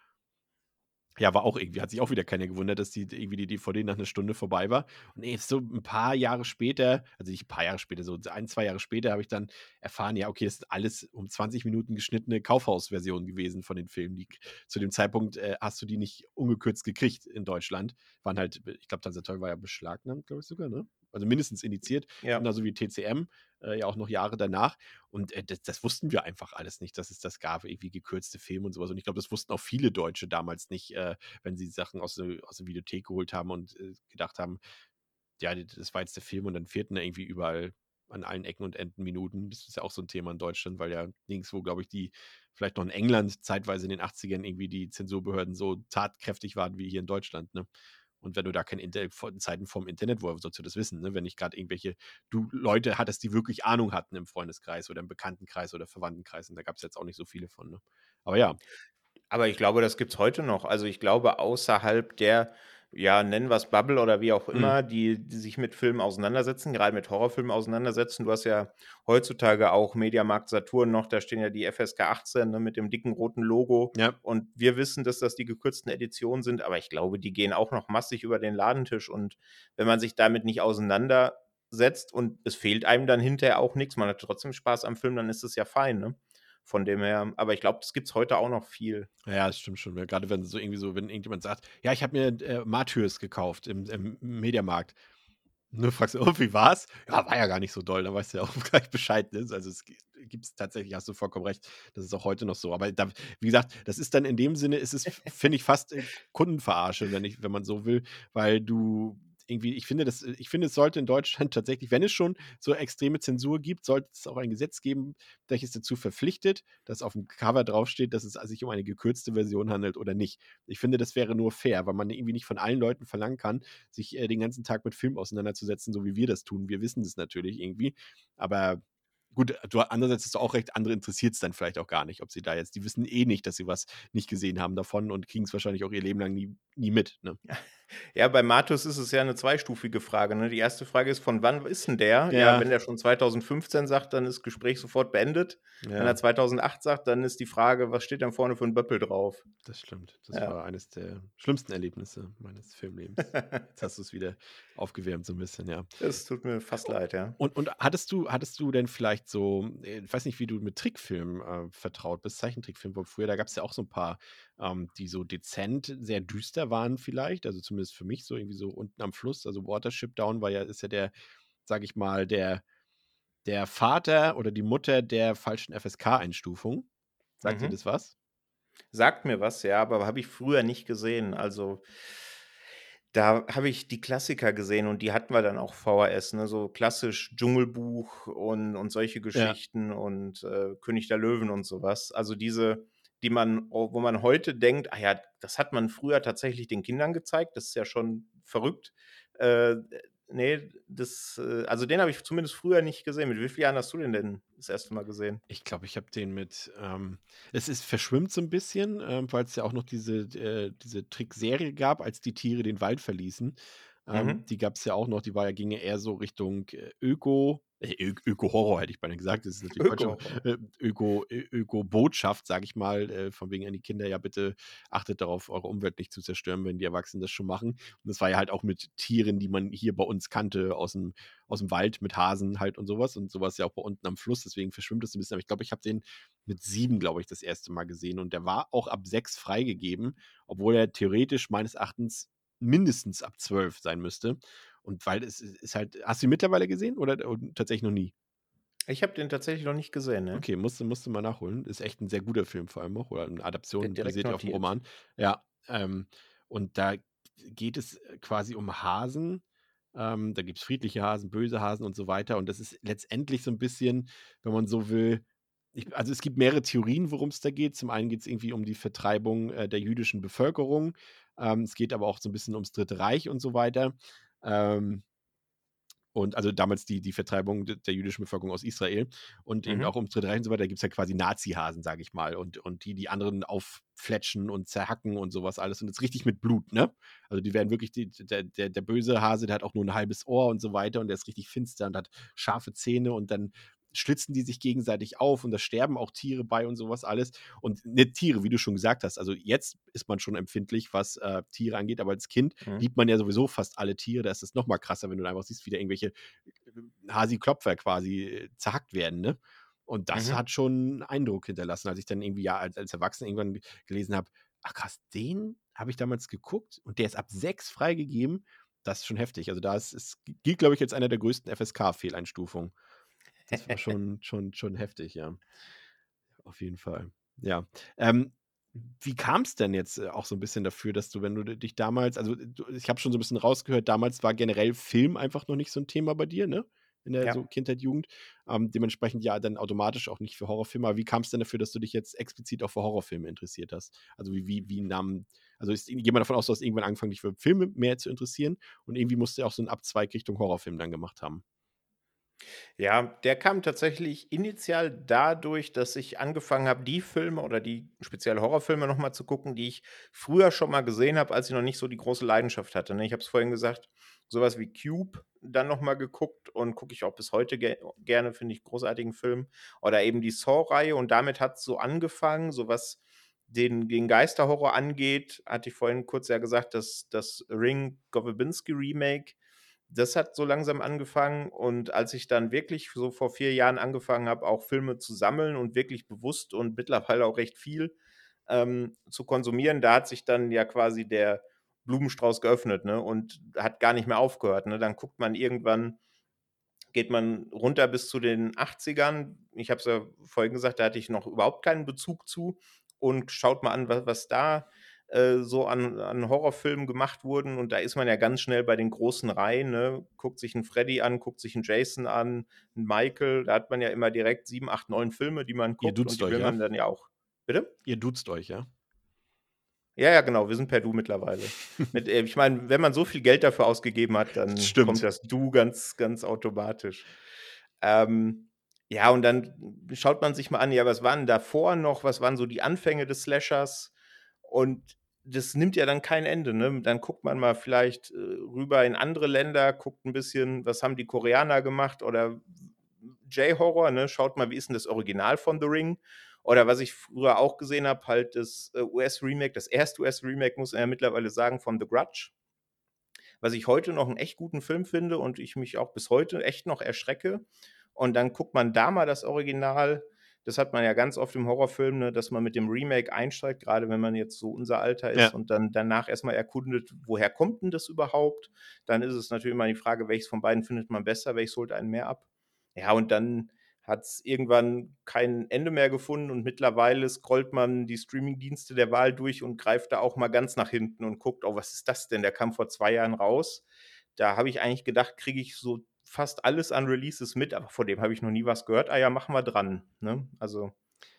Ja, war auch irgendwie, hat sich auch wieder keiner gewundert, dass die irgendwie die DVD nach einer Stunde vorbei war. Und jetzt so ein paar Jahre später, also nicht ein paar Jahre später, so ein, zwei Jahre später habe ich dann erfahren, ja, okay, das ist alles um 20 Minuten geschnittene Kaufhausversion gewesen von den Filmen. Die, zu dem Zeitpunkt äh, hast du die nicht ungekürzt gekriegt in Deutschland. Waren halt, ich glaube, Tanzatoll war ja beschlagnahmt, glaube ich sogar, ne? Also mindestens indiziert, Ja. genauso wie TCM, äh, ja auch noch Jahre danach. Und äh, das, das wussten wir einfach alles nicht, dass es das gab, irgendwie gekürzte Filme und sowas. Und ich glaube, das wussten auch viele Deutsche damals nicht, äh, wenn sie Sachen aus der, aus der Videothek geholt haben und äh, gedacht haben, ja, das war jetzt der Film und dann fehlten da irgendwie überall an allen Ecken und Enden Minuten. Das ist ja auch so ein Thema in Deutschland, weil ja nirgendwo, glaube ich, die, vielleicht noch in England zeitweise in den 80ern irgendwie die Zensurbehörden so tatkräftig waren wie hier in Deutschland, ne? Und wenn du da kein Internet, Zeiten vom Internet, woher sollst du das wissen, ne? Wenn nicht gerade irgendwelche, du Leute hattest, die wirklich Ahnung hatten im Freundeskreis oder im Bekanntenkreis oder Verwandtenkreis. Und da gab es jetzt auch nicht so viele von, ne? Aber ja, Aber ich glaube, das gibt's heute noch. Also, ich glaube, außerhalb der, ja, nennen wir's Bubble oder wie auch Mhm. immer, die die sich mit Filmen auseinandersetzen, gerade mit Horrorfilmen auseinandersetzen. Du hast ja heutzutage auch Mediamarkt Saturn noch, da stehen ja die FSK 18, ne, mit dem dicken roten Logo. ja, Und wir wissen, dass das die gekürzten Editionen sind, aber ich glaube, die gehen auch noch massig über den Ladentisch. Und wenn man sich damit nicht auseinandersetzt und es fehlt einem dann hinterher auch nichts, man hat trotzdem Spaß am Film, dann ist es ja fein, ne? Von dem her, aber ich glaube, das gibt's heute auch noch viel. Ja, das stimmt schon. Gerade wenn so irgendwie so, wenn irgendjemand sagt, ja, ich habe mir äh, Martyrs gekauft im, im Mediamarkt. Nur fragst du, oh, wie war's? Ja, war ja gar nicht so doll, dann weißt du ja auch [LAUGHS] gleich Bescheid. Ne? Also es gibt es tatsächlich, hast du vollkommen recht, das ist auch heute noch so. Aber da, wie gesagt, das ist dann in dem Sinne, ist es, [LAUGHS] finde ich, fast äh, Kundenverarsche, wenn, ich, wenn man so will, weil du irgendwie, ich finde, das, ich finde, es sollte in Deutschland [LAUGHS] tatsächlich, wenn es schon so extreme Zensur gibt, sollte es auch ein Gesetz geben, welches dazu verpflichtet, dass auf dem Cover draufsteht, dass es sich um eine gekürzte Version handelt oder nicht. Ich finde, das wäre nur fair, weil man irgendwie nicht von allen Leuten verlangen kann, sich äh, den ganzen Tag mit Film auseinanderzusetzen, so wie wir das tun. Wir wissen das natürlich irgendwie, aber gut, du andererseits hast du auch recht, andere interessiert es dann vielleicht auch gar nicht, ob sie da jetzt, die wissen eh nicht, dass sie was nicht gesehen haben davon und kriegen es wahrscheinlich auch ihr Leben lang nie, nie mit. Ne? Ja, bei Matus ist es ja eine zweistufige Frage. Ne? Die erste Frage ist, von wann ist denn der? Ja, Ja. wenn der schon 2015 sagt, dann ist das Gespräch sofort beendet. Wenn er 2008 sagt, dann ist die Frage, was steht dann vorne für ein Böppel drauf? Das stimmt. Das Ja. war eines der schlimmsten Erlebnisse meines Filmlebens. Jetzt hast du es wieder aufgewärmt, so ein bisschen, ja. Das tut mir fast leid, ja. Und, und hattest du, hattest du denn vielleicht so, äh, ich weiß nicht, wie du mit Trickfilmen äh, vertraut bist, Zeichentrickfilmen, wo früher, da gab es ja auch so ein paar, ähm, die so dezent, sehr düster waren vielleicht, also zumindest für mich so irgendwie so unten am Fluss, also Watership Down war ja, ist ja der, sag ich mal, der, der Vater oder die Mutter der falschen FSK-Einstufung. Sagt Mhm. das was? Sagt mir was, ja, aber habe ich früher nicht gesehen. Also da habe ich die Klassiker gesehen und die hatten wir dann auch VHS, ne? So klassisch Dschungelbuch und, und solche Geschichten und äh, König der Löwen und sowas. Also diese, die man, wo man heute denkt, ah ja, das hat man früher tatsächlich den Kindern gezeigt, das ist ja schon verrückt. Äh, nee, das, äh, also den habe ich zumindest früher nicht gesehen. Mit wie vielen Jahren hast du den denn das erste Mal gesehen? Ich glaube, ich habe den mit, ähm, es ist verschwimmt so ein bisschen, ähm, weil es ja auch noch diese, äh, diese Trickserie gab, als die Tiere den Wald verließen. Ähm, Mhm. Die gab es ja auch noch, die war ja, ging ja eher so Richtung äh, Öko, Ö- Öko-Horror hätte ich beinahe gesagt, das ist natürlich falsch, aber, Öko-Horror. äh, Öko, Ö- Öko-Botschaft, sage ich mal, äh, von wegen an die Kinder, ja bitte achtet darauf, eure Umwelt nicht zu zerstören, wenn die Erwachsenen das schon machen. Und das war ja halt auch mit Tieren, die man hier bei uns kannte, aus dem, aus dem Wald, mit Hasen halt und sowas. Und sowas ja auch bei unten am Fluss, deswegen verschwimmt das ein bisschen. Aber ich glaube, ich habe den mit sieben, glaube ich, das erste Mal gesehen. Und der war auch ab sechs freigegeben, obwohl er theoretisch meines Erachtens mindestens ab zwölf sein müsste. Und weil es ist halt, hast du ihn mittlerweile gesehen oder, tatsächlich noch nie? Ich habe den tatsächlich noch nicht gesehen, ne? Okay, musste, musste mal nachholen. Ist echt ein sehr guter Film vor allem auch. Oder eine Adaption basiert ja auf dem. Roman. Ja, ähm, und da geht es quasi um Hasen. Ähm, da gibt es friedliche Hasen, böse Hasen und so weiter. Und das ist letztendlich so ein bisschen, wenn man so will, ich, also es gibt mehrere Theorien, worum es da geht. Zum einen geht es irgendwie um die Vertreibung äh, der jüdischen Bevölkerung. Ähm, es geht aber auch so ein bisschen ums Dritte Reich und so weiter. Ähm, und also damals die, die Vertreibung de- der jüdischen Bevölkerung aus Israel und eben Mhm. auch ums Dritte Reich und so weiter, da gibt es ja quasi Nazi-Hasen, sage ich mal, und, und die die anderen auffletschen und zerhacken und sowas alles. Und das richtig mit Blut, ne? Also die werden wirklich, die, der, der, der böse Hase, der hat auch nur ein halbes Ohr und so weiter und der ist richtig finster und hat scharfe Zähne und dann schlitzen die sich gegenseitig auf und da sterben auch Tiere bei und sowas alles. Und nicht Tiere, wie du schon gesagt hast. Also jetzt ist man schon empfindlich, was äh, Tiere angeht, aber als Kind mhm. liebt man ja sowieso fast alle Tiere. Da ist es noch mal krasser, wenn du einfach siehst, wie da irgendwelche äh, Hasi-Klopfer quasi äh, zerhackt werden, ne? Und das mhm. hat schon einen Eindruck hinterlassen, als ich dann irgendwie ja als, als Erwachsener irgendwann gelesen habe, ach krass, den habe ich damals geguckt und der ist ab sechs freigegeben. Das ist schon heftig. Also da ist, es gilt, glaube ich, jetzt einer der größten FSK-Fehleinstufungen. Das war [LAUGHS] schon, schon, schon heftig, ja. Auf jeden Fall. Ja. Ähm, wie kam es denn jetzt äh, auch so ein bisschen dafür, dass du, wenn du dich damals, also ich habe schon so ein bisschen rausgehört, damals war generell Film einfach noch nicht so ein Thema bei dir, ne? In der ja. so Kindheit, Jugend. Ähm, dementsprechend ja dann automatisch auch nicht für Horrorfilme. Aber wie kam es denn dafür, dass du dich jetzt explizit auch für Horrorfilme interessiert hast? Also wie, wie, wie nahm, also ist jemand davon aus, du hast irgendwann angefangen, dich für Filme mehr zu interessieren und irgendwie musste du auch so einen Abzweig Richtung Horrorfilm dann gemacht haben. Ja, der kam tatsächlich initial dadurch, dass ich angefangen habe, die Filme oder die speziell Horrorfilme noch mal zu gucken, die ich früher schon mal gesehen habe, als ich noch nicht so die große Leidenschaft hatte, ne? Ich habe es vorhin gesagt, sowas wie Cube dann noch mal geguckt und gucke ich auch bis heute ge gerne, finde ich großartigen Film. Oder eben die Saw-Reihe und damit hat es so angefangen, so was den den Geisterhorror angeht, hatte ich vorhin kurz ja gesagt, dass das Ring Gorbinski Remake das hat so langsam angefangen und als ich dann wirklich so vor vier Jahren angefangen habe, auch Filme zu sammeln und wirklich bewusst und mittlerweile auch recht viel ähm, zu konsumieren, da hat sich dann ja quasi der Blumenstrauß geöffnet ne, und hat gar nicht mehr aufgehört. Ne. Dann guckt man irgendwann, geht man runter bis zu den 80ern. Ich habe es ja vorhin gesagt, da hatte ich noch überhaupt keinen Bezug zu und schaut mal an, was, was da äh, so an, an Horrorfilmen gemacht wurden. Und da ist man ja ganz schnell bei den großen Reihen. Ne? Guckt sich einen Freddy an, guckt sich einen Jason an, einen Michael. Da hat man ja immer direkt sieben, acht, neun Filme, die man guckt. Ihr duzt und die euch, will man ja? dann ja auch. Bitte? Ihr duzt euch, ja? Ja, ja, genau. Wir sind per Du mittlerweile. [LAUGHS] Mit, äh, ich meine, wenn man so viel Geld dafür ausgegeben hat, dann das kommt das Du ganz, ganz automatisch. Ähm, ja, und dann schaut man sich mal an, ja, was waren davor noch? Was waren so die Anfänge des Slashers? Und das nimmt ja dann kein Ende. Ne? Dann guckt man mal vielleicht äh, rüber in andere Länder, guckt ein bisschen, was haben die Koreaner gemacht oder J-Horror, ne? schaut mal, wie ist denn das Original von The Ring? Oder was ich früher auch gesehen habe, halt das äh, US-Remake, das erste US-Remake, muss man ja mittlerweile sagen, von The Grudge. Was ich heute noch einen echt guten Film finde und ich mich auch bis heute echt noch erschrecke. Und dann guckt man da mal das Original das hat man ja ganz oft im Horrorfilm, ne, dass man mit dem Remake einsteigt, gerade wenn man jetzt so unser Alter ist ja. und dann danach erstmal erkundet, woher kommt denn das überhaupt? Dann ist es natürlich immer die Frage, welches von beiden findet man besser, welches holt einen mehr ab? Ja, und dann hat es irgendwann kein Ende mehr gefunden und mittlerweile scrollt man die Streamingdienste der Wahl durch und greift da auch mal ganz nach hinten und guckt, oh, was ist das denn? Der kam vor zwei Jahren raus. Da habe ich eigentlich gedacht, kriege ich so fast alles an Releases mit, aber vor dem habe ich noch nie was gehört. Ah ja, machen wir dran. Ne? Also,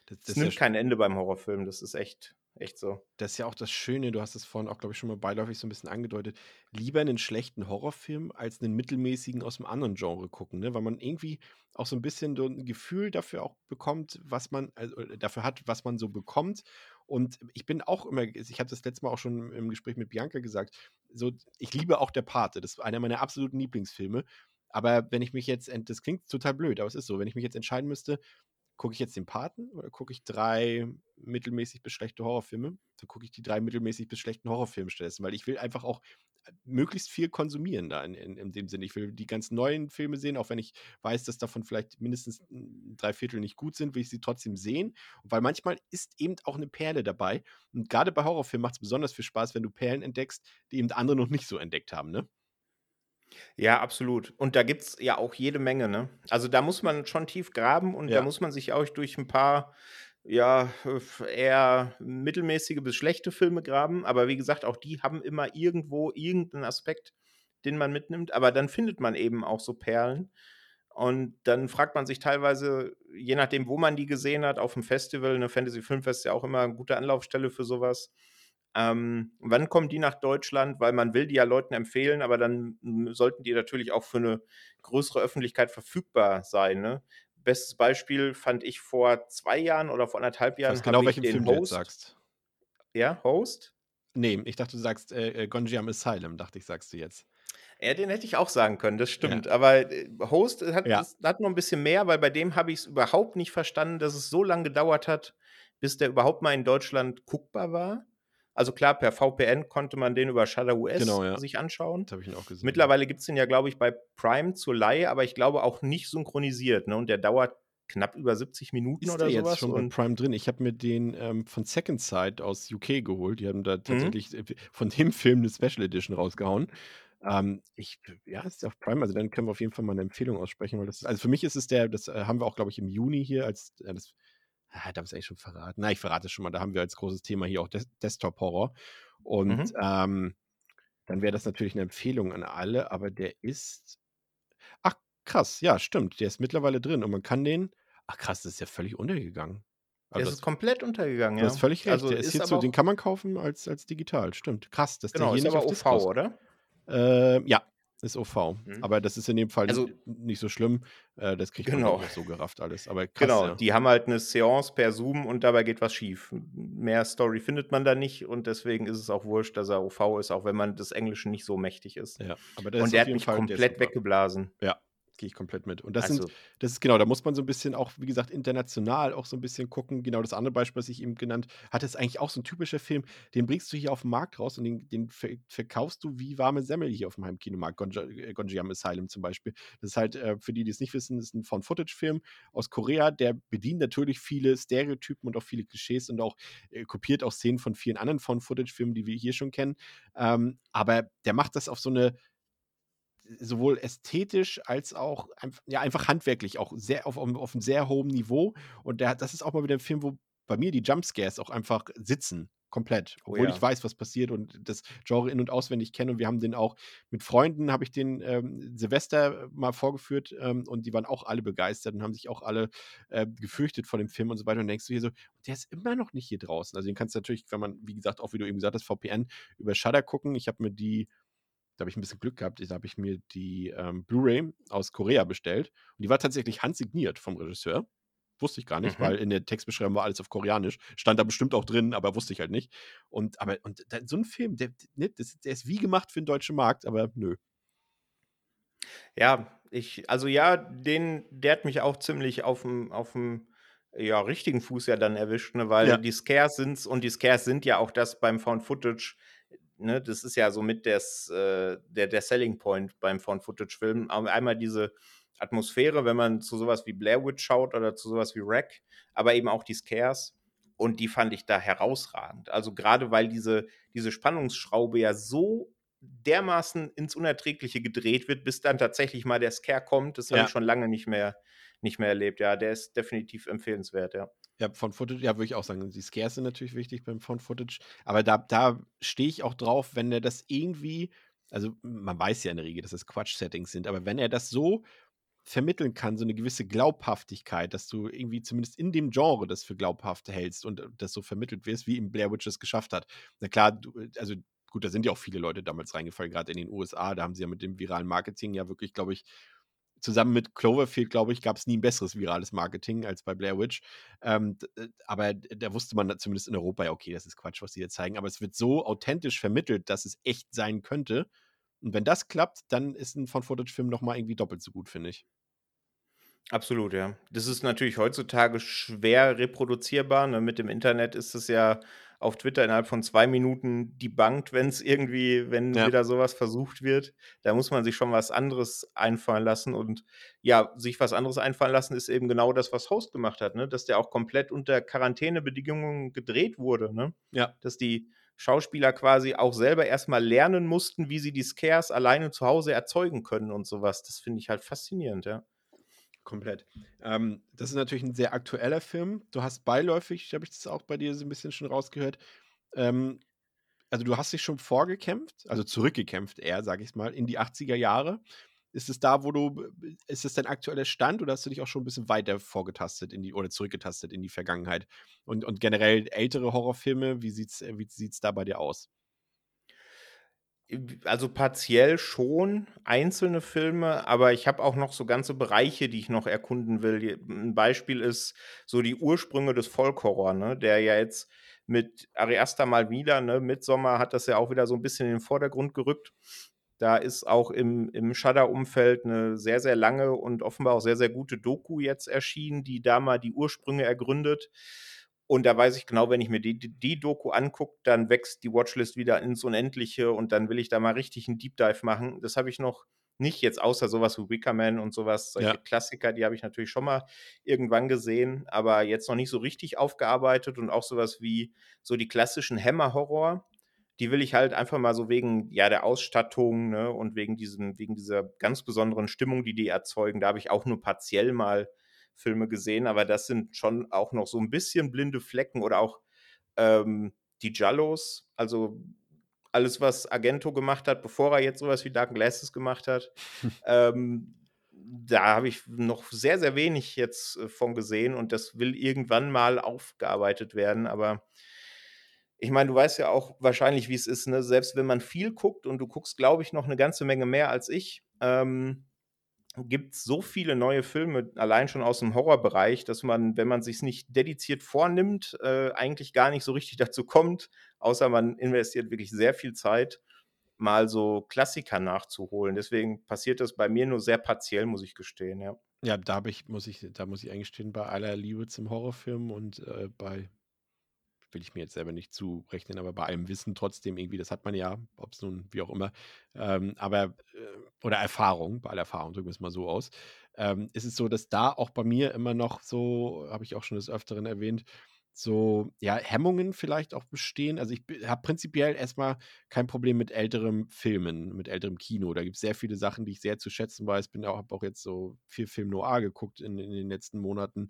das, das nimmt ja kein Ende beim Horrorfilm. Das ist echt, echt so. Das ist ja auch das Schöne, du hast es vorhin auch, glaube ich, schon mal beiläufig so ein bisschen angedeutet. Lieber einen schlechten Horrorfilm als einen mittelmäßigen aus einem anderen Genre gucken, ne? weil man irgendwie auch so ein bisschen so ein Gefühl dafür auch bekommt, was man, also dafür hat, was man so bekommt. Und ich bin auch immer, ich habe das letzte Mal auch schon im Gespräch mit Bianca gesagt, so, ich liebe auch der Pate. Das ist einer meiner absoluten Lieblingsfilme. Aber wenn ich mich jetzt, das klingt total blöd, aber es ist so, wenn ich mich jetzt entscheiden müsste, gucke ich jetzt den Paten oder gucke ich drei mittelmäßig bis schlechte Horrorfilme, dann gucke ich die drei mittelmäßig bis schlechten Horrorfilme stattdessen, weil ich will einfach auch äh, möglichst viel konsumieren da in, in, in dem Sinne. Ich will die ganz neuen Filme sehen, auch wenn ich weiß, dass davon vielleicht mindestens drei Viertel nicht gut sind, will ich sie trotzdem sehen. Weil manchmal ist eben auch eine Perle dabei. Und gerade bei Horrorfilmen macht es besonders viel Spaß, wenn du Perlen entdeckst, die eben andere noch nicht so entdeckt haben, ne? Ja, absolut. Und da gibt es ja auch jede Menge, ne? Also, da muss man schon tief graben und da muss man sich auch durch ein paar, ja, eher mittelmäßige bis schlechte Filme graben. Aber wie gesagt, auch die haben immer irgendwo irgendeinen Aspekt, den man mitnimmt. Aber dann findet man eben auch so Perlen. Und dann fragt man sich teilweise, je nachdem, wo man die gesehen hat, auf dem Festival, 'ne Fantasy Filmfest ist ja auch immer eine gute Anlaufstelle für sowas. Ähm, wann kommen die nach Deutschland? Weil man will die ja Leuten empfehlen, aber dann sollten die natürlich auch für eine größere Öffentlichkeit verfügbar sein. Ne? Bestes Beispiel fand ich vor zwei Jahren oder vor anderthalb Jahren. Ich weiß genau, welchen den Film Host, du jetzt sagst. Ja, Host? Nee, ich dachte, du sagst äh, äh Gonjiam Asylum, dachte ich, sagst du jetzt. Ja, den hätte ich auch sagen können, das stimmt. Ja. Aber äh, Host hat, ja. hat noch ein bisschen mehr, weil bei dem habe ich es überhaupt nicht verstanden, dass es so lange gedauert hat, bis der überhaupt mal in Deutschland guckbar war. Also klar, per VPN konnte man den über Shudder US genau, ja. sich anschauen. Das habe ich ihn auch gesehen. Mittlerweile gibt es den ja, glaube ich, bei Prime zur Leihe, aber ich glaube auch nicht synchronisiert. Ne? Und der dauert knapp über 70 Minuten ist oder der sowas. jetzt schon bei Prime drin. Ich habe mir den ähm, von Second Sight aus UK geholt. Die haben da mhm. tatsächlich mhm. von dem Film eine Special Edition rausgehauen. Ähm, ich, ja, ist auf Prime, also dann können wir auf jeden Fall mal eine Empfehlung aussprechen, weil das ist, also für mich ist es der, das äh, haben wir auch, glaube ich, im Juni hier als, äh, das, ah, darf ich es eigentlich schon verraten? Na, ich verrate es schon mal, da haben wir als großes Thema hier auch Des Desktop-Horror. Und mhm. ähm, dann wäre das natürlich eine Empfehlung an alle, aber der ist, ach krass, ja, stimmt, der ist mittlerweile drin und man kann den, ach krass, das ist ja völlig untergegangen. Also das ist komplett untergegangen, ja. Du hast völlig recht. Also der ist, ist hierzu, den kann man kaufen als, als digital, stimmt. Krass, dass genau, der hier ist nicht aber OV, oder? Äh, ja, ist OV. Mhm. Aber das ist in dem Fall also, nicht so schlimm. Äh, das kriegt genau. man auch so gerafft alles. Aber krass, genau, ja. die haben halt eine Seance per Zoom und dabei geht was schief. Mehr Story findet man da nicht und deswegen ist es auch wurscht, dass er OV ist, auch wenn man des Englischen nicht so mächtig ist. Ja, aber und der hat mich Fall, komplett weggeblasen. Ja, gehe ich komplett mit. Und das also, sind, das ist genau, da muss man so ein bisschen auch, wie gesagt, international auch so ein bisschen gucken. Genau das andere Beispiel, was ich eben genannt hatte, ist eigentlich auch so ein typischer Film, den bringst du hier auf den Markt raus und den, den verkaufst du wie warme Semmel hier auf dem Heimkinomarkt. Gonja, Gonjiam Asylum zum Beispiel. Das ist halt, äh, für die, die es nicht wissen, ist ein Found-Footage-Film aus Korea, der bedient natürlich viele Stereotypen und auch viele Klischees und auch äh, kopiert auch Szenen von vielen anderen Found-Footage-Filmen, die wir hier schon kennen. Ähm, aber der macht das auf so eine sowohl ästhetisch als auch einfach, ja, einfach handwerklich auch sehr auf, auf einem sehr hohen Niveau. Und der, das ist auch mal wieder ein Film, wo bei mir die Jumpscares auch einfach sitzen. Komplett. Oh Obwohl oh ja. ich weiß, was passiert und das Genre in- und auswendig kenne. Und wir haben den auch mit Freunden, habe ich den ähm, Silvester mal vorgeführt ähm, und die waren auch alle begeistert und haben sich auch alle äh, gefürchtet vor dem Film und so weiter. Und denkst du hier so, der ist immer noch nicht hier draußen. Also den kannst du natürlich, wenn man, wie gesagt, auch wie du eben gesagt hast, VPN über Shudder gucken. Ich habe mir die da habe ich ein bisschen Glück gehabt. Da habe ich mir die ähm, Blu-ray aus Korea bestellt. Und die war tatsächlich handsigniert vom Regisseur. Wusste ich gar nicht, mhm. weil in der Textbeschreibung war alles auf Koreanisch. Stand da bestimmt auch drin, aber wusste ich halt nicht. Und, aber, und so ein Film, der, der, der ist wie gemacht für den deutschen Markt, aber nö. Ja, ich, also ja, den, der hat mich auch ziemlich auf dem, auf dem ja, richtigen Fuß ja dann erwischt, ne, weil ja. die Scares sind und die Scares sind ja auch das beim Found Footage ne, das ist ja so mit des, äh, der, der Selling Point beim Found-Footage-Film. Einmal diese Atmosphäre, wenn man zu sowas wie Blair Witch schaut oder zu sowas wie Wreck, aber eben auch die Scares. Und die fand ich da herausragend. Also gerade weil diese, diese Spannungsschraube ja so dermaßen ins Unerträgliche gedreht wird, bis dann tatsächlich mal der Scare kommt. Das ja. habe ich schon lange nicht mehr, nicht mehr erlebt. Ja, der ist definitiv empfehlenswert, ja. Ja, von Footage, ja, würde ich auch sagen. Die Scares sind natürlich wichtig beim Found Footage. Aber da, da stehe ich auch drauf, wenn er das irgendwie, also man weiß ja in der Regel, dass das Quatsch-Settings sind, aber wenn er das so vermitteln kann, so eine gewisse Glaubhaftigkeit, dass du irgendwie zumindest in dem Genre das für glaubhaft hältst und das so vermittelt wirst, wie ihm Blair Witch es geschafft hat. Na klar, du, also gut, da sind ja auch viele Leute damals reingefallen, gerade in den USA, da haben sie ja mit dem viralen Marketing ja wirklich, glaube ich, zusammen mit Cloverfield, glaube ich, gab es nie ein besseres virales Marketing als bei Blair Witch. Ähm, äh, aber da wusste man zumindest in Europa, ja, okay, das ist Quatsch, was sie hier zeigen. Aber es wird so authentisch vermittelt, dass es echt sein könnte. Und wenn das klappt, dann ist ein Von-Footage-Film nochmal irgendwie doppelt so gut, finde ich. Absolut, ja. Das ist natürlich heutzutage schwer reproduzierbar. Ne? Mit dem Internet ist es ja auf Twitter innerhalb von zwei Minuten debunked, wenn es irgendwie, wenn ja. wieder sowas versucht wird. Da muss man sich schon was anderes einfallen lassen. Und ja, sich was anderes einfallen lassen ist eben genau das, was Host gemacht hat, ne? Dass der auch komplett unter Quarantänebedingungen gedreht wurde, ne? Ja. Dass die Schauspieler quasi auch selber erstmal lernen mussten, wie sie die Scares alleine zu Hause erzeugen können und sowas. Das finde ich halt faszinierend, ja. Komplett. Ähm, das ist natürlich ein sehr aktueller Film. Du hast beiläufig, habe ich das auch bei dir so ein bisschen schon rausgehört, ähm, also du hast dich schon vorgekämpft, also zurückgekämpft eher, sage ich mal, in die 80er Jahre. Ist es da, wo du, ist es dein aktueller Stand oder hast du dich auch schon ein bisschen weiter vorgetastet in die, oder zurückgetastet in die Vergangenheit? Und, und generell ältere Horrorfilme, wie sieht es wie sieht's da bei dir aus? Also partiell schon einzelne Filme, aber ich habe auch noch so ganze Bereiche, die ich noch erkunden will. Ein Beispiel ist so die Ursprünge des Folkhorror, ne, der ja jetzt mit Ariasta mal wieder, ne, Midsommar hat das ja auch wieder so ein bisschen in den Vordergrund gerückt. Da ist auch im, im Shudder-Umfeld eine sehr, sehr lange und offenbar auch sehr, sehr gute Doku jetzt erschienen, die da mal die Ursprünge ergründet. Und da weiß ich genau, wenn ich mir die, die, die Doku angucke, dann wächst die Watchlist wieder ins Unendliche und dann will ich da mal richtig einen Deep Dive machen. Das habe ich noch nicht jetzt, außer sowas wie Wickerman und sowas, solche Ja. Klassiker, die habe ich natürlich schon mal irgendwann gesehen, aber jetzt noch nicht so richtig aufgearbeitet und auch sowas wie so die klassischen Hammer-Horror. Die will ich halt einfach mal so wegen ja der Ausstattung ne, und wegen diesem wegen dieser ganz besonderen Stimmung, die die erzeugen. Da habe ich auch nur partiell mal Filme gesehen, aber das sind schon auch noch so ein bisschen blinde Flecken oder auch ähm, die Jallos, also alles, was Argento gemacht hat, bevor er jetzt sowas wie Dark Glasses gemacht hat. [LAUGHS] ähm, da habe ich noch sehr, sehr wenig jetzt äh, von gesehen und das will irgendwann mal aufgearbeitet werden, aber ich meine, du weißt ja auch wahrscheinlich, wie es ist, ne? Selbst wenn man viel guckt und du guckst, glaube ich, noch eine ganze Menge mehr als ich, ähm, gibt es so viele neue Filme, allein schon aus dem Horrorbereich, dass man, wenn man sich nicht dediziert vornimmt, äh, eigentlich gar nicht so richtig [LAUGHS] dazu kommt, außer man investiert wirklich sehr viel Zeit, mal so Klassiker nachzuholen. Deswegen passiert das bei mir nur sehr partiell, muss ich gestehen, ja. Ja, da ich, muss ich, da muss ich eingestehen, bei aller Liebe zum Horrorfilm und äh, bei, will ich mir jetzt selber nicht zurechnen, aber bei allem Wissen trotzdem irgendwie, das hat man ja, ob es nun wie auch immer, ähm, aber, äh, oder Erfahrung, bei aller Erfahrung, drücken wir es mal so aus, ähm, ist es so, dass da auch bei mir immer noch so, habe ich auch schon des Öfteren erwähnt, so, ja, Hemmungen vielleicht auch bestehen. Also ich habe prinzipiell erstmal kein Problem mit älterem Filmen, mit älterem Kino. Da gibt es sehr viele Sachen, die ich sehr zu schätzen weiß. Bin auch, habe auch jetzt so viel Film Noir geguckt in, in den letzten Monaten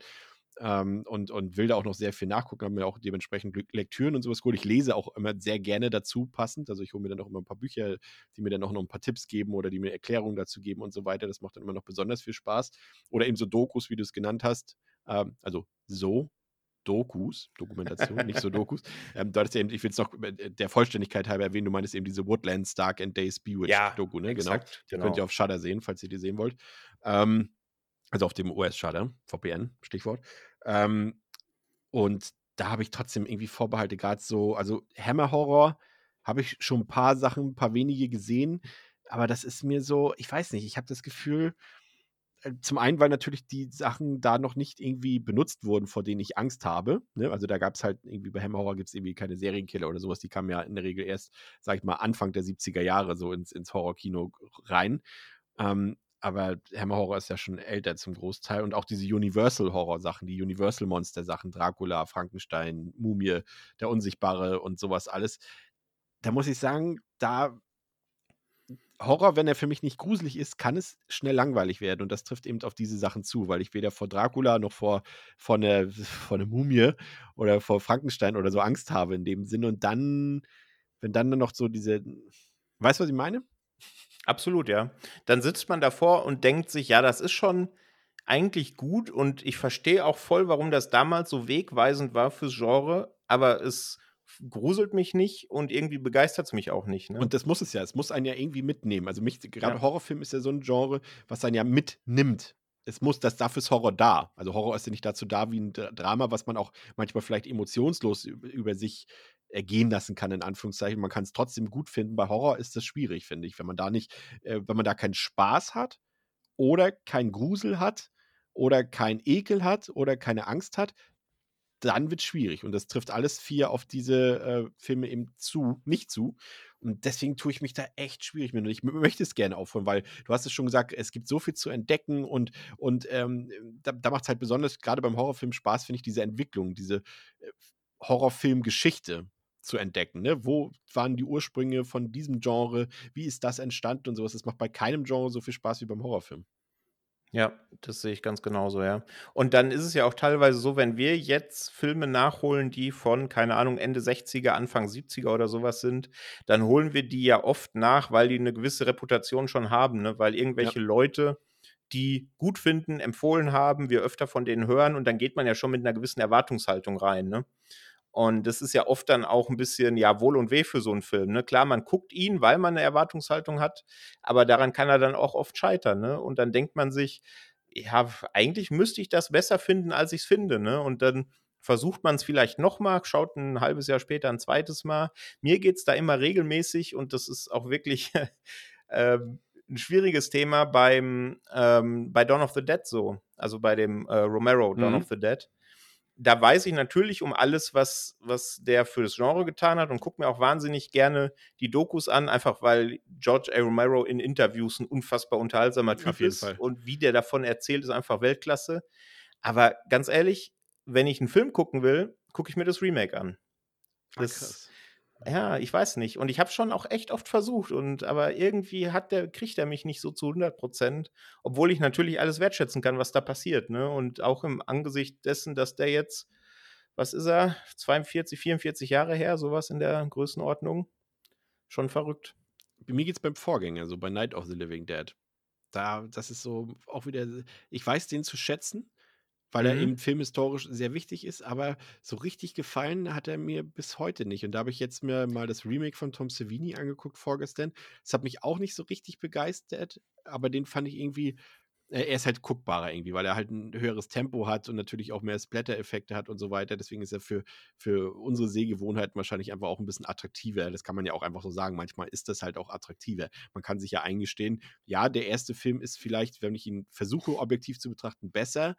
ähm, und, und will da auch noch sehr viel nachgucken, habe mir auch dementsprechend Lek- Lektüren und sowas geholt. Ich lese auch immer sehr gerne dazu passend. Also ich hole mir dann auch immer ein paar Bücher, die mir dann auch noch ein paar Tipps geben oder die mir Erklärungen dazu geben und so weiter. Das macht dann immer noch besonders viel Spaß. Oder eben so Dokus, wie du es genannt hast. Ähm, also so. Dokus, Dokumentation, nicht so [LAUGHS] Dokus. Ähm, du hattest ja eben, ich will es noch äh, der Vollständigkeit halber erwähnen, du meintest eben diese Woodlands Dark and Days Bewitched Ja, Doku, ne? Genau. exakt, Die könnt ihr auf Shudder sehen, falls ihr die sehen wollt. Ähm, also auf dem US-Shudder, VPN, Stichwort. Ähm, und da habe ich trotzdem irgendwie Vorbehalte, gerade so, also Hammer Horror habe ich schon ein paar Sachen, ein paar wenige gesehen, aber das ist mir so, ich weiß nicht, ich habe das Gefühl, äh, zum einen, weil natürlich die Sachen da noch nicht irgendwie benutzt wurden, vor denen ich Angst habe. Ne? Also da gab es halt irgendwie bei Hammer Horror gibt es irgendwie keine Serienkiller oder sowas. Die kamen ja in der Regel erst, sag ich mal, Anfang der 70er Jahre so ins, ins Horrorkino rein. Ähm, aber Hammer Horror ist ja schon älter zum Großteil. Und auch diese Universal-Horror-Sachen, die Universal-Monster-Sachen, Dracula, Frankenstein, Mumie, der Unsichtbare und sowas alles. Da muss ich sagen, da Horror, wenn er für mich nicht gruselig ist, kann es schnell langweilig werden. Und das trifft eben auf diese Sachen zu, weil ich weder vor Dracula noch vor, vor, einer, [LAUGHS] vor einer Mumie oder vor Frankenstein oder so Angst habe in dem Sinne. Und dann, wenn dann noch so diese. Weißt du, was ich meine? Absolut, ja. Dann sitzt man davor und denkt sich, ja, das ist schon eigentlich gut und ich verstehe auch voll, warum das damals so wegweisend war fürs Genre, aber es gruselt mich nicht und irgendwie begeistert es mich auch nicht. Ne? Und das muss es ja. Es muss einen ja irgendwie mitnehmen. Also mich, gerade Ja. Horrorfilm ist ja so ein Genre, was einen ja mitnimmt. Es muss, das dafür ist Horror da. Also Horror ist ja nicht dazu da wie ein Dra- Drama, was man auch manchmal vielleicht emotionslos über, über sich ergehen lassen kann, in Anführungszeichen. Man kann es trotzdem gut finden. Bei Horror ist das schwierig, finde ich. Wenn man da nicht, äh, wenn man da keinen Spaß hat oder keinen Grusel hat oder keinen Ekel hat oder keine Angst hat, dann wird es schwierig. Und das trifft alles vier auf diese äh, Filme eben zu, nicht zu. Und deswegen tue ich mich da echt schwierig mit. Und ich möchte es gerne aufholen, weil du hast es schon gesagt, es gibt so viel zu entdecken und, und ähm, da, da macht es halt besonders, gerade beim Horrorfilm Spaß, finde ich, diese Entwicklung, diese äh, Horrorfilmgeschichte zu entdecken. Ne? Wo waren die Ursprünge von diesem Genre? Wie ist das entstanden und sowas? Das macht bei keinem Genre so viel Spaß wie beim Horrorfilm. Ja, das sehe ich ganz genauso, ja. Und dann ist es ja auch teilweise so, wenn wir jetzt Filme nachholen, die von, keine Ahnung, Ende 60er, Anfang 70er oder sowas sind, dann holen wir die ja oft nach, weil die eine gewisse Reputation schon haben, ne? Weil irgendwelche Leute die gut finden, empfohlen haben, wir öfter von denen hören und dann geht man ja schon mit einer gewissen Erwartungshaltung rein, ne? Und das ist ja oft dann auch ein bisschen, ja, Wohl und Weh für so einen Film. Ne? Klar, man guckt ihn, weil man eine Erwartungshaltung hat, aber daran kann er dann auch oft scheitern. Ne? Und dann denkt man sich, ja, eigentlich müsste ich das besser finden, als ich es finde. Ne? Und dann versucht man es vielleicht nochmal, schaut ein halbes Jahr später ein zweites Mal. Mir geht es da immer regelmäßig und das ist auch wirklich [LAUGHS] ähm, ein schwieriges Thema beim ähm, bei Dawn of the Dead so, also bei dem äh, Romero Dawn Mhm. of the Dead. Da weiß ich natürlich um alles, was, was der für das Genre getan hat und gucke mir auch wahnsinnig gerne die Dokus an, einfach weil George A. Romero in Interviews ein unfassbar unterhaltsamer Typ ist Fall. und wie der davon erzählt, ist einfach Weltklasse. Aber ganz ehrlich, wenn ich einen Film gucken will, gucke ich mir das Remake an. Ah, Das- krass. Ja, ich weiß nicht. Und ich habe schon auch echt oft versucht. Und aber irgendwie hat der, kriegt er mich nicht so zu 100 Prozent. Obwohl ich natürlich alles wertschätzen kann, was da passiert. Ne? Und auch im Angesicht dessen, dass der jetzt, was ist er, 42, 44 Jahre her, sowas in der Größenordnung. Schon verrückt. Mir geht's beim Vorgänger, so bei Night of the Living Dead. Da, das ist so auch wieder, ich weiß den zu schätzen, weil er Mhm. eben filmhistorisch sehr wichtig ist, aber so richtig gefallen hat er mir bis heute nicht. Und da habe ich jetzt mir mal das Remake von Tom Savini angeguckt vorgestern. Das hat mich auch nicht so richtig begeistert, aber den fand ich irgendwie, äh, er ist halt guckbarer irgendwie, weil er halt ein höheres Tempo hat und natürlich auch mehr Splatter-Effekte hat und so weiter. Deswegen ist er für, für unsere Sehgewohnheiten wahrscheinlich einfach auch ein bisschen attraktiver. Das kann man ja auch einfach so sagen. Manchmal ist das halt auch attraktiver. Man kann sich ja eingestehen, ja, der erste Film ist vielleicht, wenn ich ihn versuche, objektiv zu betrachten, besser.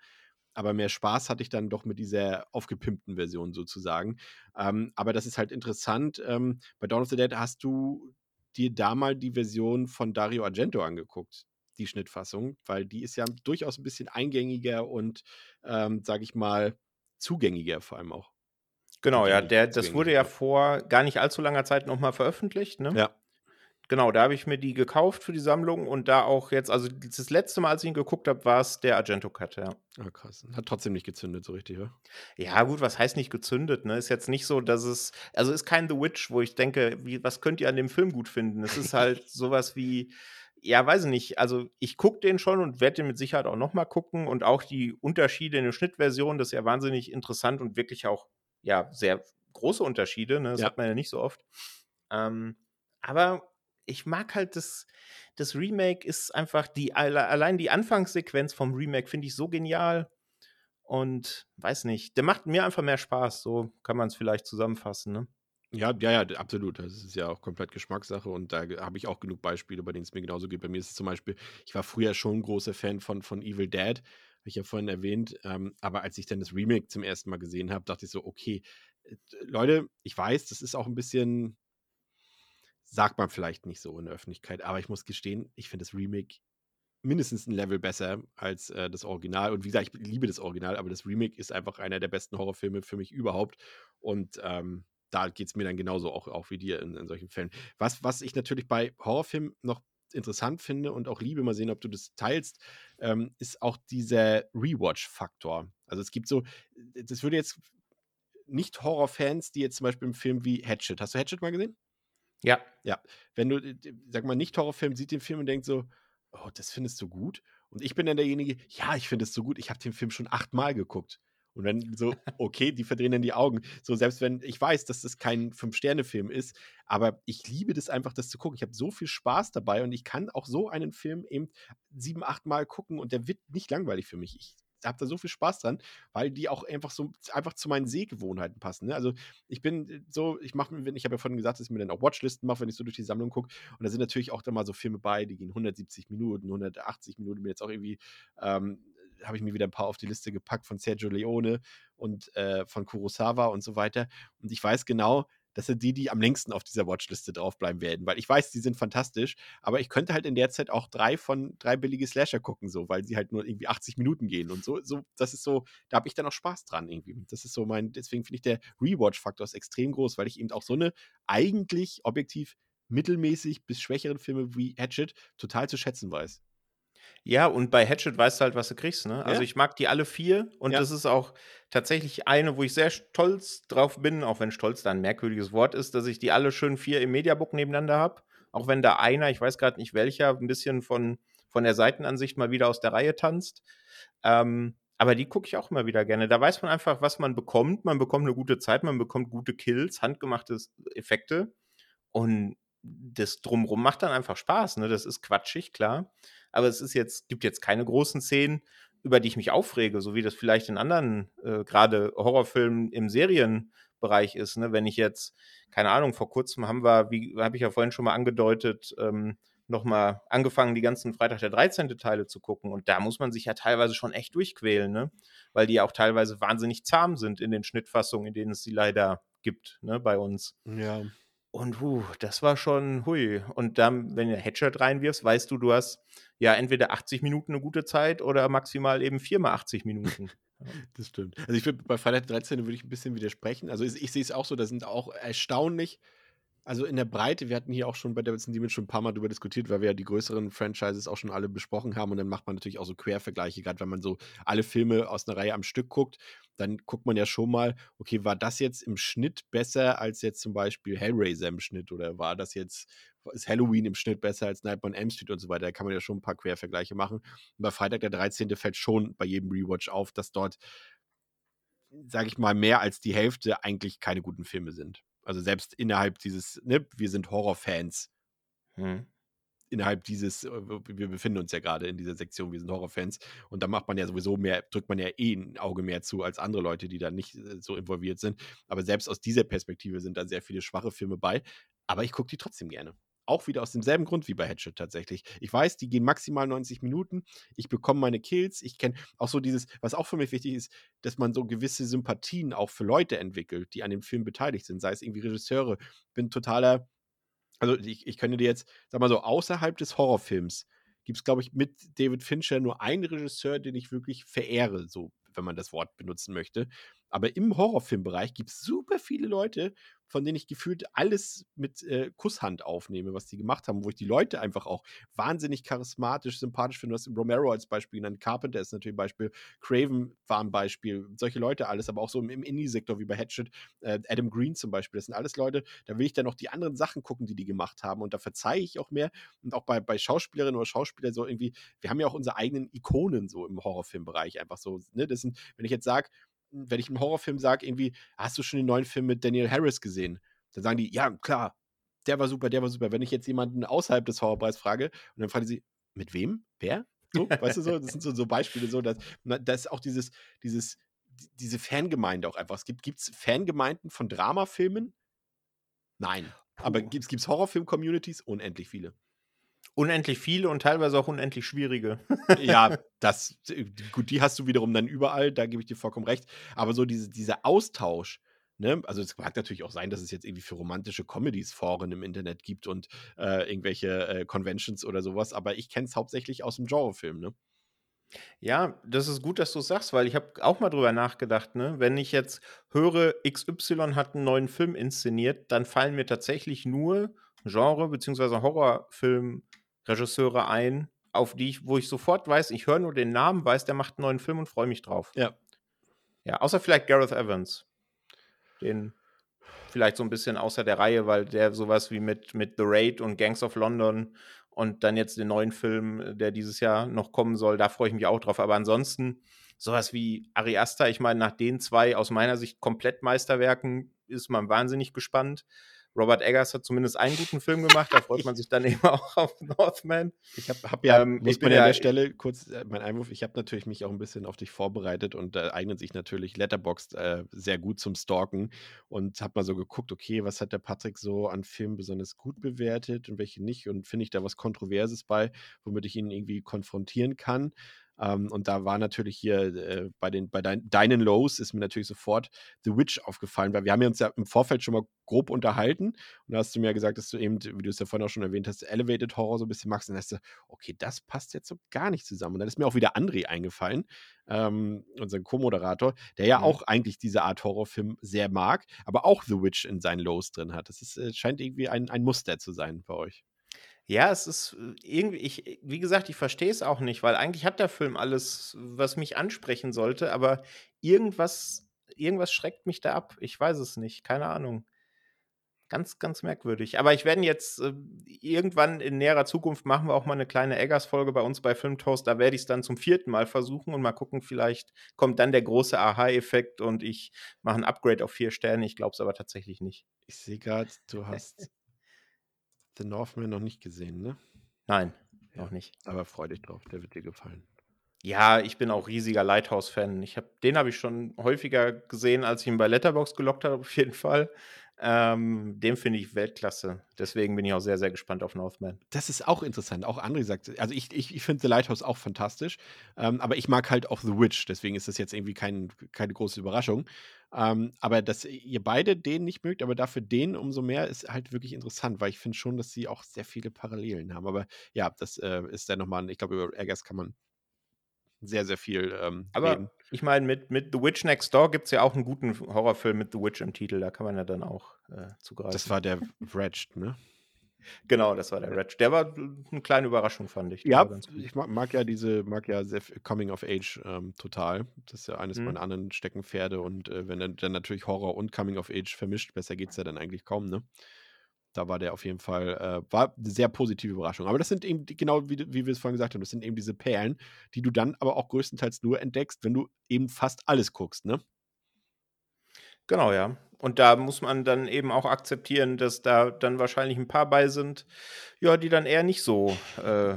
Aber mehr Spaß hatte ich dann doch mit dieser aufgepimpten Version sozusagen. Ähm, aber das ist halt interessant. Ähm, bei Dawn of the Dead hast du dir da mal die Version von Dario Argento angeguckt, die Schnittfassung, weil die ist ja durchaus ein bisschen eingängiger und, ähm, sage ich mal, zugängiger vor allem auch. Genau, ja, der, das wurde ja ja. vor gar nicht allzu langer Zeit nochmal veröffentlicht. Ne? Ja. Genau, da habe ich mir die gekauft für die Sammlung und da auch jetzt, also das letzte Mal, als ich ihn geguckt habe, war es der Argento Cut, ja. Ah, krass. Hat trotzdem nicht gezündet, so richtig, oder? Ja, gut, was heißt nicht gezündet, ne? Ist jetzt nicht so, dass es, also ist kein The Witch, wo ich denke, wie, was könnt ihr an dem Film gut finden? Es ist halt [LAUGHS] sowas wie, ja, weiß ich nicht, also ich gucke den schon und werde den mit Sicherheit auch nochmal gucken und auch die Unterschiede in der Schnittversion, das ist ja wahnsinnig interessant und wirklich auch, ja, sehr große Unterschiede, ne? Das Ja. hat man ja nicht so oft. Ähm, aber ich mag halt das, das Remake ist einfach die, alle- allein die Anfangssequenz vom Remake finde ich so genial. Und weiß nicht, der macht mir einfach mehr Spaß, so kann man es vielleicht zusammenfassen, ne? Ja, ja, ja, absolut. Das ist ja auch komplett Geschmackssache und da habe ich auch genug Beispiele, bei denen es mir genauso geht. Bei mir ist es zum Beispiel, ich war früher schon ein großer Fan von, von Evil Dead, habe ich ja vorhin erwähnt, ähm, aber als ich dann das Remake zum ersten Mal gesehen habe, dachte ich so, okay, äh, Leute, ich weiß, das ist auch ein bisschen, sagt man vielleicht nicht so in der Öffentlichkeit, aber ich muss gestehen, ich finde das Remake mindestens ein Level besser als äh, das Original. Und wie gesagt, ich liebe das Original, aber das Remake ist einfach einer der besten Horrorfilme für mich überhaupt. Und ähm, da geht es mir dann genauso auch, auch wie dir in, in solchen Fällen. Was, was ich natürlich bei Horrorfilmen noch interessant finde und auch liebe, mal sehen, ob du das teilst, ähm, ist auch dieser Rewatch-Faktor. Also es gibt so, das würde jetzt nicht Horrorfans, die jetzt zum Beispiel im Film wie Hatchet, hast du Hatchet mal gesehen? Ja. wenn du, sag mal, nicht Horrorfilm sieht den Film und denkt so, oh, das findest du gut? Und ich bin dann derjenige, ja, ich finde es so gut, ich habe den Film schon achtmal geguckt. Und dann so, [LAUGHS] okay, die verdrehen dann die Augen. So, selbst wenn ich weiß, dass das kein Fünf-Sterne-Film ist, aber ich liebe das einfach, das zu gucken. Ich habe so viel Spaß dabei und ich kann auch so einen Film eben sieben, achtmal gucken und der wird nicht langweilig für mich. Ich habe da so viel Spaß dran, weil die auch einfach so einfach zu meinen Sehgewohnheiten passen. Ne? Also ich bin äh, so, ich mache mir, ich habe ja vorhin gesagt, dass ich mir dann auch Watchlisten mache, wenn ich so durch die Sammlung gucke. Und da sind natürlich auch dann mal so Filme bei, die gehen 170 Minuten, 180 Minuten. Bin jetzt auch irgendwie, ähm, habe ich mir wieder ein paar auf die Liste gepackt von Sergio Leone und äh, von Kurosawa und so weiter. Und ich weiß genau, das sind die, die am längsten auf dieser Watchliste draufbleiben werden, weil ich weiß, die sind fantastisch, aber ich könnte halt in der Zeit auch drei von drei billige Slasher gucken, so, weil sie halt nur irgendwie 80 Minuten gehen und so, so, das ist so, da habe ich dann auch Spaß dran irgendwie. Das ist so mein, deswegen finde ich der Rewatch-Faktor ist extrem groß, weil ich eben auch so eine eigentlich objektiv mittelmäßig bis schwächeren Filme wie Hatchet total zu schätzen weiß. Ja, und bei Hatchet weißt du halt, was du kriegst, ne? Also Ja. ich mag die alle vier und Ja. das ist auch tatsächlich eine, wo ich sehr stolz drauf bin, auch wenn stolz da ein merkwürdiges Wort ist, dass ich die alle schön vier im Mediabook nebeneinander habe. Auch wenn da einer, ich weiß gerade nicht welcher, ein bisschen von, von der Seitenansicht mal wieder aus der Reihe tanzt. Ähm, aber die gucke ich auch immer wieder gerne. Da weiß man einfach, was man bekommt. Man bekommt eine gute Zeit, man bekommt gute Kills, handgemachte Effekte. Und das Drumrum macht dann einfach Spaß. Ne? Das ist quatschig, klar. Aber es ist jetzt, gibt jetzt keine großen Szenen, über die ich mich aufrege, so wie das vielleicht in anderen, äh, gerade Horrorfilmen im Serienbereich ist. Ne? Wenn ich jetzt, keine Ahnung, vor kurzem haben wir, wie habe ich ja vorhin schon mal angedeutet, ähm, nochmal angefangen, die ganzen Freitag der 13. Teile zu gucken. Und da muss man sich ja teilweise schon echt durchquälen, ne? Weil die ja auch teilweise wahnsinnig zahm sind in den Schnittfassungen, in denen es sie leider gibt, ne, bei uns. Ja. Und huh, das war schon hui. Und dann, wenn du Headshot reinwirfst, weißt du, du hast ja entweder 80 Minuten eine gute Zeit oder maximal eben viermal 80 Minuten. [LAUGHS] Das stimmt. Also ich würde bei Freitag der 13. würde ich ein bisschen widersprechen. Also ich, ich sehe es auch so, da sind auch erstaunlich also in der Breite, wir hatten hier auch schon bei Devils Demons schon ein paar Mal drüber diskutiert, weil wir ja die größeren Franchises auch schon alle besprochen haben und dann macht man natürlich auch so Quervergleiche, gerade wenn man so alle Filme aus einer Reihe am Stück guckt, dann guckt man ja schon mal, okay, war das jetzt im Schnitt besser als jetzt zum Beispiel Hellraiser im Schnitt oder war das jetzt, ist Halloween im Schnitt besser als Nightmare on Elm Street und so weiter, da kann man ja schon ein paar Quervergleiche machen. Und bei Freitag der 13. fällt schon bei jedem Rewatch auf, dass dort, sage ich mal, mehr als die Hälfte eigentlich keine guten Filme sind. Also selbst innerhalb dieses, ne, wir sind Horrorfans. Hm. Innerhalb dieses, äh, wir befinden uns ja gerade in dieser Sektion, wir sind Horrorfans. Und da macht man ja sowieso mehr, drückt man ja eh ein Auge mehr zu als andere Leute, die da nicht äh, so involviert sind. Aber selbst aus dieser Perspektive sind da sehr viele schwache Filme bei. Aber ich gucke die trotzdem gerne. Auch wieder aus demselben Grund wie bei Hatchet tatsächlich. Ich weiß, die gehen maximal 90 Minuten. Ich bekomme meine Kills. Ich kenne auch so dieses, was auch für mich wichtig ist, dass man so gewisse Sympathien auch für Leute entwickelt, die an dem Film beteiligt sind. Sei es irgendwie Regisseure. Bin totaler, also ich, ich könnte dir jetzt, sag mal so, außerhalb des Horrorfilms gibt es, glaube ich, mit David Fincher nur einen Regisseur, den ich wirklich verehre, so wenn man das Wort benutzen möchte. Aber im Horrorfilmbereich gibt es super viele Leute, von denen ich gefühlt alles mit äh, Kusshand aufnehme, was die gemacht haben, wo ich die Leute einfach auch wahnsinnig charismatisch, sympathisch finde. Du hast Romero als Beispiel genannt, Carpenter ist natürlich ein Beispiel, Craven war ein Beispiel, solche Leute alles, aber auch so im, im Indie-Sektor wie bei Hatchet, äh, Adam Green zum Beispiel, das sind alles Leute, da will ich dann noch die anderen Sachen gucken, die die gemacht haben und da verzeihe ich auch mehr und auch bei, bei Schauspielerinnen oder Schauspielern so irgendwie, wir haben ja auch unsere eigenen Ikonen so im Horrorfilmbereich einfach so, ne, das sind, wenn ich jetzt sage, wenn ich im Horrorfilm sage, irgendwie, hast du schon den neuen Film mit Daniel Harris gesehen? Dann sagen die, ja, klar, der war super, der war super. Wenn ich jetzt jemanden außerhalb des Horrorpreis frage und dann fragen sie, mit wem? Wer? So, weißt du so, das sind so, so Beispiele, so, dass, dass auch dieses, dieses, diese Fangemeinde auch einfach. Es gibt es Fangemeinden von Dramafilmen? Nein. Aber gibt es Horrorfilm-Communities? Unendlich viele. Unendlich viele und teilweise auch unendlich schwierige. [LAUGHS] ja, das, äh, gut, die hast du wiederum dann überall, da gebe ich dir vollkommen recht. Aber so diese, dieser Austausch, ne? also es mag natürlich auch sein, dass es jetzt irgendwie für romantische Comedies Foren im Internet gibt und äh, irgendwelche äh, Conventions oder sowas, aber ich kenne es hauptsächlich aus dem Genrefilm, ne? Ja, das ist gut, dass du sagst, weil ich habe auch mal drüber nachgedacht, ne? Wenn ich jetzt höre, XY hat einen neuen Film inszeniert, dann fallen mir tatsächlich nur Genre- bzw. Horrorfilm Regisseure ein, auf die ich, wo ich sofort weiß, ich höre nur den Namen, weiß, der macht einen neuen Film und freue mich drauf. Ja. Ja, außer vielleicht Gareth Evans. Den vielleicht so ein bisschen außer der Reihe, weil der sowas wie mit, mit The Raid und Gangs of London und dann jetzt den neuen Film, der dieses Jahr noch kommen soll, da freue ich mich auch drauf. Aber ansonsten sowas wie Ari Aster, ich meine, nach den zwei aus meiner Sicht komplett Meisterwerken ist man wahnsinnig gespannt. Robert Eggers hat zumindest einen guten Film gemacht, da freut man sich dann [LAUGHS] eben auch auf Northman. Ich habe hab ja, ähm, muss man ja an der Stelle kurz äh, mein Einwurf, ich habe natürlich mich auch ein bisschen auf dich vorbereitet und da äh, eignet sich natürlich Letterboxd äh, sehr gut zum Stalken und habe mal so geguckt, okay, was hat der Patrick so an Filmen besonders gut bewertet und welche nicht und finde ich da was Kontroverses bei, womit ich ihn irgendwie konfrontieren kann. Ähm, und da war natürlich hier äh, bei, den, bei dein, deinen Lows ist mir natürlich sofort The Witch aufgefallen, weil wir haben uns ja im Vorfeld schon mal grob unterhalten und da hast du mir gesagt, dass du eben, wie du es ja vorhin auch schon erwähnt hast, Elevated Horror so ein bisschen magst und dann hast du, okay, das passt jetzt so gar nicht zusammen. Und dann ist mir auch wieder André eingefallen, ähm, unser Co-Moderator, der ja mhm. auch eigentlich diese Art Horrorfilm sehr mag, aber auch The Witch in seinen Lows drin hat. Das ist, äh, scheint irgendwie ein, ein Muster zu sein bei euch. Ja, es ist äh, irgendwie, ich, äh, wie gesagt, ich verstehe es auch nicht, weil eigentlich hat der Film alles, was mich ansprechen sollte, aber irgendwas, irgendwas schreckt mich da ab. Ich weiß es nicht, keine Ahnung. Ganz, ganz merkwürdig. Aber ich werde jetzt äh, irgendwann in näherer Zukunft machen wir auch mal eine kleine Eggers-Folge bei uns bei Filmtoast. Da werde ich es dann zum vierten Mal versuchen und mal gucken, vielleicht kommt dann der große Aha-Effekt und ich mache ein Upgrade auf vier Sterne. Ich glaube es aber tatsächlich nicht. Ich sehe gerade, du hast The Northman noch nicht gesehen, ne? Nein, ja, noch nicht. Aber freu dich drauf, der wird dir gefallen. Ja, ich bin auch riesiger Lighthouse-Fan. Ich habe den habe ich schon häufiger gesehen, als ich ihn bei Letterboxd gelockt habe, [LAUGHS] auf jeden Fall. Ähm, den finde ich Weltklasse. Deswegen bin ich auch sehr, sehr gespannt auf Northman. Das ist auch interessant. Auch André sagt, also ich, ich, ich finde The Lighthouse auch fantastisch, ähm, aber ich mag halt auch The Witch, deswegen ist das jetzt irgendwie kein, keine große Überraschung. Ähm, aber dass ihr beide den nicht mögt, aber dafür den umso mehr, ist halt wirklich interessant, weil ich finde schon, dass sie auch sehr viele Parallelen haben. Aber ja, das äh, ist dann nochmal, ich glaube, über Eggers kann man sehr, sehr viel ähm, Aber reden. ich meine, mit, mit The Witch Next Door gibt es ja auch einen guten Horrorfilm mit The Witch im Titel. Da kann man ja dann auch äh, zugreifen. Das war der Wretched, ne? Genau, das war der Wretched. Der war eine kleine Überraschung, fand ich. Ja, ich mag, mag ja diese, mag ja Coming of Age ähm, total. Das ist ja eines Mhm. meiner anderen Steckenpferde und äh, wenn dann, dann natürlich Horror und Coming of Age vermischt, besser geht's ja dann eigentlich kaum, ne? Da war der auf jeden Fall, äh, war eine sehr positive Überraschung. Aber das sind eben, genau wie, wie wir es vorhin gesagt haben, das sind eben diese Perlen, die du dann aber auch größtenteils nur entdeckst, wenn du eben fast alles guckst, ne? Genau, ja. Und da muss man dann eben auch akzeptieren, dass da dann wahrscheinlich ein paar bei sind, ja, die dann eher nicht so äh, äh,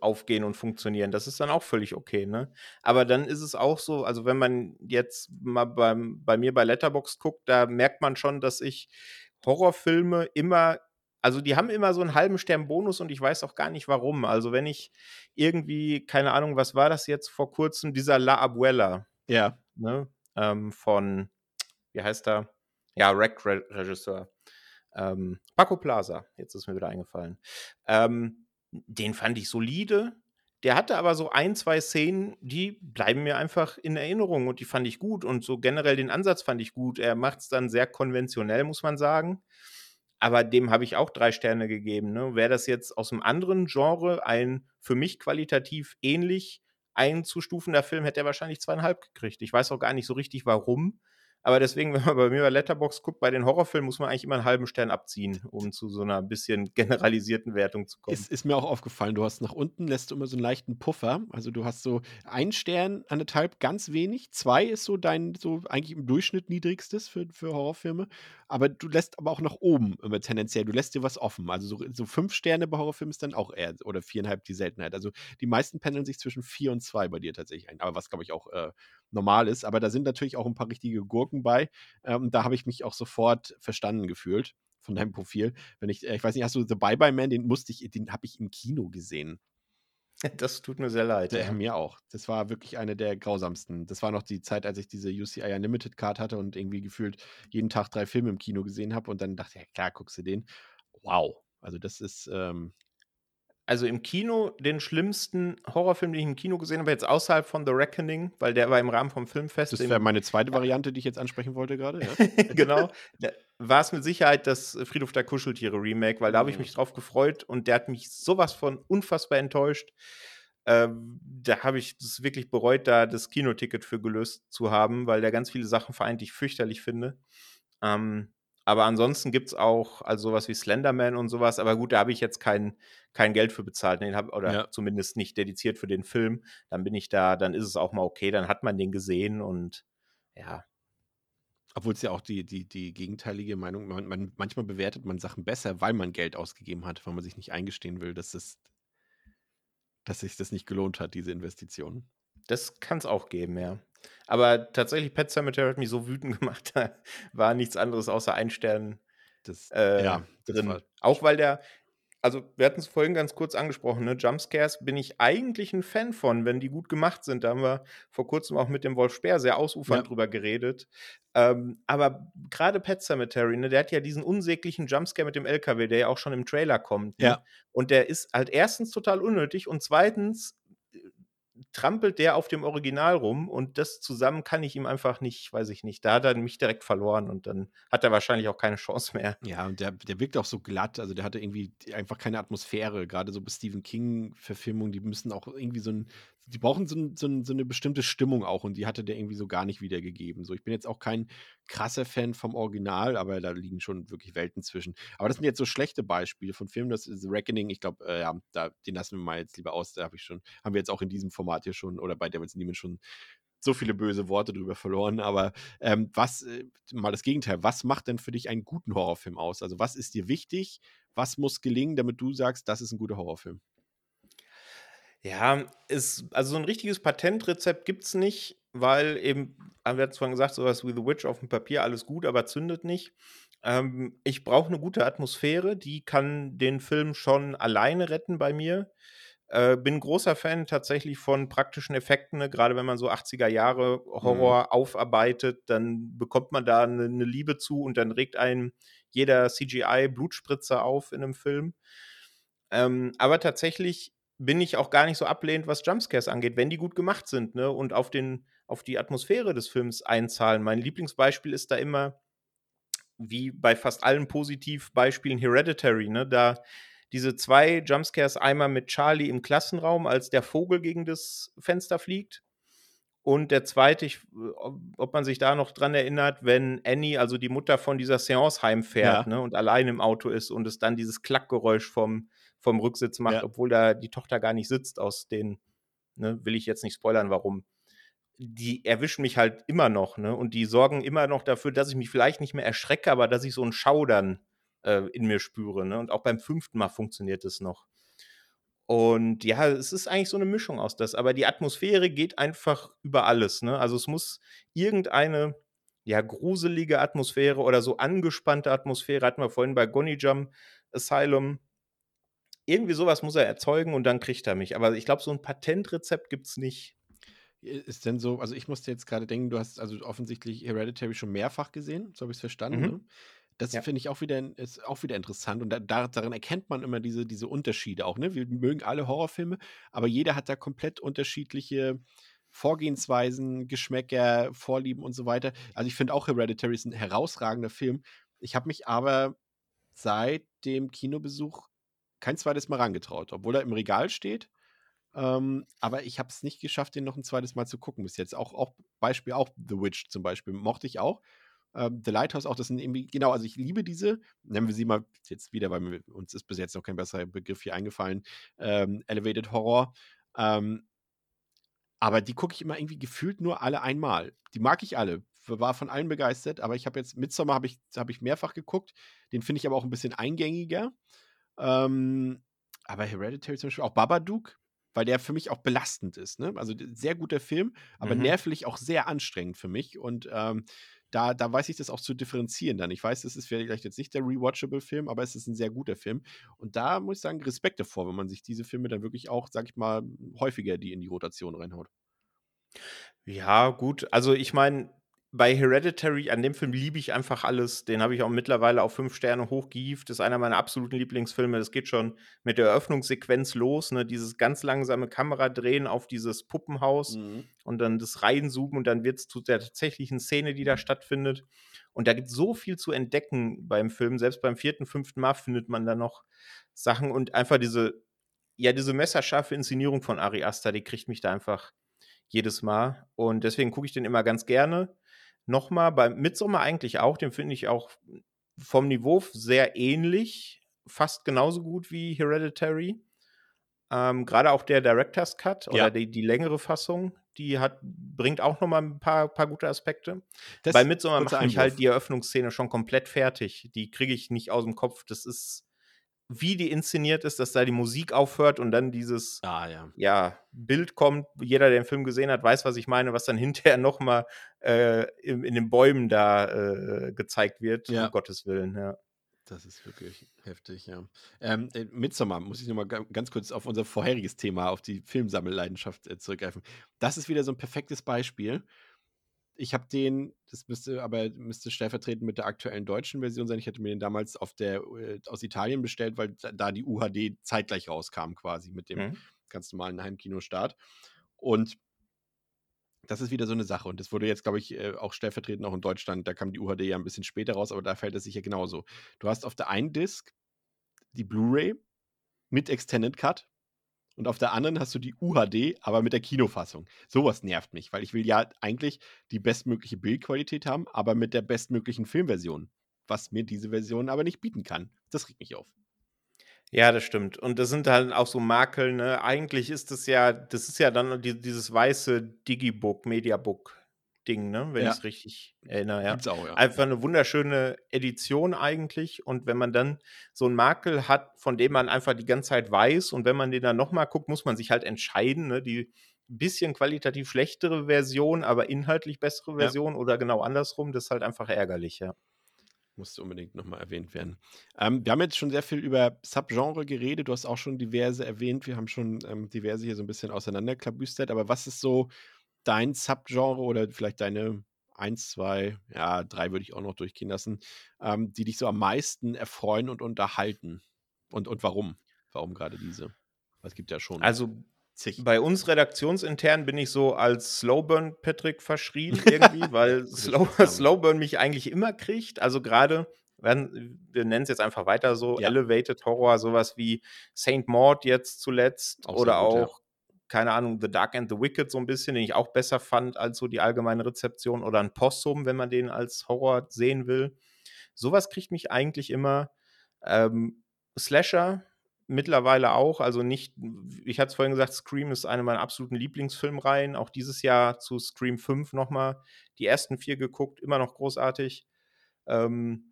aufgehen und funktionieren. Das ist dann auch völlig okay, ne? Aber dann ist es auch so, also wenn man jetzt mal beim, bei mir bei Letterboxd guckt, da merkt man schon, dass ich Horrorfilme immer, also die haben immer so einen halben Stern Bonus und ich weiß auch gar nicht warum. Also wenn ich irgendwie, keine Ahnung, was war das jetzt vor kurzem, dieser La Abuela, Ja. ne? Ähm, von, wie heißt er? Ja, Rec-Regisseur. Ähm, Paco Plaza, jetzt ist mir wieder eingefallen. Ähm, den fand ich solide. Der hatte aber so ein, zwei Szenen, die bleiben mir einfach in Erinnerung und die fand ich gut. Und so generell den Ansatz fand ich gut. Er macht es dann sehr konventionell, muss man sagen. Aber dem habe ich auch drei Sterne gegeben. Ne? Wäre das jetzt aus einem anderen Genre ein für mich qualitativ ähnlich einzustufender Film, hätte er wahrscheinlich zweieinhalb gekriegt. Ich weiß auch gar nicht so richtig, warum. Aber deswegen, [LAUGHS] wenn man bei mir bei Letterbox guckt, bei den Horrorfilmen muss man eigentlich immer einen halben Stern abziehen, um zu so einer bisschen [LAUGHS] generalisierten Wertung zu kommen. Ist, ist mir auch aufgefallen, du hast nach unten, lässt du immer so einen leichten Puffer. Also du hast so ein Stern, anderthalb, ganz wenig. Zwei ist so dein, so eigentlich im Durchschnitt niedrigstes für, für Horrorfilme. Aber du lässt aber auch nach oben immer tendenziell. Du lässt dir was offen. Also so, so fünf Sterne bei Horrorfilmen ist dann auch eher, oder viereinhalb die Seltenheit. Also die meisten pendeln sich zwischen vier und zwei bei dir tatsächlich ein. Aber was, glaube ich, auch äh, normal ist. Aber da sind natürlich auch ein paar richtige Gurken bei. Ähm, da habe ich mich auch sofort verstanden gefühlt von deinem Profil. Wenn ich, äh, ich weiß nicht, hast du The Bye Bye Man, den musste ich, den habe ich im Kino gesehen. [LAUGHS] Das tut mir sehr leid. Der, ja. Mir auch. Das war wirklich eine der grausamsten. Das war noch die Zeit, als ich diese UCI Unlimited Card hatte und irgendwie gefühlt jeden Tag drei Filme im Kino gesehen habe und dann dachte ich, ja klar, guckst du den. Wow. Also das ist, ähm, Also im Kino den schlimmsten Horrorfilm, den ich im Kino gesehen habe, jetzt außerhalb von The Reckoning, weil der war im Rahmen vom Filmfest. das wäre meine zweite Variante, die ich jetzt ansprechen wollte gerade. Ja? [LAUGHS] genau. War es mit Sicherheit das Friedhof der Kuscheltiere Remake, weil da habe ich Mhm. mich drauf gefreut und der hat mich sowas von unfassbar enttäuscht. Ähm, da habe ich es wirklich bereut, da das Kinoticket für gelöst zu haben, weil der ganz viele Sachen vereint, die ich fürchterlich finde. Ähm, aber ansonsten gibt es auch also sowas wie Slenderman und sowas. Aber gut, da habe ich jetzt kein, kein Geld für bezahlt. Den hab, oder Ja. zumindest nicht dediziert für den Film. Dann bin ich da, dann ist es auch mal okay. Dann hat man den gesehen und ja, Obwohl es ja auch die, die, die gegenteilige Meinung, man, man, manchmal bewertet man Sachen besser, weil man Geld ausgegeben hat, weil man sich nicht eingestehen will, dass, es, dass sich das nicht gelohnt hat, diese Investition. Das kann es auch geben, ja. Aber tatsächlich, Pet Cemetery hat mich so wütend [LAUGHS] gemacht, da war nichts anderes außer ein Stern Das, äh, ja, drin. war Auch weil der, also wir hatten es vorhin ganz kurz angesprochen, ne? Jumpscares bin ich eigentlich ein Fan von, wenn die gut gemacht sind. Da haben wir vor kurzem auch mit dem Wolf Speer sehr ausufernd Ja. drüber geredet. Ähm, aber gerade Pet Cemetery, ne, der hat ja diesen unsäglichen Jumpscare mit dem LKW, der ja auch schon im Trailer kommt. Ne? Ja. Und der ist halt erstens total unnötig und zweitens trampelt der auf dem Original rum und das zusammen kann ich ihm einfach nicht, weiß ich nicht. Da hat er mich direkt verloren und dann hat er wahrscheinlich auch keine Chance mehr. Ja, und der, der wirkt auch so glatt, also der hatte irgendwie einfach keine Atmosphäre. Gerade so bei Stephen King-Verfilmungen, die müssen auch irgendwie so ein, die brauchen so, so, so eine bestimmte Stimmung auch und die hatte der irgendwie so gar nicht wiedergegeben. So, ich bin jetzt auch kein krasser Fan vom Original, aber da liegen schon wirklich Welten zwischen. Aber das sind jetzt so schlechte Beispiele von Filmen, das ist The Reckoning, ich glaube, äh, ja, da, den lassen wir mal jetzt lieber aus, da habe ich schon, haben wir jetzt auch in diesem Format hier schon oder bei Devil's Demon schon so viele böse Worte drüber verloren, aber ähm, was, äh, mal das Gegenteil, was macht denn für dich einen guten Horrorfilm aus? Also was ist dir wichtig? Was muss gelingen, damit du sagst, das ist ein guter Horrorfilm? Ja, ist also so 'n richtiges Patentrezept gibt's nicht, weil eben wir hatten vorhin gesagt, so was wie The Witch aufm Papier alles gut, aber zündet nicht. Ähm, ich brauche 'ne gute Atmosphäre, die kann den Film schon alleine retten bei mir. Äh, bin großer Fan tatsächlich von praktischen Effekten, ne? Grade wenn man so 80er Jahre Mhm. Horror aufarbeitet, dann bekommt man da 'ne 'ne Liebe zu und dann regt einen jeder CGI-Blutspritzer auf in 'nem Film. Ähm, aber tatsächlich bin ich auch gar nicht so ablehnend, was Jumpscares angeht, wenn die gut gemacht sind, ne, und auf den auf die Atmosphäre des Films einzahlen. Mein Lieblingsbeispiel ist da immer wie bei fast allen Positivbeispielen Hereditary, ne? Da diese 2 Jumpscares, einmal mit Charlie im Klassenraum, als der Vogel gegen das Fenster fliegt. Und der 2., ich ob ob man sich da noch dran erinnert, wenn Annie, also die Mutter von dieser Seance heimfährt, Ja. ne, und allein im Auto ist und es dann dieses Klackgeräusch vom vom Rücksitz macht, Ja. obwohl da die Tochter gar nicht sitzt aus den ne, will ich jetzt nicht spoilern, warum. Die erwischen mich halt immer noch, ne, und die sorgen immer noch dafür, dass ich mich vielleicht nicht mehr erschrecke, aber dass ich so 'n Schaudern, äh, in mir spüre, ne? Und auch beim 5. Mal funktioniert es noch. Und ja, es ist eigentlich so 'ne Mischung aus das, aber die Atmosphäre geht einfach über alles, ne? Also, es muss irgendeine, ja, gruselige Atmosphäre oder so angespannte Atmosphäre hatten wir vorhin bei Gonny Jump Asylum. Irgendwie so was muss er erzeugen und dann kriegt er mich. Aber ich glaube, so 'n Patentrezept gibt's nicht. I ist denn so also, ich musste jetzt grade denken, du hast also offensichtlich Hereditary schon mehrfach gesehen, so habe ich's verstanden, Mhm. ne? Das Ja. finde ich auch wieder ist auch wieder interessant und da da daran erkennt man immer diese diese Unterschiede auch, ne? Wir mögen alle Horrorfilme, aber jeder hat da komplett unterschiedliche Vorgehensweisen, Geschmäcker, Vorlieben und so weiter. Also, ich finde auch Hereditary ist 'n herausragender Film. Ich habe mich aber seit dem Kinobesuch kein 2. Mal rangetraut, obwohl er im Regal steht. Ähm, aber ich habe es nicht geschafft, den noch 'n 2. Mal zu gucken bis jetzt. Auch auch Beispiel auch The Witch zum Beispiel, mochte ich auch. Ähm, The Lighthouse auch, das sind irgendwie genau, also ich liebe diese, nennen wir sie mal jetzt wieder, weil uns ist bis jetzt noch kein besserer Begriff hier eingefallen, ähm, Elevated Horror. Ähm aber die gucke ich immer irgendwie gefühlt nur alle einmal. Die mag ich alle, war von allen begeistert, aber ich habe jetzt Midsommar habe ich habe ich mehrfach geguckt. Den finde ich aber auch 'n bisschen eingängiger. Ähm, aber Hereditary zum Beispiel, auch Babadook, weil der für mich auch belastend ist, ne? Also, sehr guter Film, aber Mhm. nervlich auch sehr anstrengend für mich und, ähm, da da weiß ich das auch zu differenzieren dann. Ich weiß, das ist vielleicht jetzt nicht der rewatchable Film, aber es ist 'n sehr guter Film. Und da muss ich sagen, Respekt davor, wenn man sich diese Filme dann wirklich auch, sage ich mal, häufiger die in die Rotation reinhaut. Ja, gut. Also, ich meine, bei Hereditary an dem Film liebe ich einfach alles. Den habe ich auch mittlerweile auf 5 Sterne hochgehievt. Ist einer meiner absoluten Lieblingsfilme. Das geht schon mit der Eröffnungssequenz los, ne? Dieses ganz langsame Kameradrehen auf dieses Puppenhaus Mhm. und dann das Reinzoomen und dann wird's zu der tatsächlichen Szene, die da stattfindet. Und da gibt's so viel zu entdecken beim Film. Selbst beim 4., 5. Mal findet man da noch Sachen und einfach diese ja, diese messerscharfe Inszenierung von Ari Aster, die kriegt mich da einfach jedes Mal. Und deswegen gucke ich den immer ganz gerne. Noch mal bei Midsommar eigentlich auch, den finde ich auch vom Niveau sehr ähnlich, fast genauso gut wie Hereditary. Ähm, grade auch der Director's Cut Ja. oder die die längere Fassung, die hat bringt auch noch mal 'n paar paar gute Aspekte. Das Bei Midsommar macht mich halt die Eröffnungsszene schon komplett fertig. Die kriege ich nicht aus'm Kopf. Das ist wie die inszeniert ist, dass da die Musik aufhört und dann dieses, Ah, ja. ja, Bild kommt. Jeder, der den Film gesehen hat, weiß, was ich meine, was dann [LAUGHS] hinterher noch mal, äh, im in den Bäumen da, äh, gezeigt wird, Ja. um Gottes Willen, ja. Das ist wirklich heftig, ja. Ähm, äh, Midsommar muss ich noch mal ga ganz kurz auf unser vorheriges Thema, auf die Filmsammelleidenschaft, äh, zurückgreifen. Das ist wieder so 'n perfektes Beispiel. Ich habe den das müsste aber müsste stellvertretend mit der aktuellen deutschen Version sein. Ich hatte mir den damals auf der äh, aus Italien bestellt, weil da die UHD zeitgleich rauskam quasi mit dem Mhm. ganz normalen Heimkinostart. Und das ist wieder so 'ne Sache und das wurde jetzt, glaube ich, äh, auch stellvertretend auch in Deutschland da kam die UHD ja 'n bisschen später raus, aber da verhält es sich ja genauso. Du hast auf der einen Disc die Blu-ray mit Extended Cut und auf der anderen hast du die UHD, aber mit der Kinofassung. So was nervt mich, weil ich will ja eigentlich die bestmögliche Bildqualität haben, aber mit der bestmöglichen Filmversion, was mir diese Version aber nicht bieten kann. Das regt mich auf. Ja, das stimmt. Und das sind dann auch so Makel, ne? Eigentlich ist das ja das ist ja dann die dieses weiße Digibook, Mediabook Ding, ne? Wenn Ja. ich es richtig erinnere, ja. Auch, ja. Einfach eine wunderschöne Edition eigentlich. Und wenn man dann so einen Makel hat, von dem man einfach die ganze Zeit weiß und wenn man den dann noch mal guckt, muss man sich halt entscheiden, ne? Die bisschen qualitativ schlechtere Version, aber inhaltlich bessere Ja. Version oder genau andersrum, das ist halt einfach ärgerlich, ja. Musste unbedingt nochmal erwähnt werden. Ähm, wir haben jetzt schon sehr viel über Subgenre geredet. Du hast auch schon diverse erwähnt. Wir haben schon ähm, diverse hier so ein bisschen auseinanderklabüstert. Aber was ist so dein Subgenre oder vielleicht deine eins, zwei, ja, drei würde ich auch noch durchgehen lassen, ähm, die dich so am meisten erfreuen und unterhalten? Und, und warum? Warum gerade diese? Es gibt ja schon Also zig. bei uns redaktionsintern bin ich so als Slowburn Patrick verschrien [LAUGHS] irgendwie, weil Slow. Slowburn mich eigentlich immer kriegt. Also gerade, wir nennen es jetzt einfach weiter so, Ja. Elevated Horror, sowas wie Saint Maud jetzt zuletzt Auch oder gut, ja. Keine Ahnung, The Dark and the Wicked so ein bisschen, den ich auch besser fand als so die allgemeine Rezeption oder ein Possum, wenn man den als Horror sehen will. Sowas kriegt mich eigentlich immer. Ähm, Slasher mittlerweile auch, also nicht, ich hatte es vorhin gesagt, Scream ist eine meiner absoluten Lieblingsfilmreihen. Auch dieses Jahr zu Scream 5 nochmal die ersten vier geguckt, immer noch großartig. Ähm,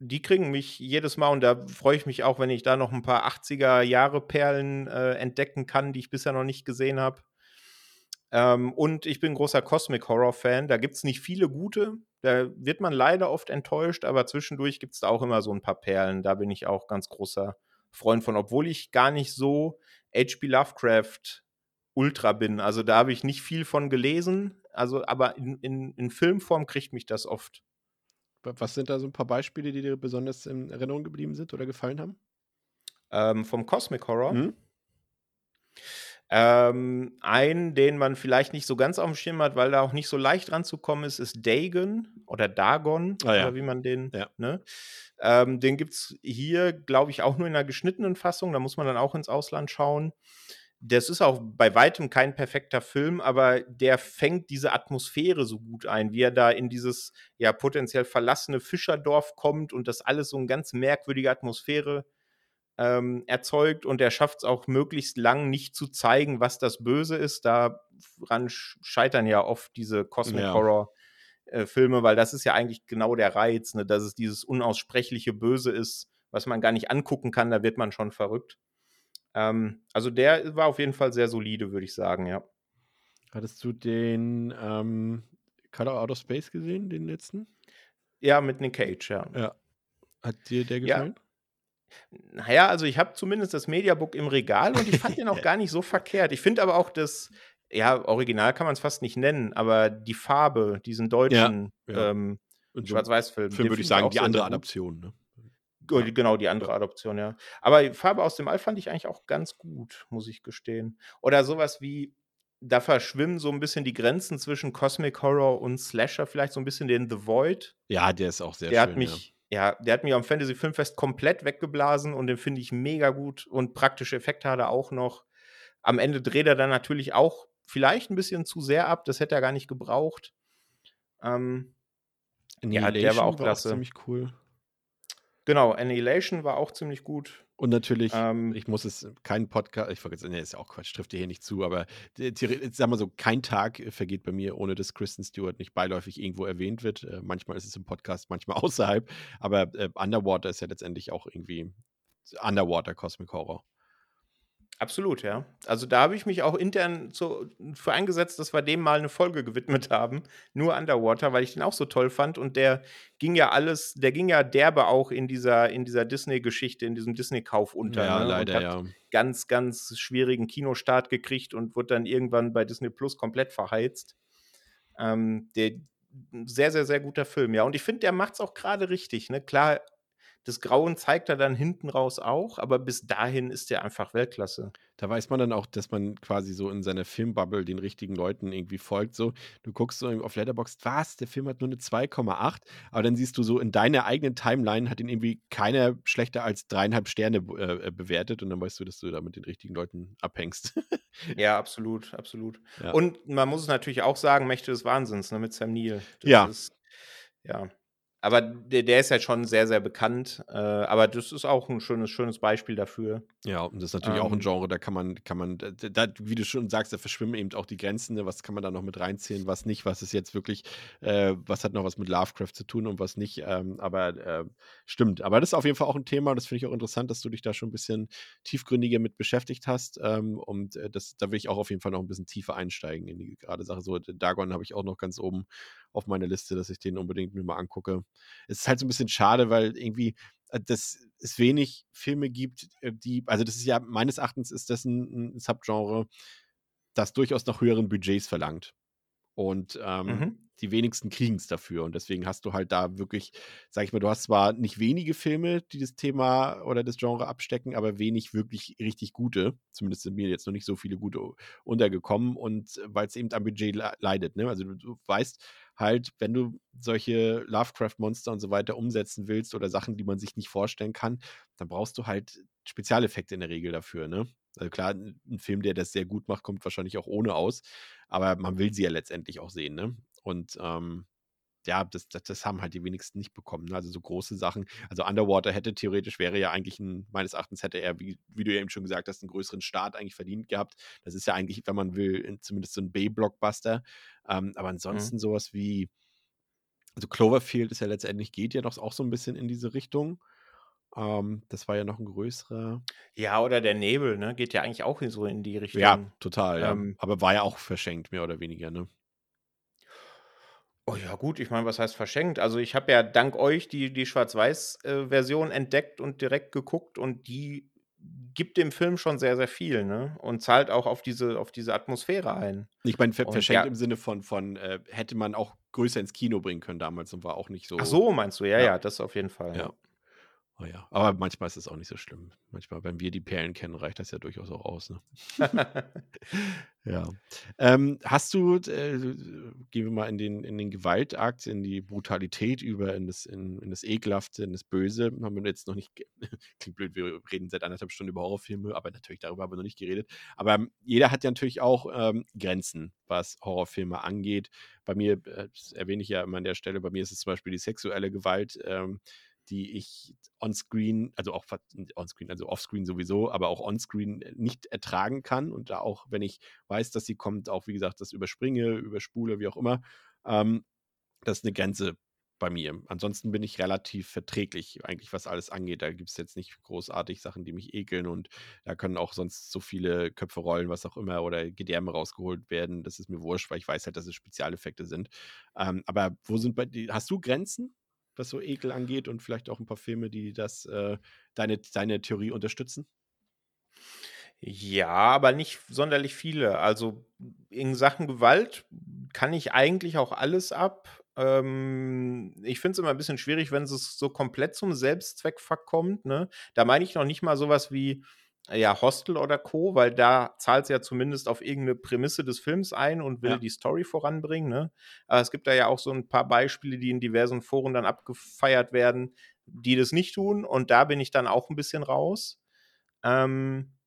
die kriegen mich jedes Mal und da freue ich mich auch, wenn ich da noch ein paar 80er Jahre Perlen äh, entdecken kann, die ich bisher noch nicht gesehen habe. Ähm, und ich bin großer Cosmic Horror Fan. Da gibt es nicht viele gute. Da wird man leider oft enttäuscht, aber zwischendurch gibt es da auch immer so ein paar Perlen. Da bin ich auch ganz großer Freund von, obwohl ich gar nicht so H.P. Lovecraft Ultra bin. Also da habe ich nicht viel von gelesen. Also, aber in, in, in Filmform kriegt mich das oft. Wa- Was sind da so ein paar Beispiele, die dir besonders in Erinnerung geblieben sind oder gefallen haben? Ähm, vom Cosmic Horror. Hm? Ähm, einen, den man vielleicht nicht so ganz auf dem Schirm hat, weil da auch nicht so leicht ranzukommen ist, ist Dagon oder Dagon, Ah ja. oder wie man den, Ja. ne? Ähm, den gibt es hier, glaube ich, auch nur in einer geschnittenen Fassung. Da muss man dann auch ins Ausland schauen. Das ist auch bei weitem kein perfekter Film, aber der fängt diese Atmosphäre so gut ein, wie er da in dieses ja potenziell verlassene Fischerdorf kommt und das alles so eine ganz merkwürdige Atmosphäre ähm, erzeugt und er schafft es auch möglichst lang nicht zu zeigen, was das Böse ist. Daran sch- scheitern ja oft diese Cosmic Ja. Horror äh, Filme, weil das ist ja eigentlich genau der Reiz, ne? dass es dieses unaussprechliche Böse ist, was man gar nicht angucken kann, da wird man schon verrückt. Ähm, also der war auf jeden Fall sehr solide, würde ich sagen, ja. Hattest du den ähm, Color Out of Space gesehen, den letzten? Ja, mit Nick Cage, ja. Ja. Hat dir der Ja. gefallen? Naja, also ich habe zumindest das Mediabook im Regal und ich fand den auch [LAUGHS] gar nicht so verkehrt. Ich finde aber auch das, ja, Original kann man es fast nicht nennen, aber die Farbe, diesen deutschen ja. ähm, Und so Schwarz-Weiß-Film. Film den würde ich sagen, die andere gut. Adaption. Ne? Ge- Genau, die andere Adoption, ja. Aber die Farbe aus dem All fand ich eigentlich auch ganz gut, muss ich gestehen. Oder sowas wie, da verschwimmen so ein bisschen die Grenzen zwischen Cosmic Horror und Slasher, vielleicht so ein bisschen den The Void. Ja, der ist auch sehr der schön. hat mich, ja. der hat mich am Fantasy Filmfest komplett weggeblasen und den finde ich mega gut und praktische Effekte hat er auch noch. Am Ende dreht er dann natürlich auch vielleicht ein bisschen zu sehr ab, das hätte er gar nicht gebraucht. Ähm, ja. ja, der war auch klasse. ziemlich cool. Genau, Annihilation war auch ziemlich gut. Und natürlich, Ähm, ich muss es, kein Podcast, ich vergesse, nee, ist ja auch Quatsch, trifft dir hier nicht zu, aber sag mal so, kein Tag vergeht bei mir, ohne dass Kristen Stewart nicht beiläufig irgendwo erwähnt wird. Äh, manchmal ist es im Podcast, manchmal [LAUGHS] außerhalb, aber äh, Underwater ist ja letztendlich auch irgendwie Underwater Cosmic Horror. Absolut, ja. Also da habe ich mich auch intern so für eingesetzt, dass wir dem mal eine Folge gewidmet haben. Nur Underwater, weil ich den auch so toll fand. Und der ging ja alles, der ging ja derbe auch in dieser, in dieser Disney-Geschichte, in diesem Disney-Kauf unter. ja, ne? leider, hat ja. ganz, ganz schwierigen Kinostart gekriegt und wurde dann irgendwann bei Disney Plus komplett verheizt. Ähm, der sehr, sehr, sehr guter Film, ja. Und ich finde, der macht es auch gerade richtig. Ne? Klar, das Grauen zeigt er dann hinten raus auch, aber bis dahin ist der einfach Weltklasse. Da weiß man dann auch, dass man quasi so in seiner Filmbubble den richtigen Leuten irgendwie folgt. So, du guckst so auf Letterboxd, was, der Film hat nur eine 2,8, aber dann siehst du so in deiner eigenen Timeline hat ihn irgendwie keiner schlechter als dreieinhalb Sterne äh, bewertet und dann weißt du, dass du da mit den richtigen Leuten abhängst. [LAUGHS] Ja, absolut, absolut. Ja. Und man muss es natürlich auch sagen, Mächte des Wahnsinns ne, mit Sam Neill. Das Ja. Ist, ja. Aber der, der ist ja schon sehr, sehr bekannt. Äh, aber das ist auch ein schönes, schönes Beispiel dafür. Ja, und das ist natürlich auch ein Ähm, Genre, da kann man, kann man, da, da, wie du schon sagst, da verschwimmen eben auch die Grenzen, ne? was kann man da noch mit reinziehen, was nicht, was ist jetzt wirklich, äh, was hat noch was mit Lovecraft zu tun und was nicht. Ähm, aber äh, stimmt. Aber das ist auf jeden Fall auch ein Thema, das finde ich auch interessant, dass du dich da schon ein bisschen tiefgründiger mit beschäftigt hast. Ähm, und äh, das, da will ich auch auf jeden Fall noch ein bisschen tiefer einsteigen in die gerade Sache. So, Dagon habe ich auch noch ganz oben auf meiner Liste, dass ich den unbedingt mir mal angucke. Es ist halt so ein bisschen schade, weil irgendwie äh, dass es wenig Filme gibt, äh, die, also das ist ja meines Erachtens ist das ein, ein Subgenre, das durchaus nach höheren Budgets verlangt. Und ähm, mhm. Die wenigsten kriegen es dafür. Und deswegen hast du halt da wirklich, sag ich mal, du hast zwar nicht wenige Filme, die das Thema oder das Genre abstecken, aber wenig wirklich richtig gute. Zumindest sind mir jetzt noch nicht so viele gute untergekommen. Und weil es eben am Budget le- leidet. Ne? Also du, du weißt halt, wenn du solche Lovecraft-Monster und so weiter umsetzen willst oder Sachen, die man sich nicht vorstellen kann, dann brauchst du halt Spezialeffekte in der Regel dafür. Ne? Also klar, ein ein Film, der das sehr gut macht, kommt wahrscheinlich auch ohne aus. Aber man will sie ja letztendlich auch sehen, ne? Und ähm, ja, das, das, das haben halt die wenigsten nicht bekommen. Ne? Also so große Sachen. Also Underwater hätte theoretisch, wäre ja eigentlich ein, meines Erachtens hätte er, wie, wie du ja eben schon gesagt hast, einen größeren Start eigentlich verdient gehabt. Das ist ja eigentlich, wenn man will, in- zumindest so ein B-Blockbuster. Ähm, aber Mhm. ansonsten sowas wie, also Cloverfield ist ja letztendlich, geht ja doch auch so ein bisschen in diese Richtung. Ähm, das war ja noch ein größerer. Ja, oder der Nebel, ne? Geht ja eigentlich auch in so in die Ja, Richtung. total, ja. Ähm, Aber war ja auch verschenkt, mehr oder weniger, ne? Oh ja, gut, ich meine, was heißt verschenkt? Also ich habe ja dank euch die, die Schwarz-Weiß-Version entdeckt und direkt geguckt und die gibt dem Film schon sehr, sehr viel, ne? Und zahlt auch auf diese, auf diese Atmosphäre ein. Ich meine, ver Und verschenkt ja, im Sinne von, von äh, hätte man auch größer ins Kino bringen können damals und war auch nicht ach so. so, meinst du? Ja, Ja, ja, das auf jeden Fall, ja. Oh ja. Aber manchmal ist es auch nicht so schlimm. Manchmal, wenn wir die Perlen kennen, reicht das ja durchaus auch aus. Ne? [LAUGHS] Ja. Ähm, hast du, äh, gehen wir mal in den, in den Gewaltakt, in die Brutalität über, in das, in, in das Ekelhafte, in das Böse. Haben wir jetzt noch nicht, [LAUGHS] klingt blöd, wir reden seit anderthalb Stunden über Horrorfilme, aber natürlich darüber haben wir noch nicht geredet. Aber ähm, jeder hat ja natürlich auch ähm, Grenzen, was Horrorfilme angeht. Bei mir, äh, das erwähne ich ja immer an der Stelle, bei mir ist es zum Beispiel die sexuelle Gewalt. Ähm, die ich on-screen, also auch on-screen, also off-screen sowieso, aber auch on-screen nicht ertragen kann und da auch, wenn ich weiß, dass sie kommt, auch wie gesagt, das überspringe, überspule, wie auch immer, ähm, das ist eine Grenze bei mir. Ansonsten bin ich relativ verträglich, eigentlich, was alles angeht. Da gibt es jetzt nicht großartig Sachen, die mich ekeln und da können auch sonst so viele Köpfe rollen, was auch immer, oder Gedärme rausgeholt werden. Das ist mir wurscht, weil ich weiß halt, dass es Spezialeffekte sind. Ähm, aber wo sind bei dir, hast du Grenzen, was so Ekel angeht und vielleicht auch ein paar Filme, die das, äh, deine, deine Theorie unterstützen? Ja, aber nicht sonderlich viele. Also in Sachen Gewalt kann ich eigentlich auch alles ab. Ähm, ich finde es immer ein bisschen schwierig, wenn es so komplett zum Selbstzweck verkommt. Ne? Da meine ich noch nicht mal sowas wie ja, Hostel oder Co., weil da zahlt es ja zumindest auf irgendeine Prämisse des Films ein und will Ja. die Story voranbringen. Ne? Aber es gibt da ja auch so ein paar Beispiele, die in diversen Foren dann abgefeiert werden, die das nicht tun. Und da bin ich dann auch ein bisschen raus. Ähm,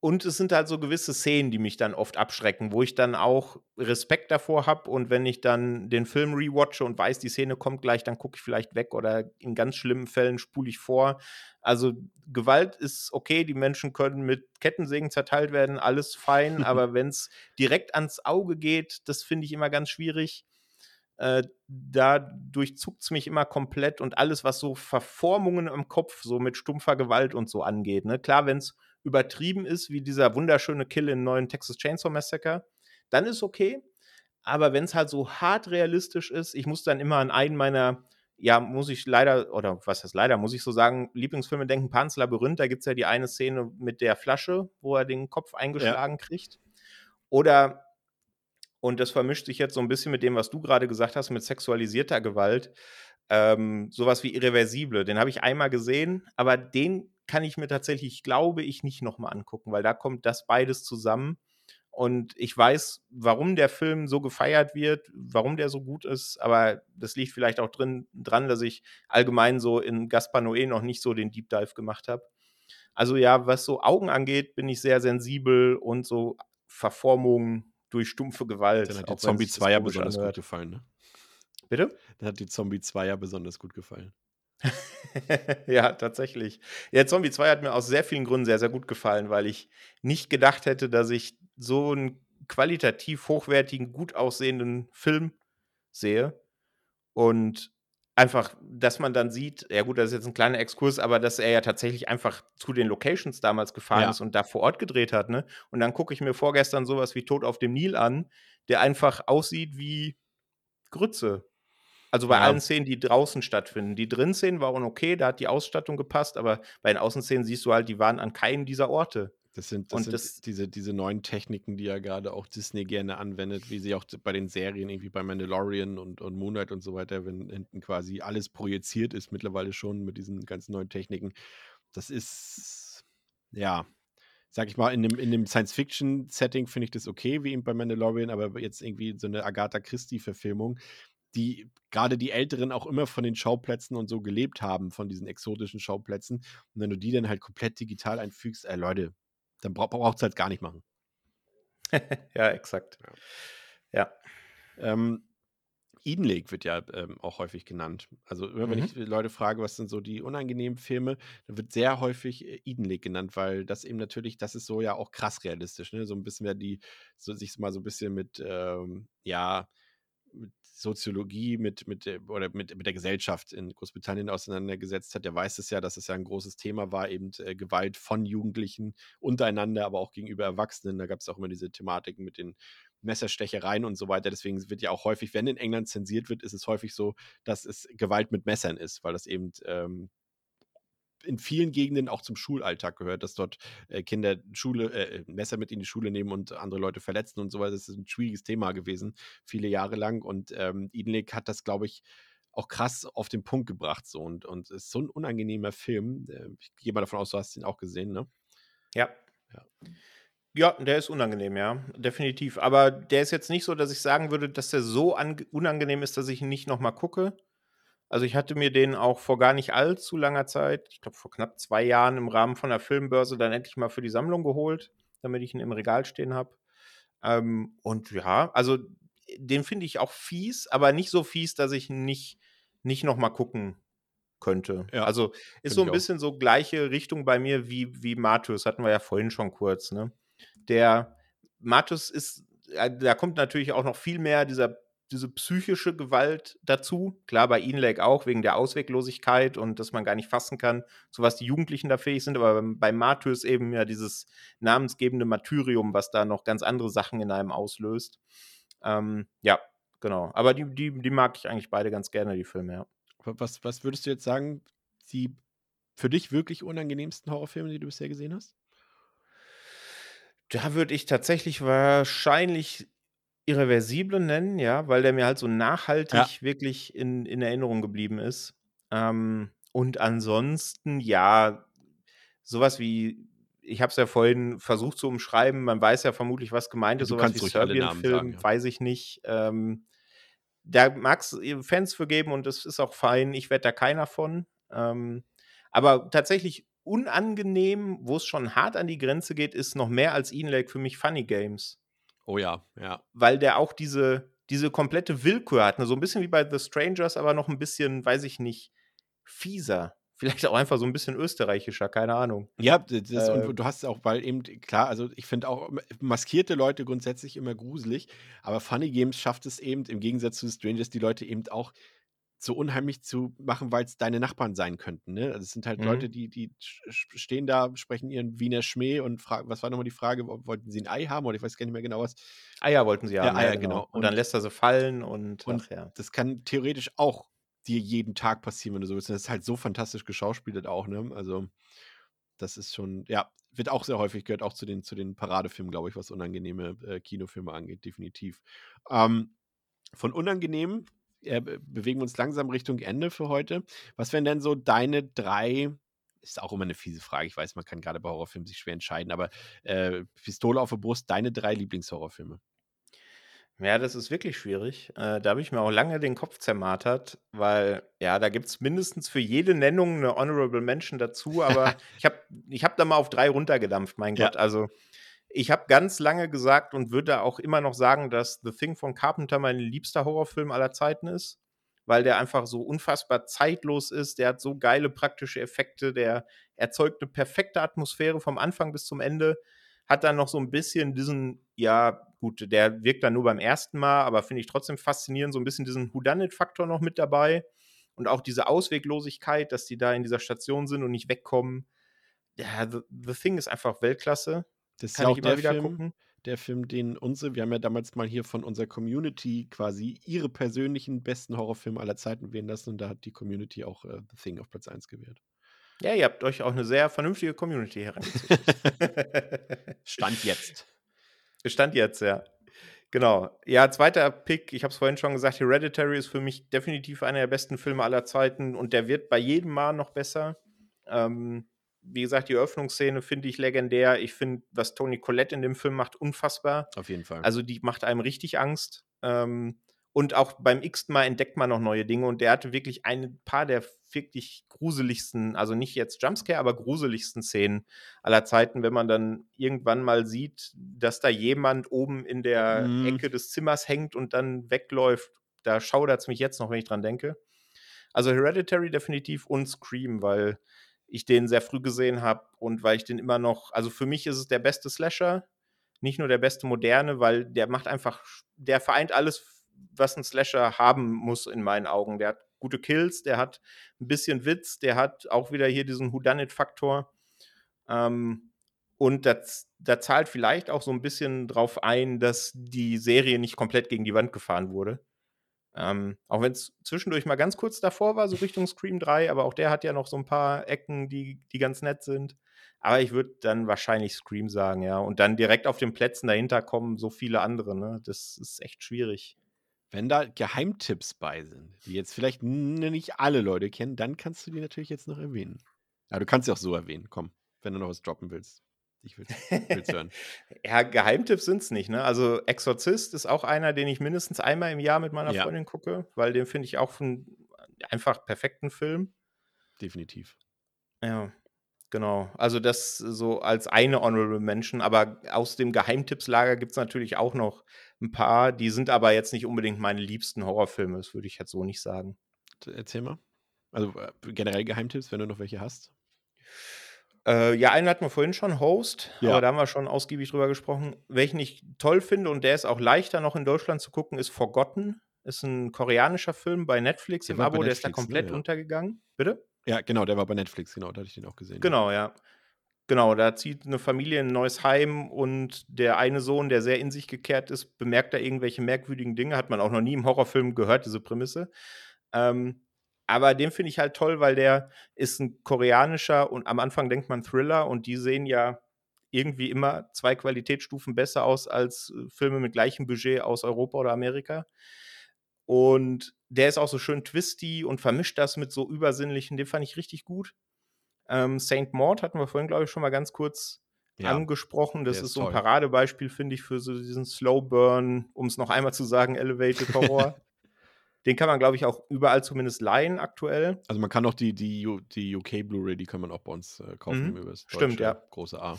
und es sind halt so gewisse Szenen, die mich dann oft abschrecken, wo ich dann auch Respekt davor habe. Und wenn ich dann den Film rewatche und weiß, die Szene kommt gleich, dann gucke ich vielleicht weg oder in ganz schlimmen Fällen spule ich vor. Also Gewalt ist okay, die Menschen können mit Kettensägen zerteilt werden, alles fein. [LAUGHS] aber wenn es direkt ans Auge geht, das finde ich immer ganz schwierig. Äh, da durchzuckt es mich immer komplett und alles, was so Verformungen im Kopf, so mit stumpfer Gewalt und so angeht. Ne? Klar, wenn es übertrieben ist, wie dieser wunderschöne Kill im neuen Texas Chainsaw Massacre, dann ist okay. Aber wenn es halt so hart realistisch ist, ich muss dann immer an einen meiner, ja, muss ich leider, oder was heißt leider, muss ich so sagen, Lieblingsfilme denken, Pans Labyrinth, da gibt es ja die eine Szene mit der Flasche, wo er den Kopf eingeschlagen kriegt. Oder und das vermischt sich jetzt so ein bisschen mit dem, was du gerade gesagt hast, mit sexualisierter Gewalt. Ähm, sowas wie Irreversible, den habe ich einmal gesehen, aber den kann ich mir tatsächlich, glaube ich, nicht nochmal angucken, weil da kommt das beides zusammen. Und ich weiß, warum der Film so gefeiert wird, warum der so gut ist, aber das liegt vielleicht auch drin, dran, dass ich allgemein so in Gaspar Noé noch nicht so den Deep Dive gemacht habe. Also ja, was so Augen angeht, bin ich sehr sensibel und so Verformungen durch stumpfe Gewalt. Dann hat dir Zombie wenn's 2 ja besonders gut gefallen, ne? Bitte? Da hat die Zombie 2 ja besonders gut gefallen. [LAUGHS] Ja, tatsächlich. Ja, Zombie 2 hat mir aus sehr vielen Gründen sehr, sehr gut gefallen, weil ich nicht gedacht hätte, dass ich so 'n qualitativ hochwertigen, gut aussehenden Film sehe. Und einfach, dass man dann sieht ja gut, das ist jetzt 'n kleiner Exkurs, aber dass er ja tatsächlich einfach zu den Locations damals gefahren Ja. ist und da vor Ort gedreht hat, ne? Und dann gucke ich mir vorgestern so was wie Tod auf dem Nil an, der einfach aussieht wie Grütze. Also, bei Ja. allen Szenen, die draußen stattfinden. Die Drin-Szenen waren okay, da hat die Ausstattung gepasst, aber bei den Außenszenen siehst du halt, die waren an keinem dieser Orte. Das sind das sind das diese diese neuen Techniken, die ja grade auch Disney gerne anwendet, wie sie auch bei den Serien irgendwie bei Mandalorian und und Moon Knight und so weiter, wenn hinten quasi alles projiziert ist mittlerweile schon mit diesen ganzen neuen Techniken. Das ist ja, sage ich mal, in 'nem in 'nem Science-Fiction-Setting finde ich das okay, wie eben bei Mandalorian, aber jetzt irgendwie so 'ne Agatha Christie-Verfilmung, die grade die Älteren auch immer von den Schauplätzen und so gelebt haben, von diesen exotischen Schauplätzen. Und wenn du die dann halt komplett digital einfügst, ey Leute, dann brau braucht's halt gar nicht machen. [LAUGHS] Ja, exakt. Ja. Ähm, Eden Lake wird ja, ähm, auch häufig genannt. Also, immer wenn Mhm. ich Leute frage, was sind so die unangenehmen Filme, dann wird sehr häufig, äh, Eden Lake genannt, weil das eben natürlich das ist so ja auch krass realistisch, ne? So 'n bisschen mehr die so sich mal so 'n bisschen mit, ähm, ja, Soziologie, mit mit der oder mit mit der Gesellschaft in Großbritannien auseinandergesetzt hat, der weiß es ja, dass es ja 'n großes Thema war, eben, äh, Gewalt von Jugendlichen untereinander, aber auch gegenüber Erwachsenen. Da gab's auch immer diese Thematiken mit den Messerstechereien und so weiter. Deswegen wird ja auch häufig, wenn in England zensiert wird, ist es häufig so, dass es Gewalt mit Messern ist, weil das eben, ähm, in vielen Gegenden auch zum Schulalltag gehört, dass dort, äh, Kinder Schule äh, Messer mit in die Schule nehmen und andere Leute verletzen und so weiter. Das ist 'n schwieriges Thema gewesen, viele Jahre lang. Und, ähm, Eden Lake hat das, glaube ich, auch krass auf den Punkt gebracht so und und ist so 'n unangenehmer Film. Äh, ich gehe mal davon aus, du hast ihn auch gesehen, ne? Ja. Ja. Ja, der ist unangenehm, ja, definitiv. Aber der ist jetzt nicht so, dass ich sagen würde, dass der so ange unangenehm ist, dass ich ihn nicht noch mal gucke. Also, ich hatte mir den auch vor gar nicht allzu langer Zeit, ich glaube vor knapp 2 Jahren im Rahmen von der Filmbörse dann endlich mal für die Sammlung geholt, damit ich ihn im Regal stehen habe. Ähm, und ja, also, den finde ich auch fies, aber nicht so fies, dass ich ihn nicht nicht noch mal gucken könnte. Ja, Also, ist so ich 'n auch. bisschen so gleiche Richtung bei mir wie wie Martyrs, hatten wir ja vorhin schon kurz, ne? Der Martyrs ist äh, da kommt natürlich auch noch viel mehr dieser diese psychische Gewalt dazu. Klar, bei Lake auch wegen der Ausweglosigkeit und dass man gar nicht fassen kann, zu was die Jugendlichen da fähig sind, aber beim bei Martyrs eben ja dieses namensgebende Martyrium, was da noch ganz andere Sachen in einem auslöst. Ähm, ja, genau. Aber die die die mag ich eigentlich beide ganz gerne, die Filme, ja. Wa was was würdest du jetzt sagen, die für dich wirklich unangenehmsten Horrorfilme, die du bisher gesehen hast? Da würde ich tatsächlich wahrscheinlich Irreversible nennen, ja, weil der mir halt so Ja. nachhaltig wirklich in in Erinnerung geblieben ist. Ähm, und ansonsten, ja, so was wie ich habe es ja vorhin versucht zu umschreiben, man weiß ja vermutlich, was gemeint ist, Du so was kannst wie ruhig alle Serbian Namen Film, sagen, ja. weiß ich nicht. Ähm, da mag's, äh, Fans für geben und das ist auch fein. Ich werde da keiner von. Ähm, aber tatsächlich unangenehm, wo's schon hart an die Grenze geht, ist noch mehr als Eden Lake für mich Funny Games. Oh ja, ja. Weil der auch diese diese komplette Willkür hat, ne? So 'n bisschen wie bei The Strangers, aber noch 'n bisschen, weiß ich nicht, fieser. Vielleicht auch einfach so 'n bisschen österreichischer, keine Ahnung. Ja, das Äh und du hast auch weil eben klar, also, ich finde auch maskierte Leute grundsätzlich immer gruselig, aber Funny Games schafft es eben im Gegensatz zu The Strangers, die Leute eben auch so unheimlich zu machen, weil's deine Nachbarn sein könnten, ne? Also, es sind halt Leute, Mhm. die die sch stehen da, sprechen ihren Wiener Schmäh und fragen was war noch mal die Frage? Wollten sie 'n Ei haben oder ich weiß gar nicht mehr genau was. Eier wollten sie Ja, haben, ja, Eier, genau. genau. Und dann Und lässt er sie fallen und und ach ja. das kann theoretisch auch dir jeden Tag passieren, wenn du so willst. Und das ist halt so fantastisch geschauspielert auch, ne? Also, das ist schon ja, wird auch sehr häufig gehört auch zu den zu den Paradefilmen, glaube ich, was unangenehme, äh, Kinofilme angeht, definitiv. Ähm, von unangenehm, äh, be bewegen wir uns langsam Richtung Ende für heute. Was wären denn so deine 3 ist auch immer 'ne fiese Frage. Ich weiß, man kann grade bei Horrorfilmen sich schwer entscheiden, aber, äh, Pistole auf der Brust, deine 3 Lieblingshorrorfilme? Ja, das ist wirklich schwierig. Äh, da habe ich mir auch lange den Kopf zermartert, weil, ja, da gibt's mindestens für jede Nennung 'ne Honorable Mention dazu, aber [LAUGHS] ich habe ich habe da mal auf 3 runtergedampft, mein Ja. Gott. Also, ich habe ganz lange gesagt und würde auch immer noch sagen, dass „The Thing“ von Carpenter mein liebster Horrorfilm aller Zeiten ist. weil der einfach so unfassbar zeitlos ist. Der hat so geile praktische Effekte, der erzeugt eine perfekte Atmosphäre vom Anfang bis zum Ende. Hat dann noch so ein bisschen diesen, ja, gut, der wirkt dann nur beim ersten Mal, aber finde ich trotzdem faszinierend, so ein bisschen diesen Whodunit-Faktor noch mit dabei. Und auch diese Ausweglosigkeit, dass die da in dieser Station sind und nicht wegkommen. Ja, The, The Thing ist einfach Weltklasse. Das ist Kann ja ich auch immer der wieder Film, gucken. der Film, den unsere, wir haben ja damals mal hier von unserer Community quasi ihre persönlichen besten Horrorfilme aller Zeiten wählen lassen und da hat die Community auch äh, The Thing auf Platz 1 gewählt. Ja, ihr habt euch auch eine sehr vernünftige Community herangezogen. [LAUGHS] Stand jetzt. Stand jetzt, ja. Genau. Ja, zweiter Pick, ich habe es vorhin schon gesagt, Hereditary ist für mich definitiv einer der besten Filme aller Zeiten und der wird bei jedem Mal noch besser. Ähm, wie gesagt, die Eröffnungsszene finde ich legendär. Ich finde, was Toni Collette in dem Film macht, unfassbar. Auf jeden Fall. Also die macht einem richtig Angst. Ähm, und auch beim x Mal entdeckt man noch neue Dinge. Und der hatte wirklich ein paar der wirklich gruseligsten, also nicht jetzt Jumpscare, aber gruseligsten Szenen aller Zeiten, wenn man dann irgendwann mal sieht, dass da jemand oben in der Mhm. Ecke des Zimmers hängt und dann wegläuft. Da schaudert es mich jetzt noch, wenn ich dran denke. Also Hereditary definitiv und Scream, weil ich den sehr früh gesehen habe und weil ich den immer noch, also für mich ist es der beste Slasher, nicht nur der beste moderne, weil der macht einfach, der vereint alles, was ein Slasher haben muss in meinen Augen. Der hat gute Kills, der hat ein bisschen Witz, der hat auch wieder hier diesen Whodunit-Faktor. Ähm, und da zahlt vielleicht auch so ein bisschen drauf ein, dass die Serie nicht komplett gegen die Wand gefahren wurde. Ähm, auch wenn es zwischendurch mal ganz kurz davor war, so Richtung Scream 3, aber auch der hat ja noch so ein paar Ecken, die, die ganz nett sind. Aber ich würde dann wahrscheinlich Scream sagen, ja. Und dann direkt auf den Plätzen dahinter kommen so viele andere, ne? Das ist echt schwierig. Wenn da Geheimtipps bei sind, die jetzt vielleicht nicht alle Leute kennen, dann kannst du die natürlich jetzt noch erwähnen. Ja, du kannst sie auch so erwähnen, komm, wenn du noch was droppen willst. Ich will will's hören. [LAUGHS] Ja, Geheimtipps sind es nicht, ne? Also Exorzist ist auch einer, den ich mindestens einmal im Jahr mit meiner Ja. Freundin gucke, weil den finde ich auch einen einfach perfekten Film. Definitiv. Ja, genau. Also das so als eine Honorable Mention, aber aus dem Geheimtippslager gibt es natürlich auch noch ein paar, die sind aber jetzt nicht unbedingt meine liebsten Horrorfilme, das würde ich jetzt so nicht sagen. Erzähl mal. Also äh, generell Geheimtipps, wenn du noch welche hast. Äh, ja, einen hatten wir vorhin schon, Host, Ja. aber da haben wir schon ausgiebig drüber gesprochen. Welchen ich toll finde und der ist auch leichter noch in Deutschland zu gucken, ist Forgotten. Ist ein koreanischer Film bei Netflix Der im Abo, der ist da Netflix, ne? komplett Ja. untergegangen. Bitte? Ja, genau, der war bei Netflix, genau, da hatte ich den auch gesehen. Genau, ja. Genau, da zieht eine Familie in ein neues Heim und der eine Sohn, der sehr in sich gekehrt ist, bemerkt da irgendwelche merkwürdigen Dinge. Hat man auch noch nie im Horrorfilm gehört, diese Prämisse. Ähm, aber den finde ich halt toll, weil der ist ein koreanischer und am Anfang denkt man Thriller und die sehen ja irgendwie immer zwei Qualitätsstufen besser aus als äh, Filme mit gleichem Budget aus Europa oder Amerika. Und der ist auch so schön twisty und vermischt das mit so übersinnlichen, den fand ich richtig gut. Ähm, Saint Maud hatten wir vorhin, glaube ich, schon mal ganz kurz Ja, angesprochen. Das ist ist so ein toll. Paradebeispiel, finde ich, für so diesen Slow Burn, um es noch einmal zu sagen, Elevated Horror. [LAUGHS] Den kann man, glaube ich, auch überall zumindest leihen aktuell. Also man kann auch die, die, die UK Blu-ray, die kann man auch bei uns äh, kaufen Mhm. Stimmt, ja. große A.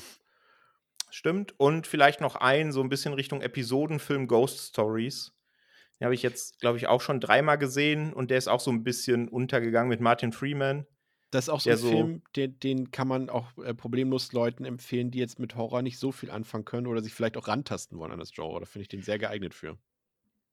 Stimmt. Und vielleicht noch ein, so ein bisschen Richtung Episodenfilm Ghost Stories. Den habe ich jetzt, glaube ich, auch schon dreimal gesehen und der ist auch so ein bisschen untergegangen mit Martin Freeman. Das ist auch so ein so- Film, den, den kann man auch äh, problemlos Leuten empfehlen, die jetzt mit Horror nicht so viel anfangen können oder sich vielleicht auch rantasten wollen an das Genre. Da finde ich den sehr geeignet für.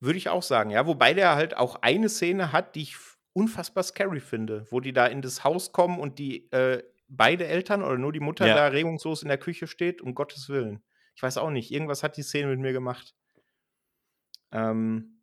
Würde ich auch sagen, ja. Wobei der halt auch eine Szene hat, die ich unfassbar scary finde, wo die da in das Haus kommen und die äh, beide Eltern oder nur die Mutter Ja. da regungslos in der Küche steht, um Gottes Willen. Ich weiß auch nicht, irgendwas hat die Szene mit mir gemacht. Ähm,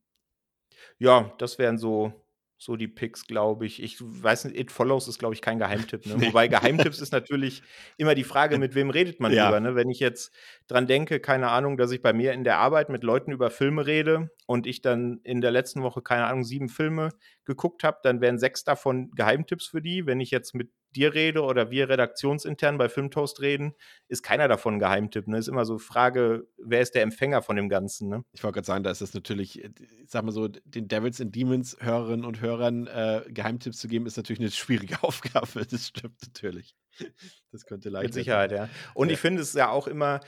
ja, das wären so, so die Picks, glaube ich. Ich weiß nicht, It Follows ist, glaube ich, kein Geheimtipp. Ne? [LAUGHS] Nee. Wobei Geheimtipps ist natürlich immer die Frage, mit wem redet man Ja. drüber. Ne? Wenn ich jetzt dran denke, keine Ahnung, dass ich bei mir in der Arbeit mit Leuten über Filme rede und ich dann in der letzten Woche, keine Ahnung, sieben Filme geguckt habe, dann wären sechs davon Geheimtipps für die. Wenn ich jetzt mit dir rede oder wir redaktionsintern bei Filmtoast reden, ist keiner davon ein Geheimtipp. Ne? Ist immer so Frage, wer ist der Empfänger von dem Ganzen? Ne? Ich wollte gerade sagen, da ist es natürlich, äh, ich sag mal so, den Devils and Demons Hörerinnen und Hörern äh, Geheimtipps zu geben, ist natürlich eine schwierige [LAUGHS] Aufgabe. Das stimmt natürlich. Das könnte leicht Mit Sicherheit, ja. Und Ja. ich finde es ja auch immer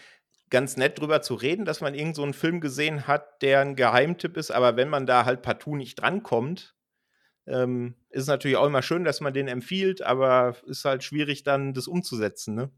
ganz nett drüber zu reden, dass man irgend so einen Film gesehen hat, der ein Geheimtipp ist, aber wenn man da halt partout nicht drankommt, Ähm, ist natürlich auch immer schön, dass man den empfiehlt, aber ist halt schwierig dann, das umzusetzen, ne?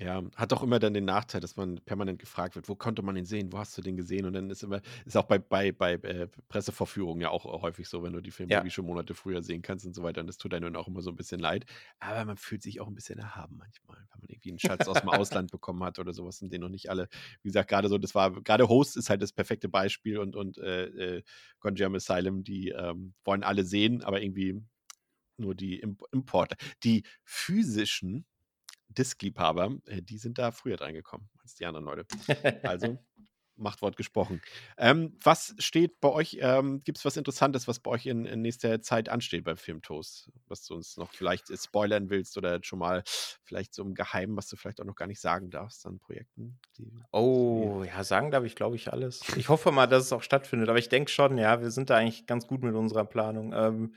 Ja, hat doch immer dann den Nachteil, dass man permanent gefragt wird: „Wo konnte man ihn sehen? Wo hast du den gesehen?“ Und dann ist immer ist auch bei bei bei, äh, Pressevorführungen ja auch häufig so, wenn du die Filme Ja. irgendwie schon Monate früher sehen kannst und so weiter. Und das tut einem dann auch immer so ein bisschen leid. Aber man fühlt sich auch ein bisschen erhaben manchmal, wenn man irgendwie einen Schatz aus dem [LAUGHS] Ausland bekommen hat oder sowas und den noch nicht alle wie gesagt, gerade so das war gerade Host ist halt das perfekte Beispiel und und, äh, äh, Gonjiam Asylum, die, ähm, wollen alle sehen, aber irgendwie nur die Imp Importer. Die physischen Diskliebhaber, äh, die sind da früher drangekommen als die anderen Leute. Also, [LAUGHS] Machtwort gesprochen. Ähm, was steht bei euch, ähm gibt es was Interessantes, was bei euch in in nächster Zeit ansteht bei Filmtoast, was du uns noch vielleicht, äh, spoilern willst oder schon mal vielleicht so im Geheimen, was du vielleicht auch noch gar nicht sagen darfst an Projekten, die Oh, ja, sagen darf ich, glaube ich, alles. Ich hoffe mal, dass es auch stattfindet, aber ich denke schon, ja, wir sind da eigentlich ganz gut mit unserer Planung. Ähm,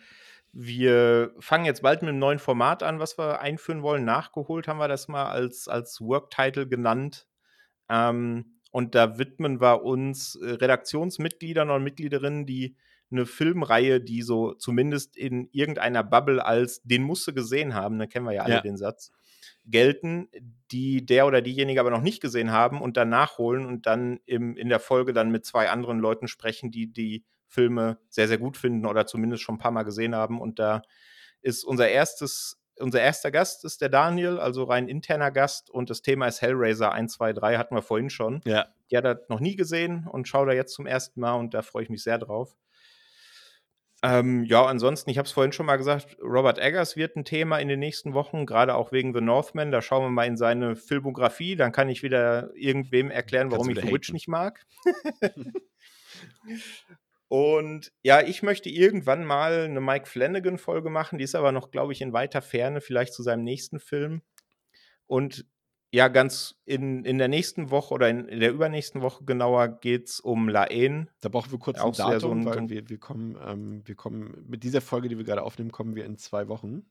wir fangen jetzt bald mit einem neuen Format an, was wir einführen wollen. Nachgeholt haben wir das mal als als Work-Title genannt. Ähm, und da widmen wir uns, äh, Redaktionsmitgliedern und Mitgliederinnen, die eine Filmreihe, die so zumindest in irgendeiner Bubble als „den musst du gesehen haben“, ne, kennen wir ja alle Ja. den Satz, gelten, die der oder diejenige aber noch nicht gesehen haben und dann nachholen und dann im in der Folge dann mit 2 anderen Leuten sprechen, die die Filme sehr, sehr gut finden oder zumindest schon 'n paar Mal gesehen haben. Und da ist unser erstes unser erster Gast ist der Daniel, also rein interner Gast und das Thema ist Hellraiser 1, 2, 3 hatten wir vorhin schon. Ja. Die hat er noch nie gesehen und schaut da jetzt zum ersten Mal und da freue ich mich sehr drauf. Ähm, ja, ansonsten, ich habe es vorhin schon mal gesagt, Robert Eggers wird ein Thema in den nächsten Wochen, gerade auch wegen The Northman. Da schauen wir mal in seine Filmografie, dann kann ich wieder irgendwem erklären, warum ich The Witch nicht mag. [LAUGHS] [LAUGHS] Und ja, ich möchte irgendwann mal eine Mike Flanagan-Folge machen, die ist aber noch, glaube ich, in weiter Ferne, vielleicht zu seinem nächsten Film. Und ja, ganz in in der nächsten Woche oder in in der übernächsten Woche genauer geht's um Laen. Da brauchen wir kurz ein so Datum, so weil 'n wir wir kommen ähm, wir kommen mit dieser Folge, die wir gerade aufnehmen, kommen wir in 2 Wochen.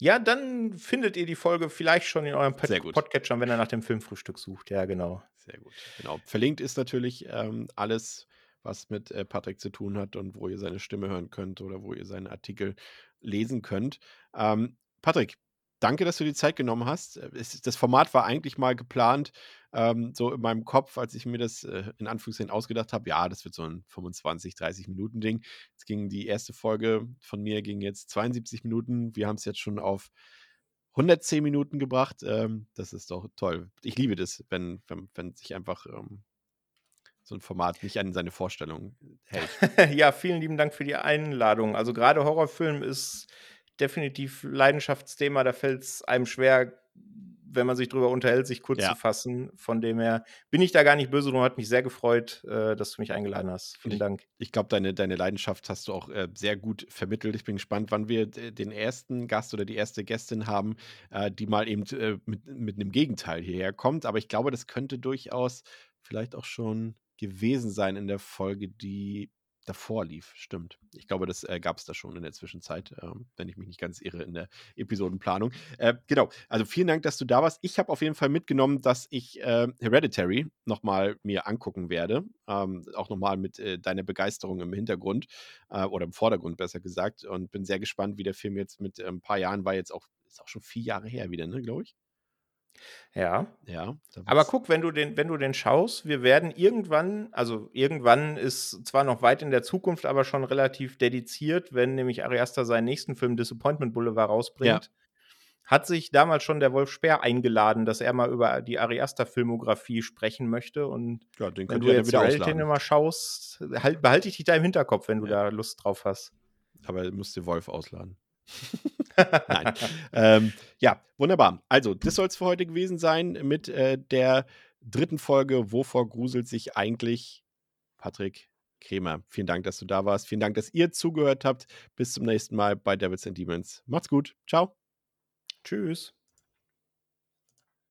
Ja, dann findet ihr die Folge vielleicht schon in eurem Pod. Podcatcher, wenn ihr nach dem Filmfrühstück sucht. Ja, genau. Sehr gut, genau. Verlinkt ist natürlich, ähm, alles, was mit, äh, Patrick zu tun hat und wo ihr seine Stimme hören könnt oder wo ihr seine Artikel lesen könnt. Ähm, Patrick, danke, dass du die Zeit genommen hast. Äh, es das Format war eigentlich mal geplant, ähm, so in meinem Kopf, als ich mir das, äh, in Anführungszeichen ausgedacht habe. Ja, das wird so ein 25, 30 Minuten Ding. Jetzt ging die erste Folge von mir ging jetzt 72 Minuten. Wir haben es jetzt schon auf 110 Minuten gebracht. Ähm, das ist doch toll. Ich liebe das, wenn wenn wenn sich einfach, ähm, so ein Format nicht an seine Vorstellung hält. [LAUGHS] Ja, vielen lieben Dank für die Einladung. Also, gerade Horrorfilm ist definitiv Leidenschaftsthema. Da fällt es einem schwer, wenn man sich drüber unterhält, sich kurz Ja. zu fassen. Von dem her bin ich da gar nicht böse drum, hat mich sehr gefreut, äh, dass du mich eingeladen hast. Vielen ich Dank. ich glaube, deine deine Leidenschaft hast du auch, äh, sehr gut vermittelt. Ich bin gespannt, wann wir d den ersten Gast oder die erste Gästin haben, äh, die mal eben, äh, mit mit 'nem Gegenteil hierher kommt. Aber ich glaube, das könnte durchaus vielleicht auch schon gewesen sein in der Folge, die davor lief. Stimmt. Ich glaube, das, äh, gab es da schon in der Zwischenzeit, ähm, wenn ich mich nicht ganz irre in der Episodenplanung. Äh, genau, also vielen Dank, dass du da warst. Ich habe auf jeden Fall mitgenommen, dass ich, äh, Hereditary noch mal mir angucken werde, ähm, auch noch mal mit, äh, deiner Begeisterung im Hintergrund, äh, oder im Vordergrund besser gesagt und bin sehr gespannt, wie der Film jetzt mit, äh, 'n paar Jahren war jetzt auch ist auch schon 4 Jahre her wieder, ne, glaube ich? Ja. Ja, Aber guck, wenn du den wenn du den schaust, wir werden irgendwann also, irgendwann ist zwar noch weit in der Zukunft, aber schon relativ dediziert, wenn nämlich Ari Aster seinen nächsten Film Disappointment Boulevard Ja. rausbringt, hat sich damals schon der Wolf Speer eingeladen, dass er mal über die Ari Aster Filmografie sprechen möchte. Und Ja, den wenn du ja jetzt wieder ausladen. mal schaust, halt behalte ich dich da im Hinterkopf, wenn du Ja. da Lust drauf hast. Aber müsst ihr Wolf ausladen. [LAUGHS] Nein. Ähm, ja, wunderbar. Also, das soll es für heute gewesen sein mit, äh, der dritten Folge „Wovor gruselt sich eigentlich Patrick Kremer?“ Vielen Dank, dass du da warst. Vielen Dank, dass ihr zugehört habt. Bis zum nächsten Mal bei Devils and Demons. Macht's gut. Tschau. Tschüss.